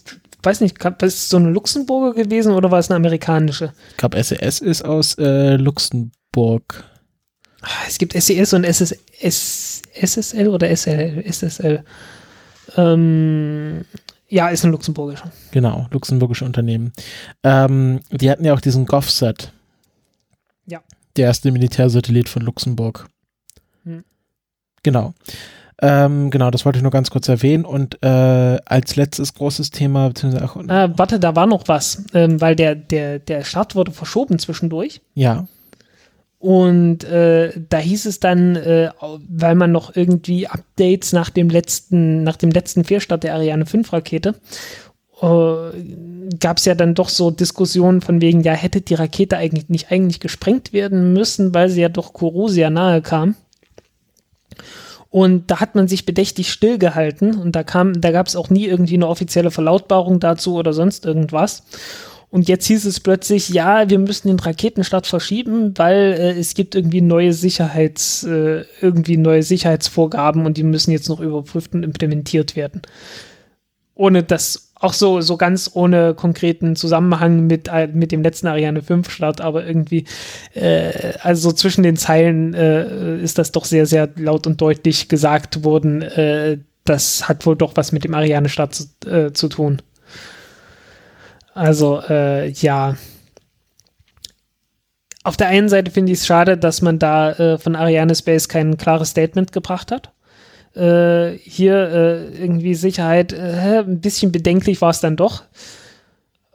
weiß nicht, ist es so eine Luxemburger gewesen oder war es eine amerikanische? ich glaube, SES ist aus äh, Luxemburg. Ah, Es gibt SES und SS, S, SSL oder SL, SSL. Ähm, ja, ist ein luxemburgischer. Genau, luxemburgische Unternehmen. Ähm, die hatten ja auch diesen GovSat. Ja. Der erste Militärsatellit von Luxemburg. Hm. Genau. Ähm, genau, das wollte ich nur ganz kurz erwähnen. Und äh, als letztes großes Thema, beziehungsweise auch, Äh, warte, da war noch was, ähm, weil der, der, der Start wurde verschoben zwischendurch. ja, Und äh, da hieß es dann, äh, weil man noch irgendwie Updates nach dem letzten, nach dem letzten Fehlstart der Ariane 5 Rakete, äh, gab es ja dann doch so Diskussionen von wegen, ja, hätte die Rakete eigentlich nicht eigentlich gesprengt werden müssen, weil sie ja doch Kourou sehr nahe kam. Und da hat man sich bedächtig stillgehalten und da kam, da gab es auch nie irgendwie eine offizielle Verlautbarung dazu oder sonst irgendwas. Und jetzt hieß es plötzlich, ja, wir müssen den Raketenstart verschieben, weil äh, es gibt irgendwie neue Sicherheits, äh, irgendwie neue Sicherheitsvorgaben und die müssen jetzt noch überprüft und implementiert werden. Ohne das, auch so, so ganz ohne konkreten Zusammenhang mit, äh, mit dem letzten Ariane 5 Start, aber irgendwie, äh, also so zwischen den Zeilen äh, ist das doch sehr, sehr laut und deutlich gesagt worden, äh, das hat wohl doch was mit dem Ariane Start zu, zu tun. Also, äh, ja. Auf der einen Seite finde ich es schade, dass man da äh, von Ariane Space kein klares Statement gebracht hat. Äh, hier äh, irgendwie Sicherheit, äh, ein bisschen bedenklich war es dann doch.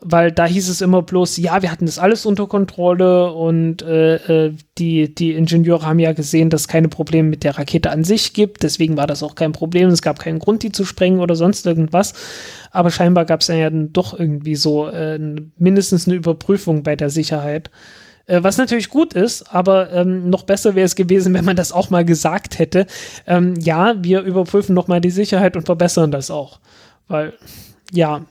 Weil da hieß es immer bloß, ja, wir hatten das alles unter Kontrolle und äh, äh, die, die Ingenieure haben ja gesehen, dass es keine Probleme mit der Rakete an sich gibt, deswegen war das auch kein Problem, es gab keinen Grund, die zu sprengen oder sonst irgendwas. Aber scheinbar gab es ja dann doch irgendwie so äh, mindestens eine Überprüfung bei der Sicherheit. Äh, was natürlich gut ist, aber ähm, noch besser wäre es gewesen, wenn man das auch mal gesagt hätte. Ähm, ja, wir überprüfen nochmal die Sicherheit und verbessern das auch. Weil, ja,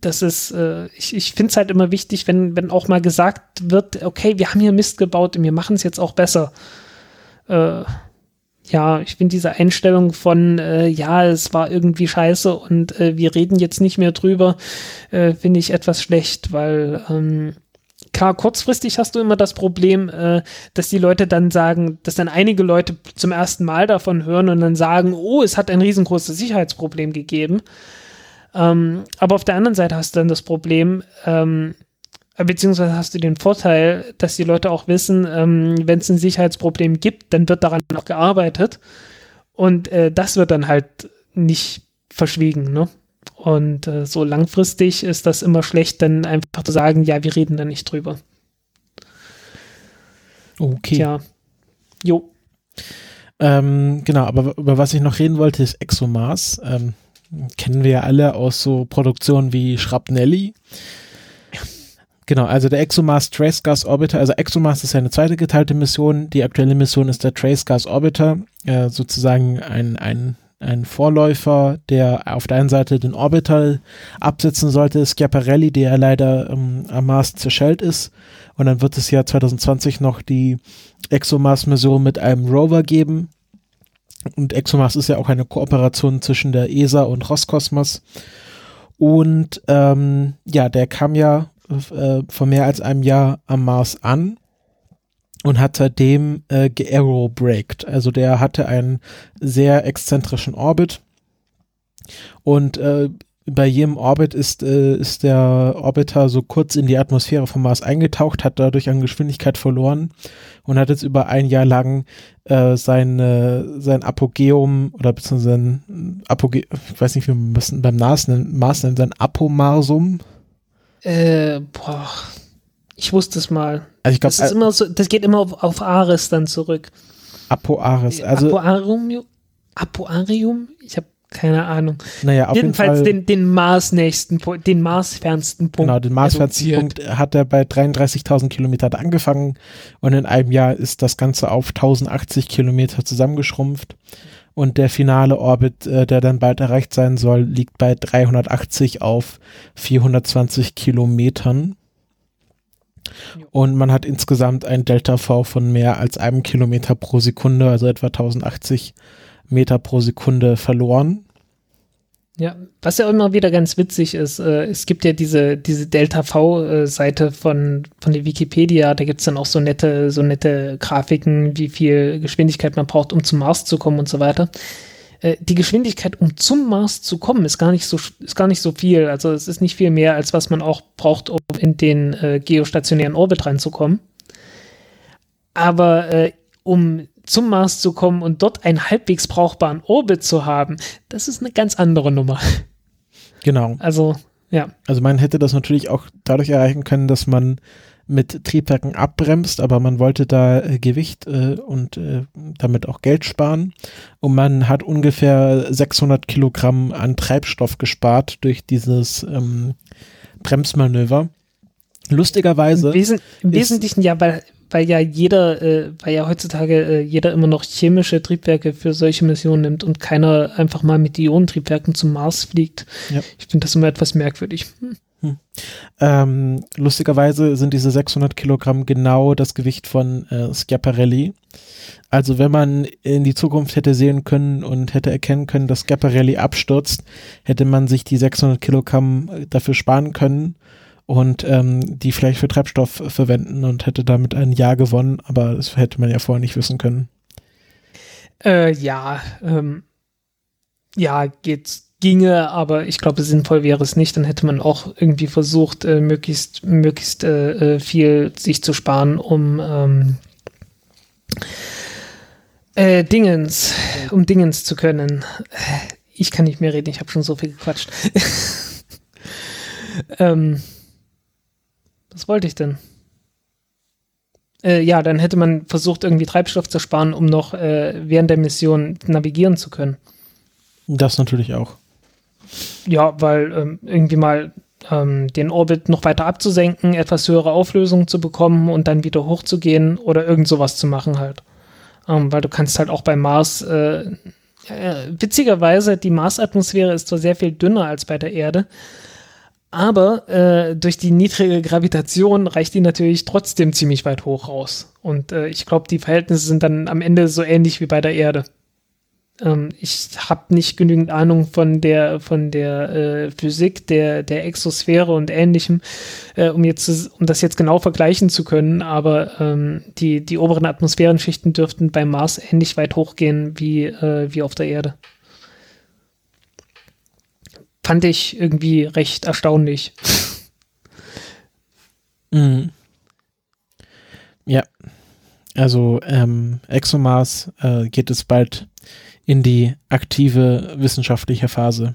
das ist, äh, ich, ich finde es halt immer wichtig, wenn, wenn auch mal gesagt wird, okay, wir haben hier Mist gebaut und wir machen es jetzt auch besser. Äh, ja, ich finde diese Einstellung von, äh, ja, es war irgendwie scheiße und äh, wir reden jetzt nicht mehr drüber, äh, finde ich etwas schlecht, weil ähm, klar, kurzfristig hast du immer das Problem, äh, dass die Leute dann sagen, dass dann einige Leute zum ersten Mal davon hören und dann sagen, oh, es hat ein riesengroßes Sicherheitsproblem gegeben. Ähm, aber auf der anderen Seite hast du dann das Problem, ähm, beziehungsweise hast du den Vorteil, dass die Leute auch wissen, ähm, wenn es ein Sicherheitsproblem gibt, dann wird daran noch gearbeitet. Und äh, das wird dann halt nicht verschwiegen, ne? Und äh, so langfristig ist das immer schlecht, dann einfach zu sagen, ja, wir reden da nicht drüber. Okay. Ja. Jo. Ähm, genau, aber über was ich noch reden wollte, ist ExoMars. Ähm, kennen wir ja alle aus so Produktionen wie Schrapnelli. Genau, also der ExoMars Trace Gas Orbiter, also ExoMars ist ja eine zweite geteilte Mission. Die aktuelle Mission ist der Trace Gas Orbiter, äh, sozusagen ein, ein, ein Vorläufer, der auf der einen Seite den Orbital absetzen sollte, Schiaparelli, der ja leider ähm, am Mars zerschellt ist. Und dann wird es ja 2020 noch die ExoMars-Mission mit einem Rover geben, und ExoMars ist ja auch eine Kooperation zwischen der ESA und Roskosmos. Und ähm, ja, der kam ja äh, vor mehr als einem Jahr am Mars an und hat seitdem äh, geaerobraked. Also der hatte einen sehr exzentrischen Orbit. Und äh, bei jedem Orbit ist, äh, ist der Orbiter so kurz in die Atmosphäre vom Mars eingetaucht, hat dadurch an Geschwindigkeit verloren und hat jetzt über ein Jahr lang äh, sein, äh, sein Apogeum oder beziehungsweise sein Apoge ich weiß nicht, wie man das beim Mars nennen, Mars nennen, sein Apomarsum. Äh, boah, ich wusste es mal. Also ich glaub, das ist immer so, das geht immer auf, auf Ares dann zurück. Apoaris, also Apoarium, Apoarium? Ich habe keine Ahnung. Naja, auf Jedenfalls jeden Fall, den, den Marsnächsten, Pu- den Marsfernsten Punkt. Genau, den maßfernsten. Punkt hat er bei 33.000 Kilometern angefangen und in einem Jahr ist das Ganze auf 1080 Kilometer zusammengeschrumpft. Und der finale Orbit, äh, der dann bald erreicht sein soll, liegt bei 380 auf 420 Kilometern. Und man hat insgesamt ein Delta V von mehr als einem Kilometer pro Sekunde, also etwa 1080 Meter pro Sekunde verloren. Ja, was ja immer wieder ganz witzig ist, äh, es gibt ja diese, diese Delta-V-Seite von, von der Wikipedia, da gibt's dann auch so nette, so nette Grafiken, wie viel Geschwindigkeit man braucht, um zum Mars zu kommen und so weiter. Äh, die Geschwindigkeit, um zum Mars zu kommen, ist gar nicht so, ist gar nicht so viel. Also es ist nicht viel mehr, als was man auch braucht, um in den äh, geostationären Orbit reinzukommen. Aber äh, um zum Mars zu kommen und dort einen halbwegs brauchbaren Orbit zu haben, das ist eine ganz andere Nummer. Genau. Also, ja. Also man hätte das natürlich auch dadurch erreichen können, dass man mit Triebwerken abbremst, aber man wollte da äh, Gewicht äh, und äh, damit auch Geld sparen. Und man hat ungefähr 600 Kilogramm an Treibstoff gespart durch dieses ähm, Bremsmanöver. Lustigerweise. Im, Wesen, im ist- Wesentlichen ja, weil, weil ja jeder, äh, weil ja heutzutage äh, jeder immer noch chemische Triebwerke für solche Missionen nimmt und keiner einfach mal mit Ionentriebwerken zum Mars fliegt. Ja. Ich finde das immer etwas merkwürdig. Hm. Ähm, lustigerweise sind diese 600 Kilogramm genau das Gewicht von äh, Schiaparelli. Also wenn man in die Zukunft hätte sehen können und hätte erkennen können, dass Schiaparelli abstürzt, hätte man sich die 600 Kilogramm äh, dafür sparen können und ähm, die vielleicht für Treibstoff verwenden und hätte damit ein Jahr gewonnen, aber das hätte man ja vorher nicht wissen können. Äh, ja, ähm, ja, geht's, ginge, aber ich glaube, sinnvoll wäre es nicht. Dann hätte man auch irgendwie versucht, äh, möglichst, möglichst äh, äh, viel sich zu sparen, um ähm, äh, Dingens, um Dingens zu können. Ich kann nicht mehr reden, ich habe schon so viel gequatscht. ähm, Was wollte ich denn? Äh, ja, dann hätte man versucht, irgendwie Treibstoff zu sparen, um noch äh, während der Mission navigieren zu können. Das natürlich auch. Ja, weil ähm, irgendwie mal ähm, den Orbit noch weiter abzusenken, etwas höhere Auflösung zu bekommen und dann wieder hochzugehen oder irgend sowas zu machen halt. Ähm, weil du kannst halt auch beim Mars, äh, witzigerweise, die Marsatmosphäre ist zwar sehr viel dünner als bei der Erde, aber äh, durch die niedrige Gravitation reicht die natürlich trotzdem ziemlich weit hoch raus. Und äh, ich glaube, die Verhältnisse sind dann am Ende so ähnlich wie bei der Erde. Ähm, ich habe nicht genügend Ahnung von der von der äh, Physik der der Exosphäre und Ähnlichem, äh, um jetzt um das jetzt genau vergleichen zu können. Aber ähm, die die oberen Atmosphärenschichten dürften beim Mars ähnlich weit hochgehen wie äh, wie auf der Erde. Fand ich irgendwie recht erstaunlich. Mhm. Ja, also ähm, ExoMars äh, geht es bald in die aktive wissenschaftliche Phase.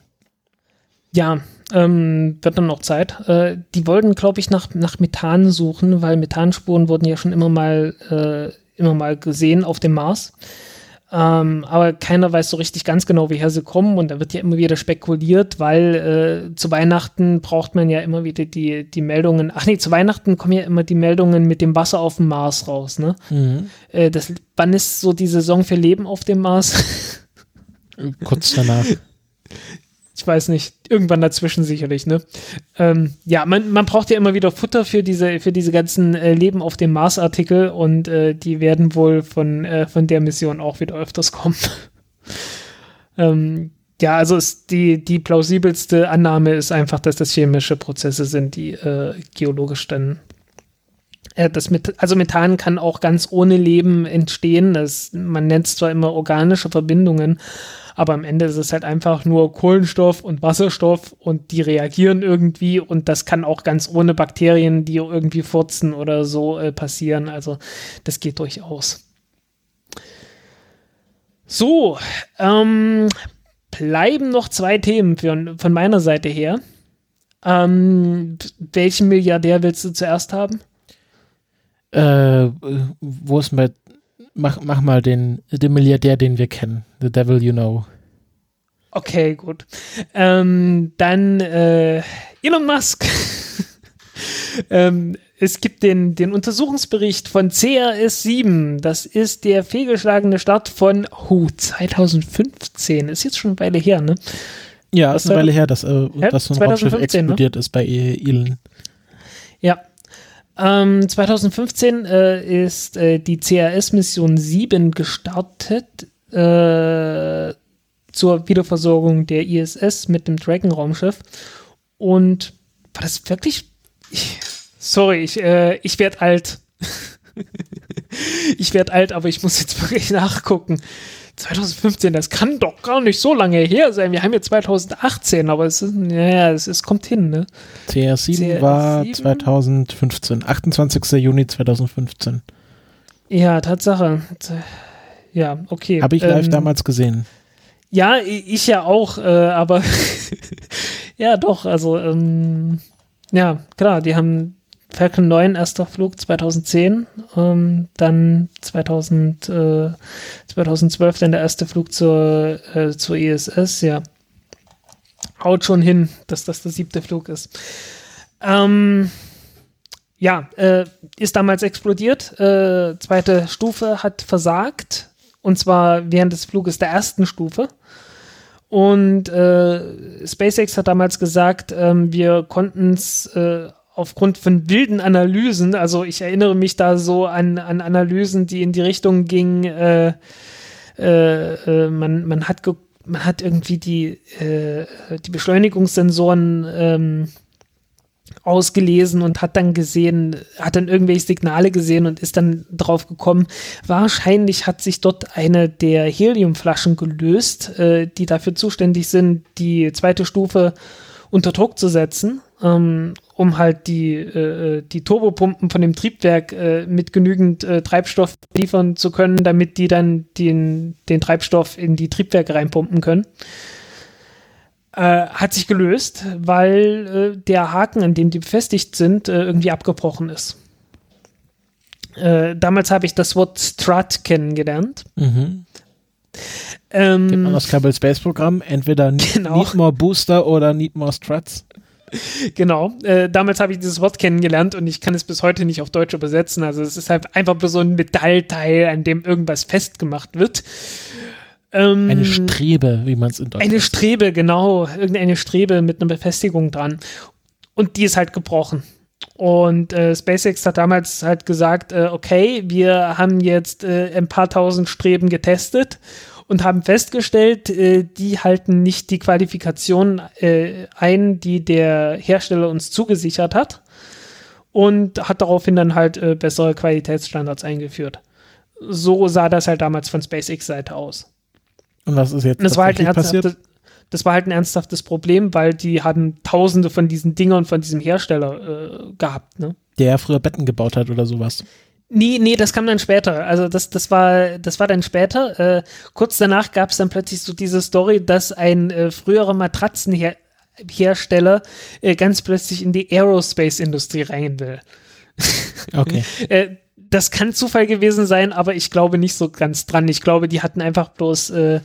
Ja, ähm, wird dann noch Zeit. Äh, die wollten, glaube ich, nach, nach Methan suchen, weil Methanspuren wurden ja schon immer mal, äh, immer mal gesehen auf dem Mars. Ähm, aber keiner weiß so richtig ganz genau, woher sie kommen und da wird ja immer wieder spekuliert, weil äh, zu Weihnachten braucht man ja immer wieder die, die Meldungen. Ach nee, zu Weihnachten kommen ja immer die Meldungen mit dem Wasser auf dem Mars raus, ne? Mhm. Äh, das, wann ist so die Saison für Leben auf dem Mars? Kurz danach. Ich weiß nicht, irgendwann dazwischen sicherlich, ne? Ähm, ja, man, man braucht ja immer wieder Futter für diese, für diese ganzen äh, Leben auf dem Mars-Artikel und äh, die werden wohl von, äh, von der Mission auch wieder öfters kommen. ähm, ja, also ist die, die plausibelste Annahme ist einfach, dass das chemische Prozesse sind, die äh, geologisch dann äh, das mit, also Methan kann auch ganz ohne Leben entstehen. Das, man nennt es zwar immer organische Verbindungen, aber am Ende ist es halt einfach nur Kohlenstoff und Wasserstoff und die reagieren irgendwie und das kann auch ganz ohne Bakterien, die irgendwie furzen oder so äh, passieren. Also das geht durchaus. So, ähm, bleiben noch zwei Themen für, von meiner Seite her. Ähm, welchen Milliardär willst du zuerst haben? Äh, wo ist mit mach, mach mal den, den Milliardär, den wir kennen. The Devil You Know. Okay, gut. Ähm, dann äh, Elon Musk. ähm, es gibt den, den Untersuchungsbericht von CRS7. Das ist der fehlgeschlagene Start von uh, 2015. Ist jetzt schon eine Weile her, ne? Ja, ist eine Weile her, dass, äh, ja, dass so ein Raumschiff ne? explodiert ne? ist bei Elon. Ja, ähm, 2015 äh, ist äh, die CRS-Mission 7 gestartet äh, zur Wiederversorgung der ISS mit dem Dragon-Raumschiff. Und war das wirklich. Ich, sorry, ich, äh, ich werde alt. ich werde alt, aber ich muss jetzt wirklich nachgucken. 2015, das kann doch gar nicht so lange her sein. Wir haben jetzt 2018, aber es ist, naja, es, es kommt hin, ne? CR7 CR7 war 2015, 28. Juni 2015. Ja, Tatsache. Ja, okay. Habe ich live ähm, damals gesehen. Ja, ich ja auch, äh, aber ja, doch, also, ähm, ja, klar, die haben Falcon 9 erster Flug 2010, ähm, dann 2000, äh, 2012 dann der erste Flug zur, äh, zur ISS, ja. Haut schon hin, dass das der siebte Flug ist. Ähm, ja, äh, ist damals explodiert. Äh, zweite Stufe hat versagt. Und zwar während des Fluges der ersten Stufe. Und äh, SpaceX hat damals gesagt, ähm, wir konnten es äh, aufgrund von wilden Analysen, also ich erinnere mich da so an, an Analysen, die in die Richtung gingen, äh, äh, äh man, man, hat man hat irgendwie die, äh, die Beschleunigungssensoren ähm, ausgelesen und hat dann gesehen, hat dann irgendwelche Signale gesehen und ist dann drauf gekommen, wahrscheinlich hat sich dort eine der Heliumflaschen gelöst, äh, die dafür zuständig sind, die zweite Stufe unter Druck zu setzen. Ähm, um halt die, äh, die Turbopumpen von dem Triebwerk äh, mit genügend äh, Treibstoff liefern zu können, damit die dann den, den Treibstoff in die Triebwerke reinpumpen können. äh, hat sich gelöst, weil äh, der Haken, an dem die befestigt sind, äh, irgendwie abgebrochen ist. Äh, damals habe ich das Wort Strut kennengelernt. Mhm. Ähm, Gibt man das Kerbal Space Programm entweder Genau. Need More Booster oder Need More Struts? Genau, äh, damals habe ich dieses Wort kennengelernt und ich kann es bis heute nicht auf Deutsch übersetzen. Also es ist halt einfach bloß so ein Metallteil, an dem irgendwas festgemacht wird. Ähm, Eine Strebe, wie man es in Deutschland Eine Strebe, genau, irgendeine Strebe mit einer Befestigung dran. Und die ist halt gebrochen. Und äh, SpaceX hat damals halt gesagt, äh, okay, wir haben jetzt äh, ein paar tausend Streben getestet und haben festgestellt, äh, die halten nicht die Qualifikation äh, ein, die der Hersteller uns zugesichert hat. Und hat daraufhin dann halt äh, bessere Qualitätsstandards eingeführt. So sah das halt damals von SpaceX-Seite aus. Und was ist jetzt das war, halt ein ernsthaftes, das war halt ein ernsthaftes Problem, weil die hatten tausende von diesen Dingern von diesem Hersteller äh, gehabt. Ne? Der früher Betten gebaut hat oder sowas. Nee, nee, das kam dann später. Also das, das war, das war dann später. Äh, kurz danach gab es dann plötzlich so diese Story, dass ein äh, früherer Matratzenhersteller äh, ganz plötzlich in die Aerospace-Industrie rein will. Okay. Äh, das kann Zufall gewesen sein, aber ich glaube nicht so ganz dran. Ich glaube, die hatten einfach bloß äh,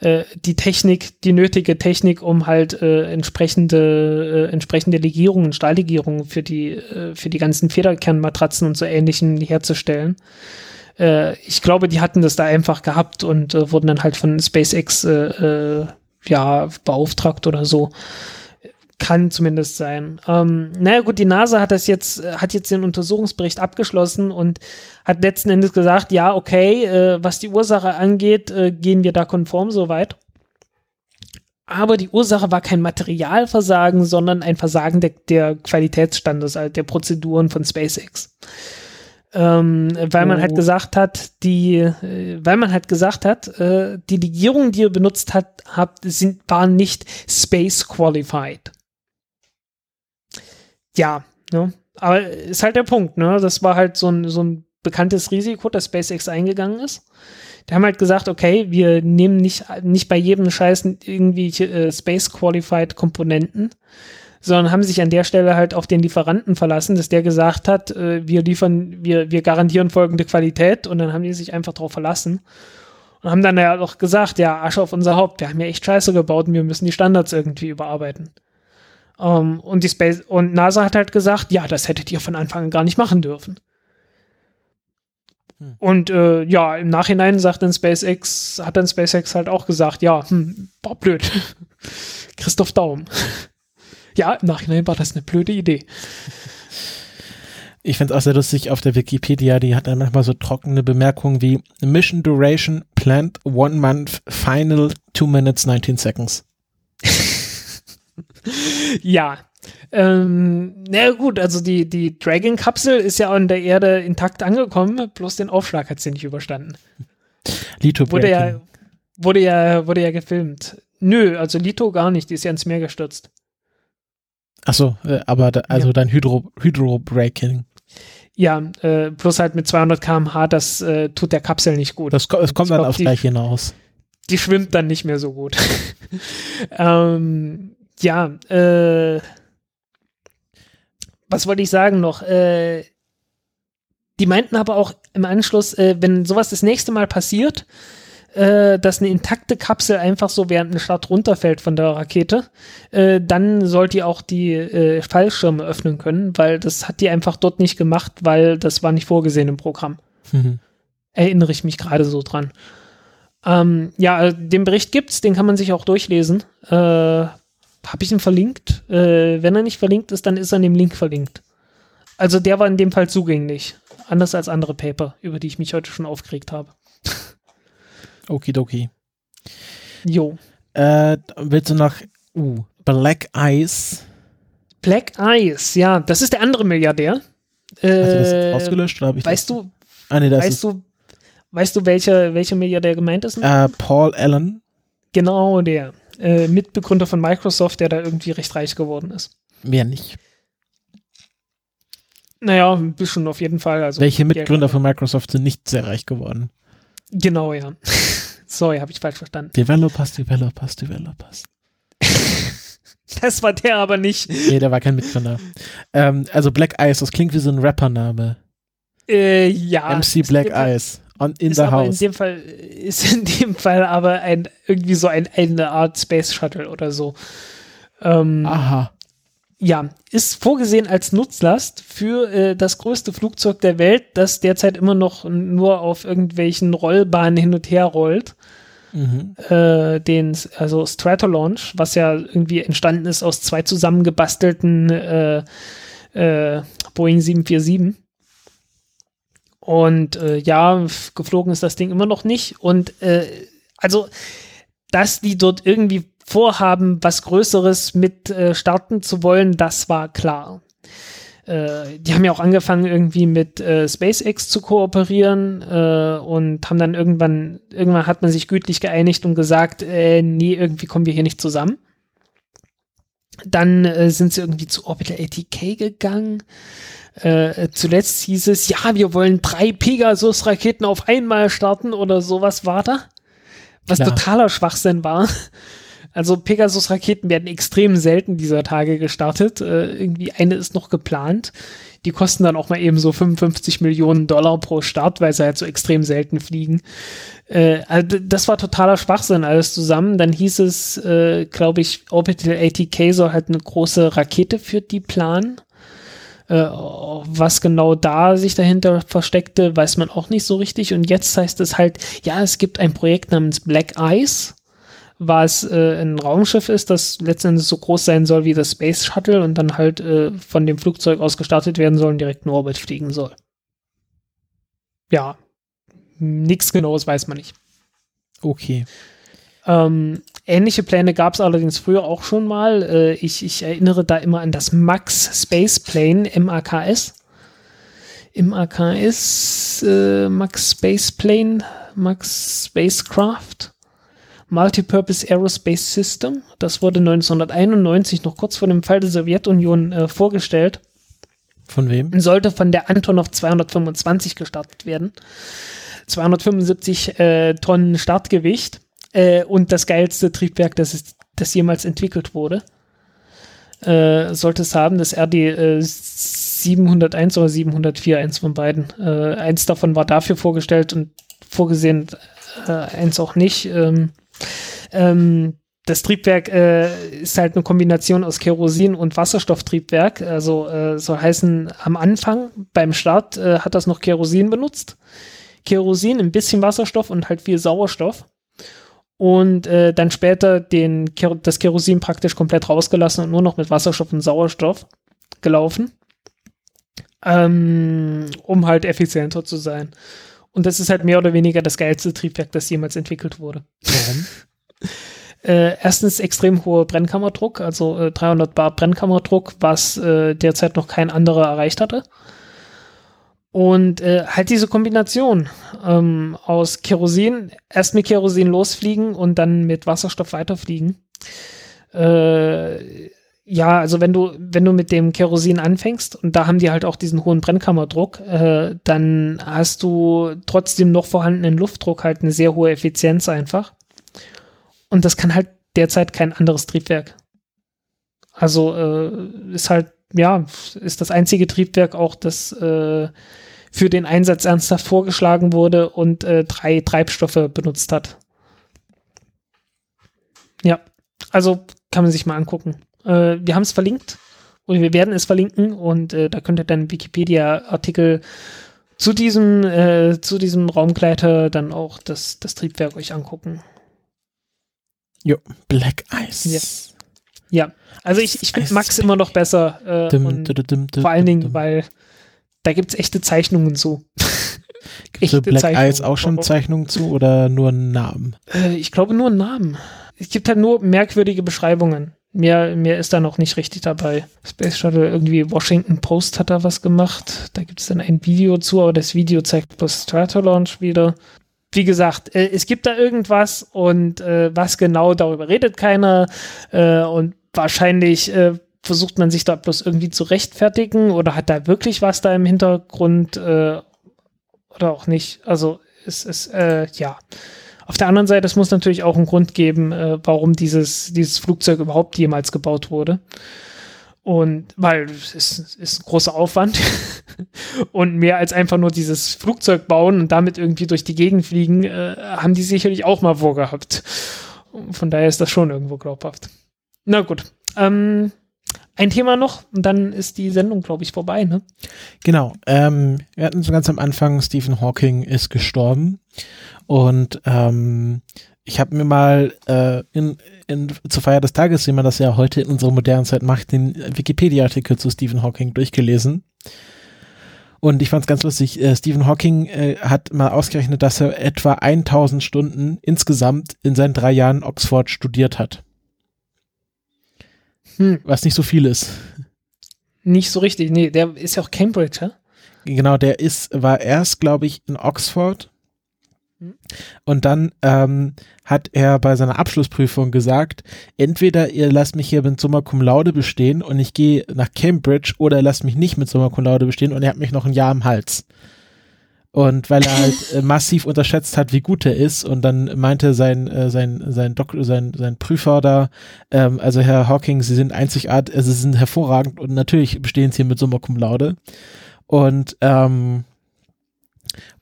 äh, die Technik, die nötige Technik, um halt äh, entsprechende, äh, entsprechende Legierungen, Stahllegierungen für die, äh, für die ganzen Federkernmatratzen und so ähnlichen herzustellen. Äh, ich glaube, die hatten das da einfach gehabt und äh, wurden dann halt von SpaceX äh, äh, ja, beauftragt oder so. Kann zumindest sein. Ähm, naja gut, die NASA hat das jetzt, äh, hat jetzt den Untersuchungsbericht abgeschlossen und hat letzten Endes gesagt, ja, okay, äh, was die Ursache angeht, äh, gehen wir da konform soweit. Aber die Ursache war kein Materialversagen, sondern ein Versagen der, der Qualitätsstandards, also der Prozeduren von SpaceX. Ähm, weil man Oh. halt gesagt hat, die, äh, weil man halt gesagt hat, äh, die Legierungen, die ihr benutzt hat, habt, sind, waren nicht space qualified. Ja, ne? Aber ist halt der Punkt, ne? Das war halt so ein, so ein bekanntes Risiko, dass SpaceX eingegangen ist. Die haben halt gesagt, okay, wir nehmen nicht, nicht bei jedem Scheiß irgendwie äh, Space Qualified Komponenten, sondern haben sich an der Stelle halt auf den Lieferanten verlassen, dass der gesagt hat, äh, wir liefern, wir, wir garantieren folgende Qualität und dann haben die sich einfach drauf verlassen und haben dann ja auch gesagt, ja, Asche auf unser Haupt, wir haben ja echt Scheiße gebaut und wir müssen die Standards irgendwie überarbeiten. Ähm, und die Space und NASA hat halt gesagt, ja, das hättet ihr von Anfang an gar nicht machen dürfen. Und äh, ja, im Nachhinein sagt dann SpaceX, hat dann SpaceX halt auch gesagt, ja, hm, war blöd. Christoph Daum. Ja, im Nachhinein war das eine blöde Idee. Ich finde es auch sehr lustig auf der Wikipedia, die hat dann manchmal so trockene Bemerkungen wie Mission Duration planned one month, final two minutes 19 seconds. Ja. Ähm, na gut, also die, die Dragon-Kapsel ist ja an der Erde intakt angekommen, bloß den Aufschlag hat sie nicht überstanden. Lito Wurde ja, wurde ja, wurde ja gefilmt. Nö, also Lito gar nicht, die ist ja ins Meer gestürzt. Achso, äh, aber da, also Ja. dann Hydro, Hydro Breaking. Ja, äh, plus halt mit 200 km/h, das äh, tut der Kapsel nicht gut. Das, es kommt dann glaub, aufs Gleiche hinaus. die schwimmt dann nicht mehr so gut. ähm, ja, äh, was wollte ich sagen noch? Äh, die meinten aber auch im Anschluss, äh, wenn sowas das nächste Mal passiert, äh, dass eine intakte Kapsel einfach so während einem Start runterfällt von der Rakete, äh, dann sollt ihr auch die äh, Fallschirme öffnen können, weil das hat die einfach dort nicht gemacht, weil das war nicht vorgesehen im Programm Mhm. erinnere ich mich gerade so dran. Ähm, ja, den Bericht gibt's, den kann man sich auch durchlesen. Äh, Habe ich ihn verlinkt? Äh, wenn er nicht verlinkt ist, dann ist er in dem Link verlinkt. Also der war in dem Fall zugänglich. Anders als andere Paper, über die ich mich heute schon aufgeregt habe. Okidoki. Jo. Äh, willst du noch uh, Black Eyes? Black Eyes, ja, das ist der andere Milliardär. Hast du das Äh, rausgelöscht? Oder ich weißt das? du, Ah, nee, das weißt ist du, weißt du, welcher, welcher Milliardär gemeint ist? äh, Paul Allen. Genau der. Äh, Mitbegründer von Microsoft, der da irgendwie recht reich geworden ist. Mehr nicht. Naja, ein bisschen auf jeden Fall. Also Welche der- Mitgründer von Microsoft sind nicht sehr reich geworden? Genau, ja. Sorry, habe ich falsch verstanden. Developers, Developers, Developers. das war der aber nicht. Nee, der war kein Mitgründer. ähm, also Black Ice, das klingt wie so ein Rappername. Äh, ja. MC Black Ice. On, in ist the aber house. In dem Fall ist in dem Fall aber ein irgendwie so ein, eine Art Space Shuttle oder so. Ähm, Aha. ja, ist vorgesehen als Nutzlast für äh, das größte Flugzeug der Welt, das derzeit immer noch nur auf irgendwelchen Rollbahnen hin und her rollt. Mhm. Äh, den, also Stratolaunch, was ja irgendwie entstanden ist aus zwei zusammengebastelten äh, äh, Boeing 747. Und äh, ja, geflogen ist das Ding immer noch nicht. Und äh, also, dass die dort irgendwie vorhaben, was Größeres mit äh, starten zu wollen, das war klar. Äh, die haben ja auch angefangen, irgendwie mit äh, SpaceX zu kooperieren äh, und haben dann irgendwann, irgendwann hat man sich gütlich geeinigt und gesagt, äh, nee, irgendwie kommen wir hier nicht zusammen. Dann äh, sind sie irgendwie zu Orbital ATK gegangen. Äh, zuletzt hieß es, ja, wir wollen drei Pegasus-Raketen auf einmal starten oder sowas war da. Was Klar. totaler Schwachsinn war. Also Pegasus-Raketen werden extrem selten dieser Tage gestartet. Äh, irgendwie eine ist noch geplant. Die kosten dann auch mal eben so 55 Millionen Dollar pro Start, weil sie halt so extrem selten fliegen. Äh, also das war totaler Schwachsinn alles zusammen. Dann hieß es, äh, glaube ich, Orbital ATK soll halt eine große Rakete für die planen. Äh, was genau da sich dahinter versteckte, weiß man auch nicht so richtig. Und jetzt heißt es halt, ja, es gibt ein Projekt namens Black Ice, was äh, ein Raumschiff ist, das letztendlich so groß sein soll wie das Space Shuttle und dann halt äh, von dem Flugzeug aus gestartet werden soll und direkt in Orbit fliegen soll. Ja, nichts Genaues weiß man nicht. Okay. Ähm, ähnliche Pläne gab es allerdings früher auch schon mal. Äh, ich, ich erinnere da immer an das Max Space Plane, MAKS. MAKS, äh, Max Space Plane, Max Spacecraft, Multipurpose Aerospace System. Das wurde 1991, noch kurz vor dem Fall der Sowjetunion, äh, vorgestellt Von wem? sollte von der Antonov 225 gestartet werden. 275 äh, Tonnen Startgewicht äh, und das geilste Triebwerk, das, ist, das jemals entwickelt wurde. Äh, sollte es haben, das RD äh, 701 oder 704, eins von beiden. Äh, eins davon war dafür vorgestellt und vorgesehen, äh, eins auch nicht. Ähm, ähm, das Triebwerk äh, ist halt eine Kombination aus Kerosin und Wasserstofftriebwerk. Also soll heißen, am Anfang beim Start hat das noch Kerosin benutzt. Kerosin, ein bisschen Wasserstoff und halt viel Sauerstoff. Und äh, dann später den, das Kerosin praktisch komplett rausgelassen und nur noch mit Wasserstoff und Sauerstoff gelaufen. Ähm, um halt effizienter zu sein. Und das ist halt mehr oder weniger das geilste Triebwerk, das jemals entwickelt wurde. Warum? Äh, erstens extrem hoher Brennkammerdruck, also äh, 300 Bar Brennkammerdruck, was äh, derzeit noch kein anderer erreicht hatte. Und äh, halt diese Kombination ähm, aus Kerosin, erst mit Kerosin losfliegen und dann mit Wasserstoff weiterfliegen. Äh, ja, also wenn du, wenn du mit dem Kerosin anfängst, und da haben die halt auch diesen hohen Brennkammerdruck, äh, dann hast du trotzdem noch vorhandenen Luftdruck halt eine sehr hohe Effizienz einfach. Und das kann halt derzeit kein anderes Triebwerk. Also äh, ist halt, ja, ist das einzige Triebwerk auch, das äh, für den Einsatz ernsthaft vorgeschlagen wurde und äh, drei Treibstoffe benutzt hat. Ja, also kann man sich mal angucken. Äh, wir haben es verlinkt oder wir werden es verlinken und äh, da könnt ihr dann Wikipedia-Artikel zu diesem, äh, zu diesem Raumgleiter dann auch das, das Triebwerk euch angucken. Jo, Black Ice. Ja. Ja, also ich, ich finde Max immer noch besser. Äh, und dum, dum, dum, vor allen Dingen, weil da gibt es echte Zeichnungen zu. Für Black Zeichnungen. Ice auch schon Zeichnungen zu oder nur einen Namen? Äh, ich glaube nur einen Namen. Es gibt halt nur merkwürdige Beschreibungen. Mehr, mehr ist da noch nicht richtig dabei. Space Shuttle, irgendwie Washington Post hat da was gemacht. Da gibt es dann ein Video zu, aber das Video zeigt bloß Stratolaunch wieder. Wie gesagt, äh, es gibt da irgendwas und äh, was genau, darüber redet keiner. Äh, und wahrscheinlich äh, versucht man sich da bloß irgendwie zu rechtfertigen oder hat da wirklich was da im Hintergrund äh, oder auch nicht. Also es ist, äh, ja. Auf der anderen Seite, es muss natürlich auch einen Grund geben, äh, warum dieses, dieses Flugzeug überhaupt jemals gebaut wurde. Und weil es ist, ist ein großer Aufwand und mehr als einfach nur dieses Flugzeug bauen und damit irgendwie durch die Gegend fliegen, äh, haben die sicherlich auch mal vorgehabt. Von daher ist das schon irgendwo glaubhaft. Na gut. Ähm, ein Thema noch und dann ist die Sendung, glaube ich, vorbei, ne? Genau. Ähm, wir hatten so ganz am Anfang, Stephen Hawking ist gestorben und ähm, ich habe mir mal äh, in, in, zur Feier des Tages, wie man das ja heute in unserer modernen Zeit macht, den Wikipedia-Artikel zu Stephen Hawking durchgelesen. Und ich fand es ganz lustig. Äh, Stephen Hawking äh, hat mal ausgerechnet, dass er etwa 1000 Stunden insgesamt in seinen drei Jahren Oxford studiert hat. Hm. Was nicht so viel ist. Nicht so richtig. Nee, der ist ja auch Cambridge, ja? Genau, der ist, war erst, glaube ich, in Oxford Hm. Und dann ähm, hat er bei seiner Abschlussprüfung gesagt, entweder ihr lasst mich hier mit Summa Cum Laude bestehen und ich gehe nach Cambridge oder ihr lasst mich nicht mit Summa Cum Laude bestehen und er hat mich noch ein Jahr am Hals. Und weil er halt äh, massiv unterschätzt hat, wie gut er ist und dann meinte sein äh, sein sein Dok sein sein Prüfer da, ähm, also Herr Hawking, Sie sind einzigartig, also Sie sind hervorragend und natürlich bestehen Sie hier mit Summa Cum Laude. Und ähm,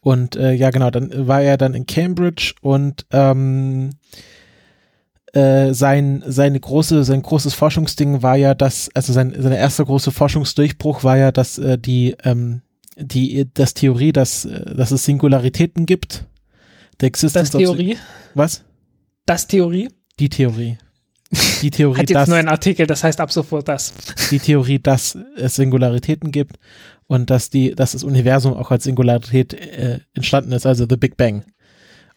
und äh, ja, genau, dann war er dann in Cambridge und ähm, äh, sein, seine große, sein großes Forschungsding war ja, dass, also sein, sein erster große Forschungsdurchbruch war ja, dass äh, die, ähm, die, das Theorie, dass, äh, dass es Singularitäten gibt. Der Existence Das Theorie. Was? Das Theorie. Die Theorie. Die Theorie, Hat jetzt dass, nur einen Artikel, das heißt ab sofort das. die Theorie, dass es Singularitäten gibt und dass die, dass das Universum auch als Singularität äh, entstanden ist, also The Big Bang.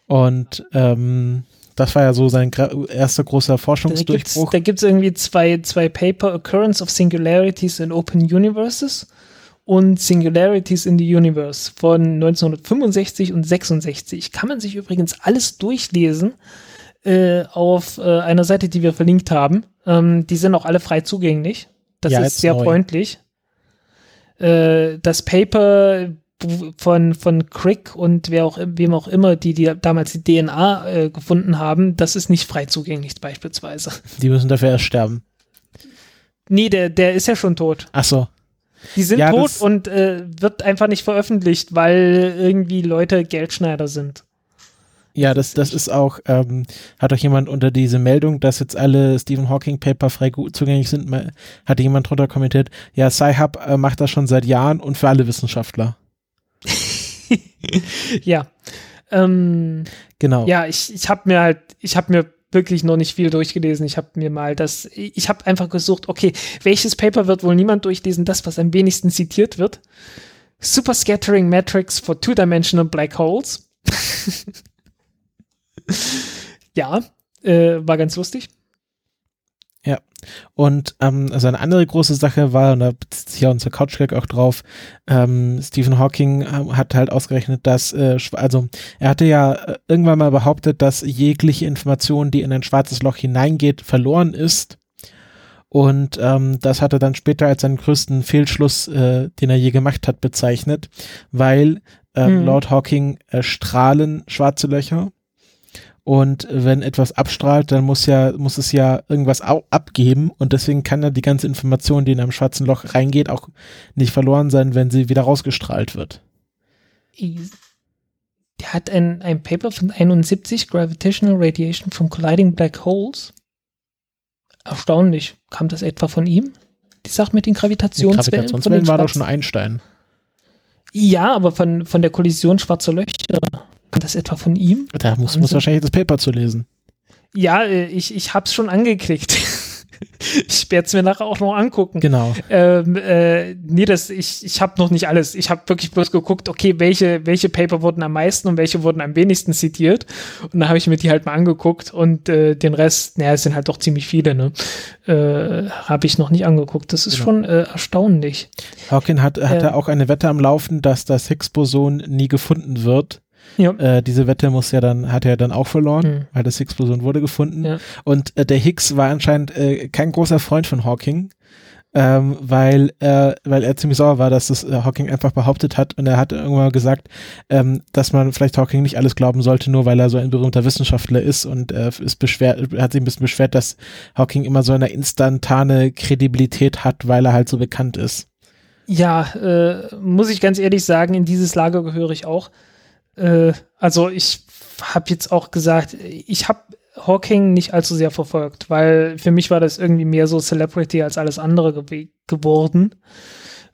Und ähm, das war ja so sein erster großer Forschungsdurchbruch. da gibt's irgendwie zwei, zwei Paper, Occurrence of Singularities in Open Universes und Singularities in the Universe von 1965 und 66. Kann man sich übrigens alles durchlesen äh, auf äh, einer Seite, die wir verlinkt haben. Ähm, die sind auch alle frei zugänglich. Das Ja, ist sehr neu. freundlich. Äh, das Paper von, von Crick und wer auch, wem auch immer, die, die damals die DNA äh, gefunden haben, das ist nicht frei zugänglich beispielsweise. Die müssen dafür erst sterben. Nee, der, der ist ja schon tot. Ach so. Die sind Ja, tot und äh, wird einfach nicht veröffentlicht, weil irgendwie Leute Geldschneider sind. Ja, das, das ist auch, ähm, hat auch jemand unter diese Meldung, dass jetzt alle Stephen Hawking Paper frei gut zugänglich sind, mal- hatte jemand drunter kommentiert, ja, Sci-Hub äh, macht das schon seit Jahren und für alle Wissenschaftler. Ja. Ähm, Genau. ja, ich, ich habe mir halt, ich habe mir wirklich noch nicht viel durchgelesen. Ich habe mir mal das, ich habe einfach gesucht, okay, welches Paper wird wohl niemand durchlesen? Das, was am wenigsten zitiert wird. Super Scattering Matrix for Two-Dimensional Black Holes. ja, äh, war ganz lustig. Und ähm, also eine andere große Sache war, und da bezieht sich ja unser Couchgag auch drauf, ähm, Stephen Hawking ähm, hat halt ausgerechnet, dass, äh, also er hatte ja äh, irgendwann mal behauptet, dass jegliche Information, die in ein schwarzes Loch hineingeht, verloren ist. Und ähm, das hat er dann später als seinen größten Fehlschluss, äh, den er je gemacht hat, bezeichnet, weil ähm, Mhm. laut Hawking äh, strahlen schwarze Löcher. Und wenn etwas abstrahlt, dann muss ja, muss es ja irgendwas abgeben und deswegen kann ja die ganze Information, die in einem schwarzen Loch reingeht, auch nicht verloren sein, wenn sie wieder rausgestrahlt wird. Der hat ein, ein Paper von 71, Gravitational Radiation from Colliding Black Holes. Erstaunlich. Kam das etwa von ihm? Die Sache mit den Die Gravitationswellen? den Gravitationswellen war doch schon Einstein. Ja, aber von, von der Kollision schwarzer Löcher. Kam das etwa von ihm? Da muss, muss wahrscheinlich das Paper zu lesen. Ja, äh, ich, ich hab's schon angeklickt. ich werde es mir nachher auch noch angucken. Genau. Ähm, äh, nee, das, ich, ich habe noch nicht alles. Ich habe wirklich bloß geguckt, okay, welche, welche Paper wurden am meisten und welche wurden am wenigsten zitiert. Und dann habe ich mir die halt mal angeguckt und äh, den Rest, naja, es sind halt doch ziemlich viele, ne? Äh, habe ich noch nicht angeguckt. Das ist Genau. schon äh, erstaunlich. Hawking hat, hatte Ähm. auch eine Wette am Laufen, dass das Higgs-Boson nie gefunden wird. Ja. Äh, diese Wette muss ja dann, hat er dann auch verloren, Hm. weil das Higgs-Boson wurde gefunden. Ja. Und äh, der Higgs war anscheinend äh, kein großer Freund von Hawking. ähm, weil, äh, weil er ziemlich sauer war, dass das äh, Hawking einfach behauptet hat und er hat irgendwann gesagt, ähm, dass man vielleicht Hawking nicht alles glauben sollte, nur weil er so ein berühmter Wissenschaftler ist und äh, ist beschwert, hat sich ein bisschen beschwert, dass Hawking immer so eine instantane Kredibilität hat, weil er halt so bekannt ist. Ja, muss ich ganz ehrlich sagen, in dieses Lager gehöre ich auch. Äh, also ich habe jetzt auch gesagt, ich habe Hawking nicht allzu sehr verfolgt, weil für mich war das irgendwie mehr so Celebrity als alles andere ge geworden.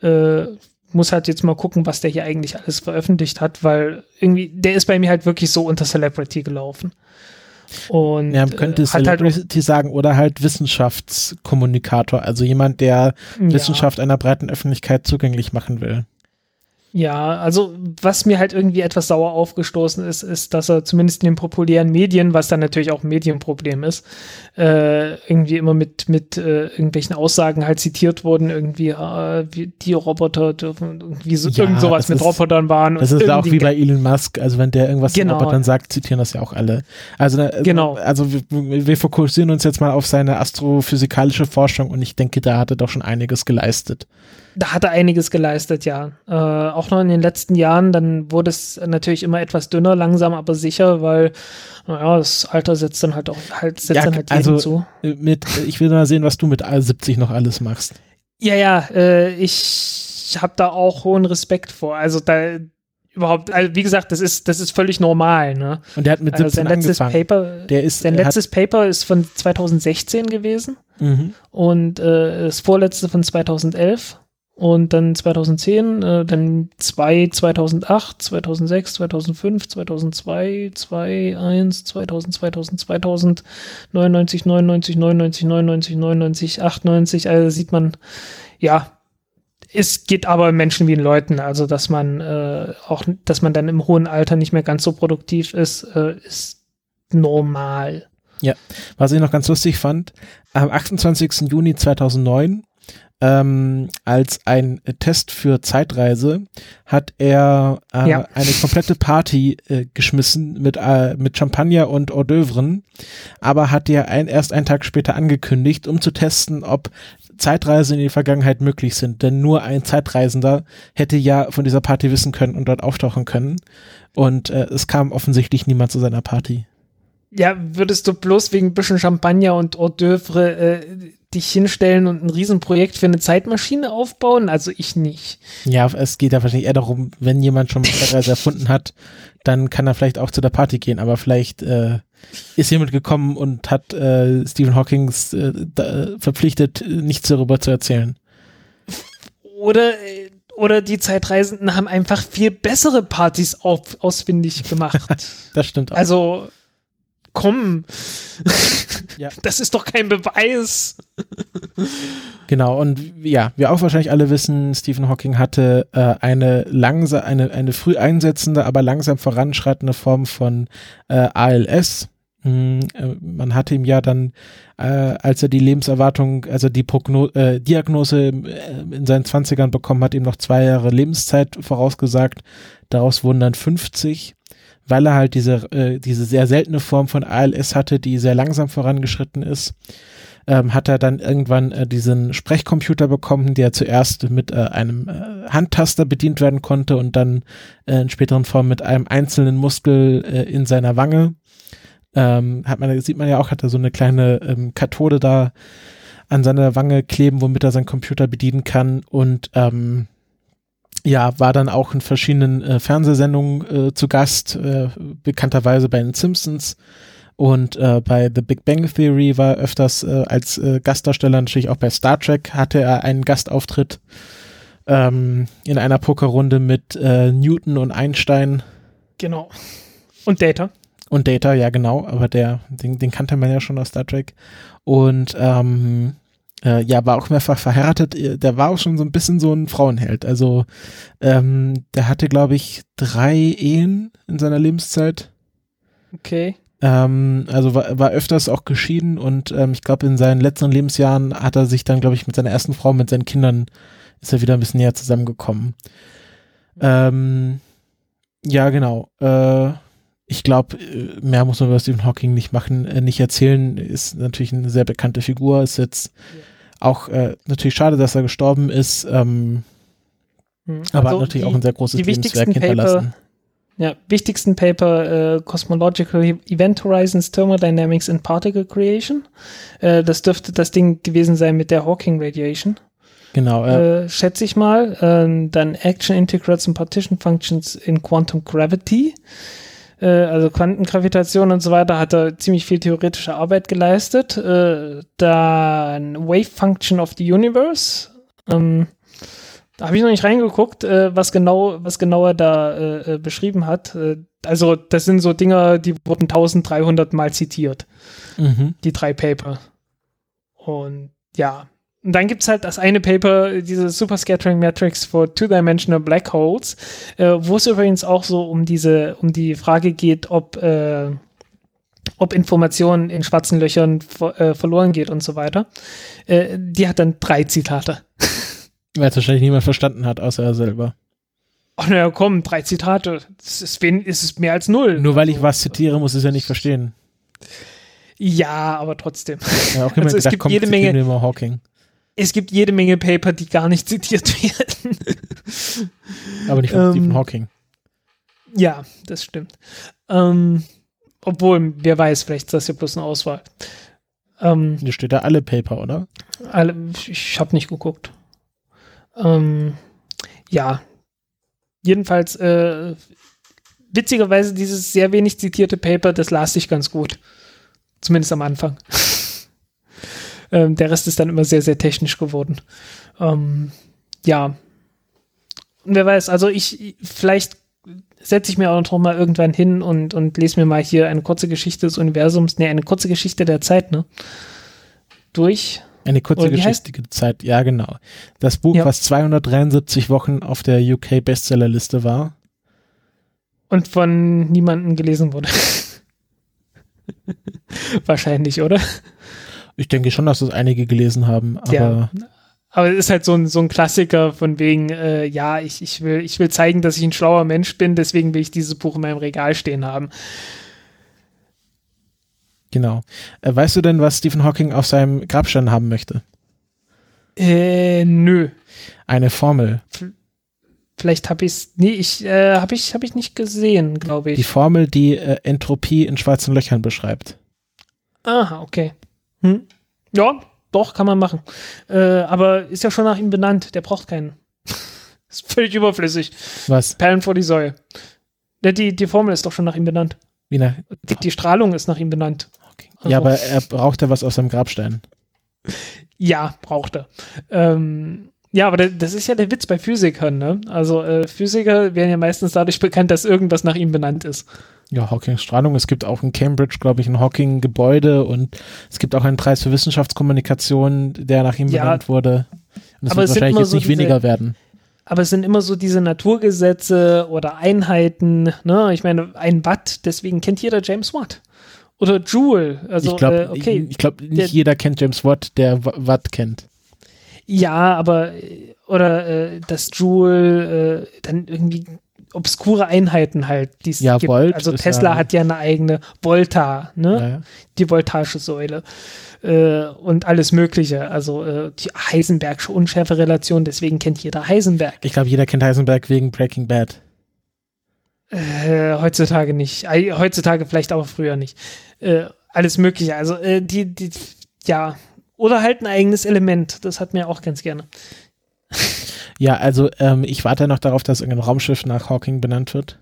Äh, muss halt jetzt mal gucken, was der hier eigentlich alles veröffentlicht hat, weil irgendwie, der ist bei mir halt wirklich so unter Celebrity gelaufen. Und ja, man könnte äh, halt Celebrity sagen oder halt Wissenschaftskommunikator, also jemand, der Ja. Wissenschaft einer breiten Öffentlichkeit zugänglich machen will. Ja, also was mir halt irgendwie etwas sauer aufgestoßen ist, ist, dass er zumindest in den populären Medien, was dann natürlich auch ein Medienproblem ist, äh, irgendwie immer mit, mit äh, irgendwelchen Aussagen halt zitiert wurden, irgendwie äh, die Roboter dürfen irgendwie so, Ja, irgend sowas mit ist- Robotern waren. Das ist auch irgendwie wie bei Elon Musk, also wenn der irgendwas Genau. genau. dann sagt, zitieren das ja auch alle. Also, äh, Genau. also wir, wir fokussieren uns jetzt mal auf seine astrophysikalische Forschung und ich denke, da hat er doch schon einiges geleistet. Da hat er einiges geleistet, ja. Äh, auch noch in den letzten Jahren, dann wurde es natürlich immer etwas dünner, langsam aber sicher, weil, naja, das Alter setzt dann halt auch halt, setzt Ja, dann halt also- zu. Äh, Mit, äh, ich will mal sehen, was du mit 70 noch alles machst. Ja, ja, äh, ich habe da auch hohen Respekt vor. Also da überhaupt, also wie gesagt, das ist, das ist völlig normal, ne? Und der hat mit Also 17 sein letztes angefangen. Paper, Der ist, sein er letztes Paper ist von 2016 gewesen mhm. und äh, das vorletzte von 2011 und dann 2010, äh, dann zwei 2008, 2006, 2005, 2002, 2, 1, 2000, 2000, 2000, 99, 99, 99, 99, 99, 98, also sieht man, ja, es geht aber Menschen wie in Leuten, also dass man äh, auch, dass man dann im hohen Alter nicht mehr ganz so produktiv ist, äh, ist normal. Was ich noch ganz lustig fand, am 28. Juni 2009, ähm, als ein Test für Zeitreise, hat er äh, Ja. eine komplette Party äh, geschmissen mit, äh, mit Champagner und Hors d'oeuvren, aber hat ja ein, erst einen Tag später angekündigt, um zu testen, ob Zeitreisen in die Vergangenheit möglich sind. Denn nur ein Zeitreisender hätte ja von dieser Party wissen können und dort auftauchen können. Und äh, es kam offensichtlich niemand zu seiner Party. Ja, würdest du bloß wegen ein bisschen Champagner und Hors d'oeuvre äh, dich hinstellen und ein Riesenprojekt für eine Zeitmaschine aufbauen? Also ich nicht. Ja, es geht ja wahrscheinlich eher darum, wenn jemand schon mal Zeitreise erfunden hat, dann kann er vielleicht auch zu der Party gehen, aber vielleicht äh, ist jemand gekommen und hat äh, Stephen Hawkings äh, da, verpflichtet, nichts darüber zu erzählen. Oder, äh, oder die Zeitreisenden haben einfach viel bessere Partys auf, ausfindig gemacht. Das stimmt auch. also, komm. Ja. Das ist doch kein Beweis. Genau, und ja, wir auch wahrscheinlich alle wissen, Stephen Hawking hatte äh, eine langsam, eine, eine früh einsetzende, aber langsam voranschreitende Form von äh, ALS. Hm, äh, man hatte ihm ja dann, äh, als er die Lebenserwartung, also die Progno äh, Diagnose äh, in seinen Zwanzigern bekommen hat, ihm noch zwei Jahre Lebenszeit vorausgesagt. Daraus wurden dann 50, weil er halt diese, äh, diese sehr seltene Form von ALS hatte, die sehr langsam vorangeschritten ist ähm, hat er dann irgendwann äh, diesen Sprechcomputer bekommen, der zuerst mit äh, einem äh, Handtaster bedient werden konnte und dann äh, in späteren Form mit einem einzelnen Muskel äh, in seiner Wange. Ähm, hat man, sieht man ja auch, hat er so eine kleine ähm, Kathode da an seiner Wange kleben, womit er seinen Computer bedienen kann und ähm, ja, war dann auch in verschiedenen äh, Fernsehsendungen äh, zu Gast, äh, bekannterweise bei den Simpsons und äh, bei The Big Bang Theory war er öfters äh, als äh, Gastdarsteller, natürlich auch bei Star Trek hatte er einen Gastauftritt ähm, in einer Pokerrunde mit Newton und Einstein Genau. Und Data. und Data, ja genau, aber der, den, den kannte man ja schon aus Star Trek. Und ähm, äh, ja, war auch mehrfach verheiratet. Äh, Der war auch schon so ein bisschen so ein Frauenheld. Also ähm, der hatte, glaube ich, drei Ehen in seiner Lebenszeit. Okay. Ähm, also war, war öfters auch geschieden und ähm, ich glaube, in seinen letzten Lebensjahren hat er sich dann, glaube ich, mit seiner ersten Frau, mit seinen Kindern, ist er wieder ein bisschen näher zusammengekommen. Ähm, ja, genau. Äh, ich glaube, mehr muss man über Stephen Hawking nicht machen, äh, nicht erzählen. Ist natürlich eine sehr bekannte Figur, ist jetzt Auch äh, natürlich schade, dass er gestorben ist, ähm, Hm. aber Also hat natürlich die- auch ein sehr großes die Lebenswerk hinterlassen. Paper, ja, wichtigsten Paper äh, Cosmological Event Horizons Thermodynamics and Particle Creation. Äh, das dürfte das Ding gewesen sein mit der Hawking Radiation. Genau, äh, äh, schätze ich mal. Ähm, dann Action Integrals and Partition Functions in Quantum Gravity. Äh, also Quantengravitation und so weiter hat er ziemlich viel theoretische Arbeit geleistet. Äh, dann Wave Function of the Universe. Ähm, da habe ich noch nicht reingeguckt, äh, was genau, was genau er da äh, äh, beschrieben hat. Also das sind so Dinger, die wurden 1300 Mal zitiert mhm. die drei Paper. Und ja, und dann gibt's halt das eine Paper, diese Super Scattering Matrix for Two-Dimensional Black Holes, äh, wo es übrigens auch so um diese, um die Frage geht, ob, äh, ob Information in schwarzen Löchern äh, verloren geht und so weiter. Äh, die hat dann drei Zitate. Weil es wahrscheinlich niemand verstanden hat, außer er selber. Ach naja, komm, drei Zitate. Das ist, wen, ist es mehr als null. Nur weil ich was zitiere, muss ich es ja nicht verstehen. Ja, aber trotzdem. Ja, immer Also es gedacht, gibt jede Menge- Hawking. Es gibt jede Menge Paper, die gar nicht zitiert werden. Aber nicht von Ähm, Stephen Hawking. Ja, das stimmt. Ähm, obwohl, wer weiß, vielleicht ist das ja bloß eine Auswahl. Ähm, Hier steht da alle Paper, oder? alle, ich habe nicht geguckt. Ähm, ja, jedenfalls, äh, witzigerweise dieses sehr wenig zitierte Paper, das las ich ganz gut. Zumindest am Anfang. Ähm, der Rest ist dann immer sehr, sehr technisch geworden. Ähm, ja. Und wer weiß, also ich, vielleicht setze ich mir auch noch mal irgendwann hin und, und lese mir mal hier eine kurze Geschichte des Universums, nee, eine kurze Geschichte der Zeit, ne? Durch. Eine kurze heißt- geschichtige Zeit, ja genau. Das Buch, Ja. was 273 Wochen auf der UK Bestsellerliste war. Und von niemandem gelesen wurde. Wahrscheinlich, oder? Ich denke schon, dass das einige gelesen haben, aber Ja. Aber es ist halt so ein, so ein Klassiker von wegen, äh, ja, ich, ich, will, ich will zeigen, dass ich ein schlauer Mensch bin, deswegen will ich dieses Buch in meinem Regal stehen haben. genau. Äh, weißt du denn, was Stephen Hawking auf seinem Grabstein haben möchte? Äh, nö. Eine Formel. Vielleicht habe ich es. Nee, ich äh, habe ich, hab ich nicht gesehen, glaube Die ich. Formel, die äh, Entropie in schwarzen Löchern beschreibt. Aha, okay. Hm. Ja, doch, kann man machen. Äh, aber ist ja schon nach ihm benannt. Der braucht keinen. ist völlig überflüssig. Was? Perlen vor die Säue. Ja, die, die Formel ist doch schon nach ihm benannt. Wie nach Die, die Strahlung ist nach ihm benannt. Ja, Also- aber er braucht ja was auf seinem Grabstein. Ja, braucht er. Ähm, ja, aber da- das ist ja der Witz bei Physikern, ne? Also äh, Physiker werden ja meistens dadurch bekannt, dass irgendwas nach ihm benannt ist. Ja, Hawkings Strahlung. Es gibt auch in Cambridge, glaube ich, ein Hawking-Gebäude und es gibt auch einen Preis für Wissenschaftskommunikation, der nach ihm Ja. benannt wurde. Und es Aber wird es wahrscheinlich jetzt so nicht diese- weniger werden. Aber es sind immer so diese Naturgesetze oder Einheiten, ne? Ich meine, ein Watt, deswegen kennt jeder James Watt. Oder Joule. Also, ich glaube, äh, okay. ich glaube, nicht Der- jeder kennt James Watt, der Wa- Watt kennt. Ja, aber oder äh, das Joule, äh, dann irgendwie obskure Einheiten halt, die es Ja, gibt. Volt also Tesla ja- hat ja eine eigene Volta, ne? Ja. Die voltasche Säule äh, und alles Mögliche. Also äh, die Heisenbergsche Unschärferelation, deswegen kennt jeder Heisenberg. Ich glaube, jeder kennt Heisenberg wegen Breaking Bad. Äh, heutzutage nicht. Heutzutage vielleicht aber früher nicht. Äh, alles Mögliche. Also äh, die, die, ja. Oder halt ein eigenes Element. Das hat mir auch ganz gerne. Ja, also ähm, ich warte noch darauf, dass irgendein Raumschiff nach Hawking benannt wird.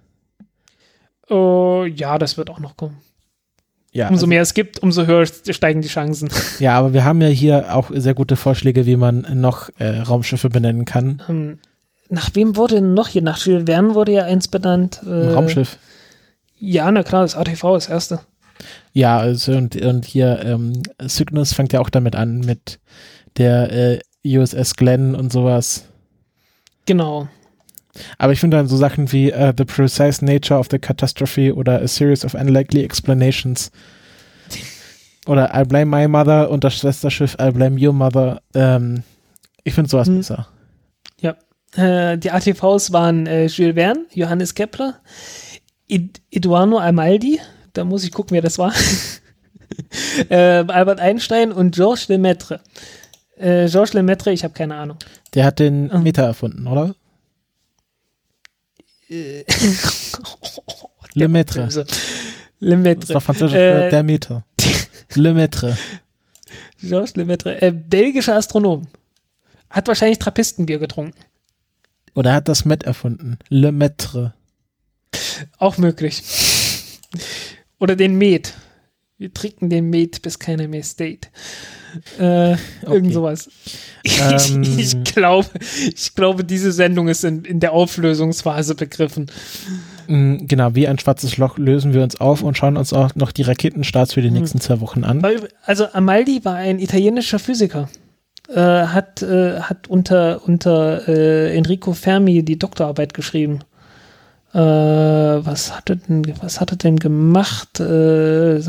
Oh, ja, das wird auch noch kommen. Ja, Umso also, mehr es gibt, umso höher steigen die Chancen. ja, aber wir haben ja hier auch sehr gute Vorschläge, wie man noch äh, Raumschiffe benennen kann. Ähm, nach wem wurde noch hier? Nach Jules Verne wurde ja eins benannt. Äh, Ein Raumschiff. Ja, na klar, das ATV ist das erste. Ja, also und, und hier ähm, Cygnus fängt ja auch damit an mit der äh, USS Glenn und sowas. Genau. Aber ich finde dann so Sachen wie äh, The Precise Nature of the Catastrophe oder A Series of Unlikely Explanations oder I Blame My Mother und das Schwesterschiff I Blame Your Mother. Ähm, ich finde sowas Hm. besser. Äh, die ATVs waren äh, Jules Verne, Johannes Kepler, Ed Eduardo Amaldi, da muss ich gucken, wer das war, äh, Albert Einstein und Georges Lemaitre. Äh, Georges Lemaitre, ich habe keine Ahnung. Der hat den Mhm. Meter erfunden, oder? Äh, Lemaitre. Böse. Das ist Lemaitre. doch französisch Äh, für der Meter. Lemaitre. Georges Lemaitre. Äh, belgischer Astronom. Hat wahrscheinlich Trappistenbier getrunken. Oder er hat das Met erfunden. Lemaitre. Auch möglich. Oder den Met. Wir trinken den Met, bis keiner mehr steht. Äh, Irgend sowas. Ähm. Ich, ich, glaube, ich glaube, diese Sendung ist in, in der Auflösungsphase begriffen. Mm, Genau, wie ein schwarzes Loch lösen wir uns auf und schauen uns auch noch die Raketenstarts für die Hm. nächsten zwei Wochen an. Also Amaldi war ein italienischer Physiker. Äh, hat, äh, hat unter, unter äh, Enrico Fermi die Doktorarbeit geschrieben. Äh, was hat er denn, was hat er denn gemacht? Äh,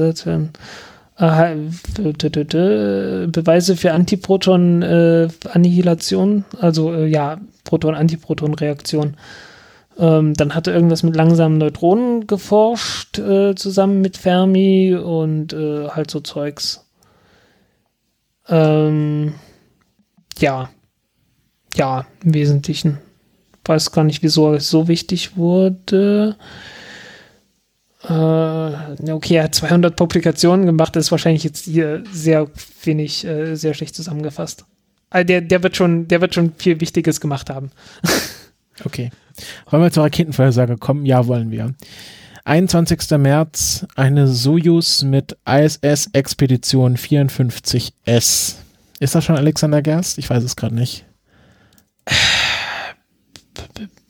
äh, Beweise für Antiproton-Annihilation, also äh, ja, Proton-Antiproton-Reaktion. Ähm, dann hat er irgendwas mit langsamen Neutronen geforscht, äh, zusammen mit Fermi und äh, halt so Zeugs. Ähm, ja. Ja, im Wesentlichen. Weiß gar nicht, wieso es so wichtig wurde. Äh, okay, er hat 200 Publikationen gemacht, das ist wahrscheinlich jetzt hier sehr wenig, äh, sehr schlecht zusammengefasst. Also der, der, wird schon, der wird schon viel Wichtiges gemacht haben. Okay. Wollen wir zur Raketenvorhersage kommen? Ja, wollen wir. 21. März, eine Soyuz mit ISS Expedition 54S. Ist das schon Alexander Gerst? Ich weiß es gerade nicht.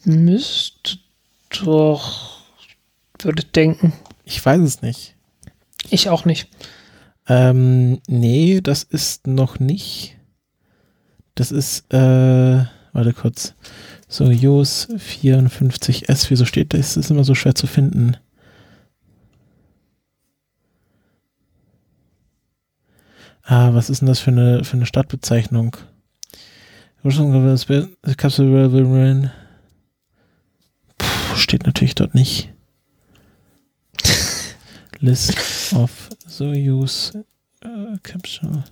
Müsste doch, würde denken. Ich weiß es nicht. Ich auch nicht. Ähm, nee, das ist noch nicht. Das ist, äh, warte kurz. Soyuz 54S, wieso steht das? Das ist immer so schwer zu finden. Ah, was ist denn das für eine, für eine Stadtbezeichnung? Puh, steht natürlich dort nicht. List of Soyuz äh, Capsule.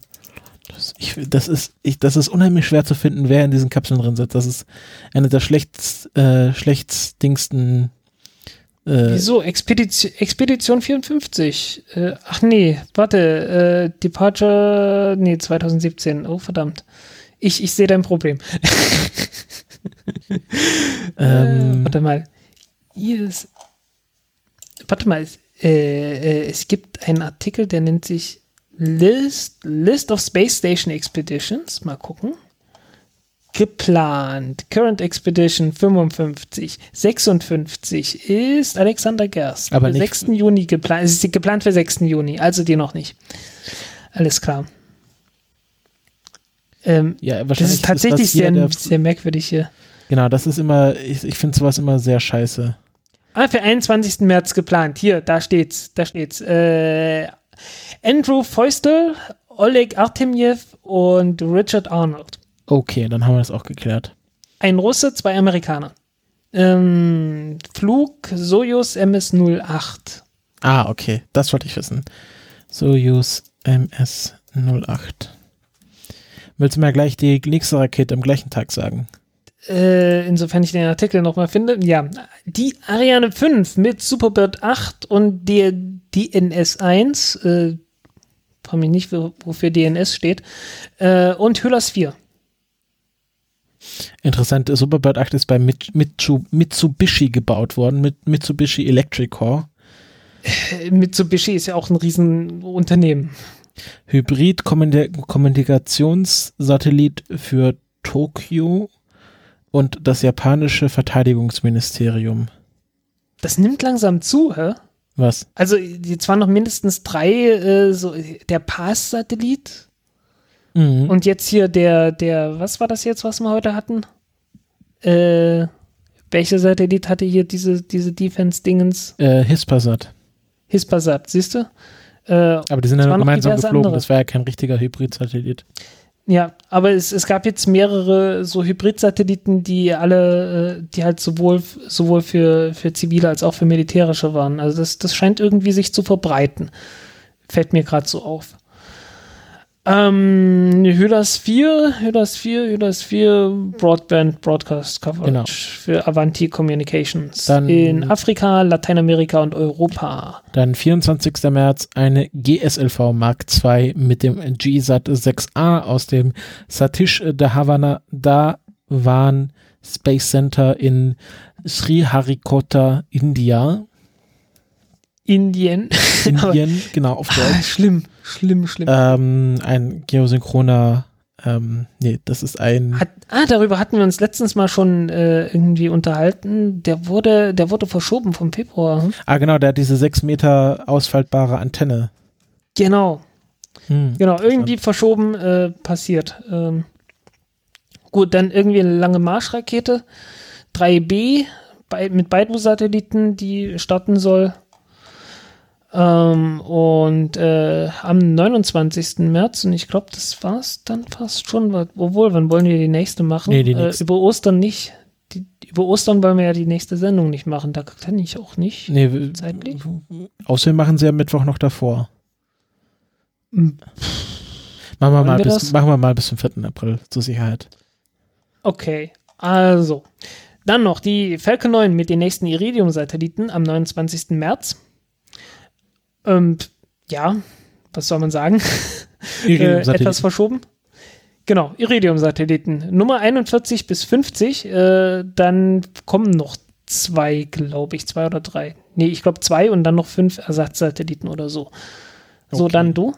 Das, ich, das, ist, ich, das ist unheimlich schwer zu finden, wer in diesen Kapseln drin sitzt. Das ist eine der schlechtst, äh. Äh, Wieso? Expedition, Expedition 54. Äh, ach nee, warte. Äh, Departure, nee, 2017. Oh, verdammt. Ich, ich sehe dein Problem. ähm, Äh, warte mal. Ist, warte mal. Äh, äh, es gibt einen Artikel, der nennt sich List, List of Space Station Expeditions. Mal gucken. Geplant. Current Expedition 55. 56 ist Alexander Gerst. Aber nicht- 6. Juni geplant. Es ist geplant für 6. Juni, also die noch nicht. Alles klar. Ähm, ja, das ist tatsächlich das hier sehr, sehr merkwürdig hier. Genau, das ist immer, ich, ich finde sowas immer sehr scheiße. Ah, für 21. März geplant. Hier, da steht's, da steht's. Äh, Andrew Feustel, Oleg Artemjew und Richard Arnold. Okay, dann haben wir das auch geklärt. Ein Russe, zwei Amerikaner. Ähm, Flug Soyuz MS-08. Ah, okay, das wollte ich wissen. Soyuz MS-08. Willst du mir gleich die nächste Rakete am gleichen Tag sagen? Äh, insofern ich den Artikel nochmal finde. Ja, die Ariane 5 mit Superbird 8 und der DNS 1. Äh, frage mich nicht, wo- wofür DNS steht. Äh, und Hüllers 4. Interessant, Superbird 8 ist bei Mit- Mitsu- Mitsubishi gebaut worden, mit Mitsubishi Electric Core. Äh, Mitsubishi ist ja auch ein Riesenunternehmen. Hybrid-Kommunikationssatellit für Tokio und das japanische Verteidigungsministerium. Das nimmt langsam zu, hä? Was? Also, jetzt waren noch mindestens drei, äh, so, der Pass-Satellit Mhm. und jetzt hier der, der, was war das jetzt, was wir heute hatten? Äh, welcher Satellit hatte hier diese, diese Defense-Dingens? Äh, Hispasat. Hispasat, siehst du? Äh, Aber die sind ja gemeinsam geflogen. andere. Das war ja kein richtiger Hybrid-Satellit. Ja, aber es, es gab jetzt mehrere so Hybrid-Satelliten, die alle, äh, die halt sowohl, sowohl für, für zivile als auch für militärische waren. Also das, das scheint irgendwie sich zu verbreiten. Fällt mir gerade so auf. Ähm, Hydas 4, Hydas 4, Hydas 4 Broadband Broadcast Coverage Genau. für Avanti Communications Dann- in Afrika, Lateinamerika und Europa. Dann 24. März eine GSLV Mark II mit dem GSAT 6A aus dem Satish Dhawan Dhawan Space Center in Sriharikota, India. Indien. Indien, genau, auf Ah, Deutsch. schlimm, schlimm, schlimm. Ähm, ein geosynchroner, ähm, nee, das ist ein, Hat, ah, darüber hatten wir uns letztens mal schon äh, irgendwie unterhalten. Der wurde, der wurde verschoben vom Februar. hm? ah genau, der hat diese sechs Meter ausfaltbare Antenne. Genau, Hm. genau, irgendwie verschoben äh, passiert. Ähm, gut, dann irgendwie eine lange Marschrakete, 3B bei, mit Beidmo-Satelliten, die starten soll. Ähm, und äh, am 29. März, und ich glaube, das war's dann fast schon. Obwohl, wann wollen wir die nächste machen? Nee, die äh, nächste. über Ostern nicht. Die, über Ostern wollen wir ja die nächste Sendung nicht machen. Da kann ich auch nicht. Nee, Zeitlich? außerdem machen sie am Mittwoch noch davor. Hm. Machen wir, Wollen mal wir bis, das? machen wir mal bis zum 4. April, zur Sicherheit. Okay, also. Dann noch die Falcon 9 mit den nächsten Iridium-Satelliten am 29. März. Ähm, ja, was soll man sagen? äh, etwas verschoben. Genau, Iridium-Satelliten. Nummer 41 bis 50. Äh, dann kommen noch zwei, glaube ich, zwei oder drei. Nee, ich glaube zwei und dann noch fünf Ersatzsatelliten oder so. So, Okay. dann du.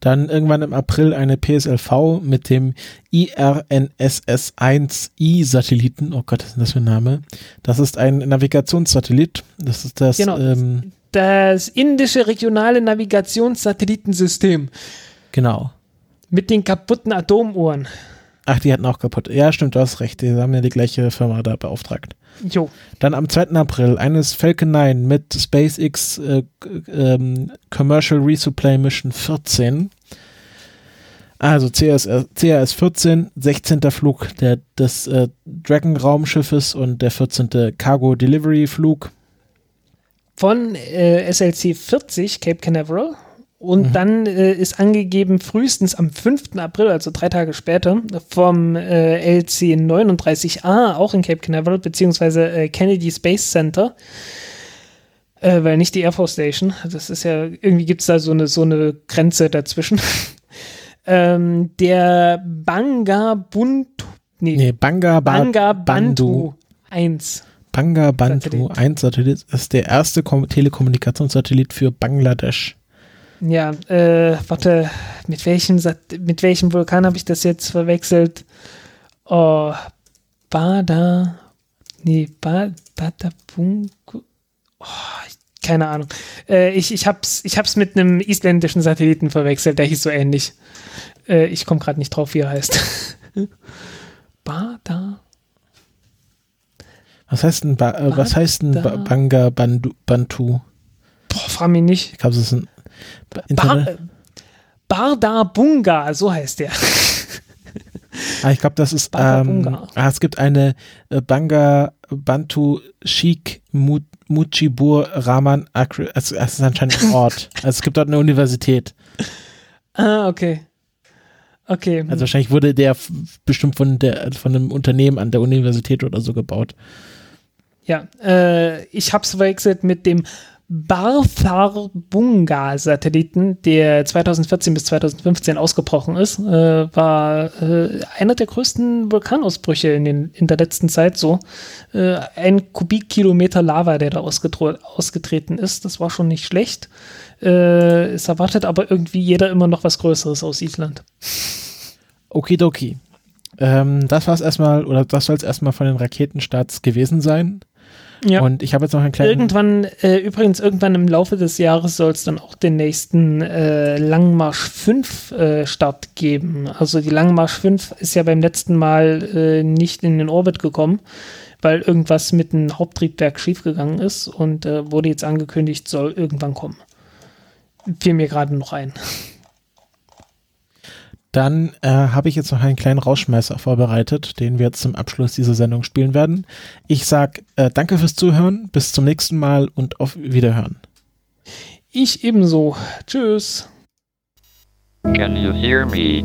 Dann irgendwann im April eine PSLV mit dem IRNSS-1I-Satelliten. Oh Gott, was ist denn das für ein Name? Das ist ein Navigationssatellit. Das ist das, Genau. ähm, Das indische regionale Navigationssatellitensystem genau. mit den kaputten Atomuhren. Ach, die hatten auch kaputt. Ja, stimmt, du hast recht. Die haben ja die gleiche Firma da beauftragt. Jo. Dann am 2. April eines Falcon 9 mit SpaceX äh, ähm, Commercial Resupply Mission 14. Also CRS, CRS 14, 16. Flug der, des äh, Dragon Raumschiffes und der 14. Cargo Delivery Flug. Von äh, SLC 40 Cape Canaveral. Und Mhm. dann äh, ist angegeben, frühestens am 5. April, also drei Tage später, vom äh, LC 39A, auch in Cape Canaveral, beziehungsweise äh, Kennedy Space Center. Äh, weil nicht die Air Force Station. Das ist ja, irgendwie gibt es da so eine, so eine Grenze dazwischen. ähm, der Banga Buntu. Nee, Nee, Banga, ba Banga Bandu. Bantu 1. Banga Bantu Satellit. 1 Satellit ist der erste Kom Telekommunikationssatellit für Bangladesch. Ja, äh, warte, mit welchem, Sat mit welchem Vulkan habe ich das jetzt verwechselt? Oh, Bada, nee, ba Badabungu, oh, keine Ahnung. Äh, ich, ich hab's, ich hab's mit einem isländischen Satelliten verwechselt, der hieß so ähnlich. Äh, ich komme gerade nicht drauf, wie er heißt. Bada, Was heißt denn, ba äh, was heißt denn ba. Banga Bandu Bantu? boah, frag mich nicht. Ich glaube, es ist ein Ba- Bar Internet. Bardabunga, so heißt der. Ah, ich glaube, das ist, ähm, Bunga. ah, es gibt eine äh, Banga Bantu Sheikh Mu Mujibur Rahman Akre, es, es ist anscheinend ein Ort. also es gibt dort eine Universität. Ah, okay. Okay. Also wahrscheinlich wurde der bestimmt von der von einem Unternehmen an der Universität oder so gebaut. Ja, äh, ich hab's verwechselt mit dem Bartharbunga-Satelliten, der 2014 bis 2015 ausgebrochen ist. Äh, war äh, einer der größten Vulkanausbrüche in, den, in der letzten Zeit so. Äh, ein Kubikkilometer Lava, der da ausgetreten ist. Das war schon nicht schlecht. Äh, es erwartet aber irgendwie jeder immer noch was Größeres aus Island. Okidoki. Ähm, das war's erstmal, oder das soll es erstmal von den Raketenstarts gewesen sein. Ja. Und ich habe jetzt noch einen kleinen. Irgendwann, äh, übrigens, irgendwann im Laufe des Jahres soll es dann auch den nächsten äh, Langmarsch 5 äh, Start geben. Also die Langmarsch 5 ist ja beim letzten Mal äh, nicht in den Orbit gekommen, weil irgendwas mit dem Haupttriebwerk schiefgegangen ist und äh, wurde jetzt angekündigt, soll irgendwann kommen. Fiel mir gerade noch ein. Dann äh, habe ich jetzt noch einen kleinen Rausschmeißer vorbereitet, den wir jetzt zum Abschluss dieser Sendung spielen werden. Ich sag äh, danke fürs Zuhören, bis zum nächsten Mal und auf Wiederhören. Ich ebenso. Tschüss. Can you hear me?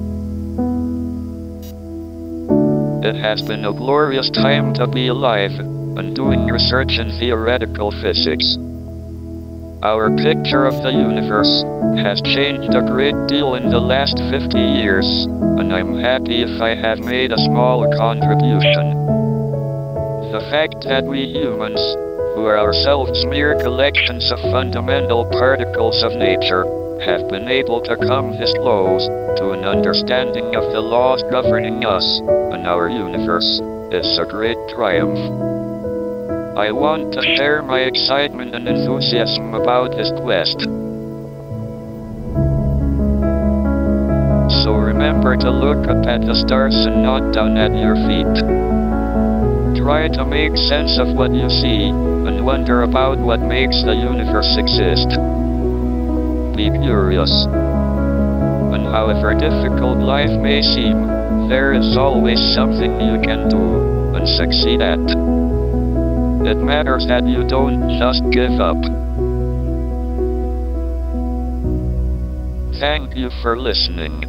It has been a glorious time to be alive and doing research in theoretical physics. Our picture of the universe has changed a great deal in the last 50 years, and I'm happy if I have made a small contribution. The fact that we humans, who are ourselves mere collections of fundamental particles of nature, have been able to come this close to an understanding of the laws governing us and our universe is a great triumph. I want to share my excitement and enthusiasm about this quest. So remember to look up at the stars and not down at your feet. Try to make sense of what you see and wonder about what makes the universe exist. Be curious. And however difficult life may seem, there is always something you can do and succeed at. It matters that you don't just give up. Thank you for listening.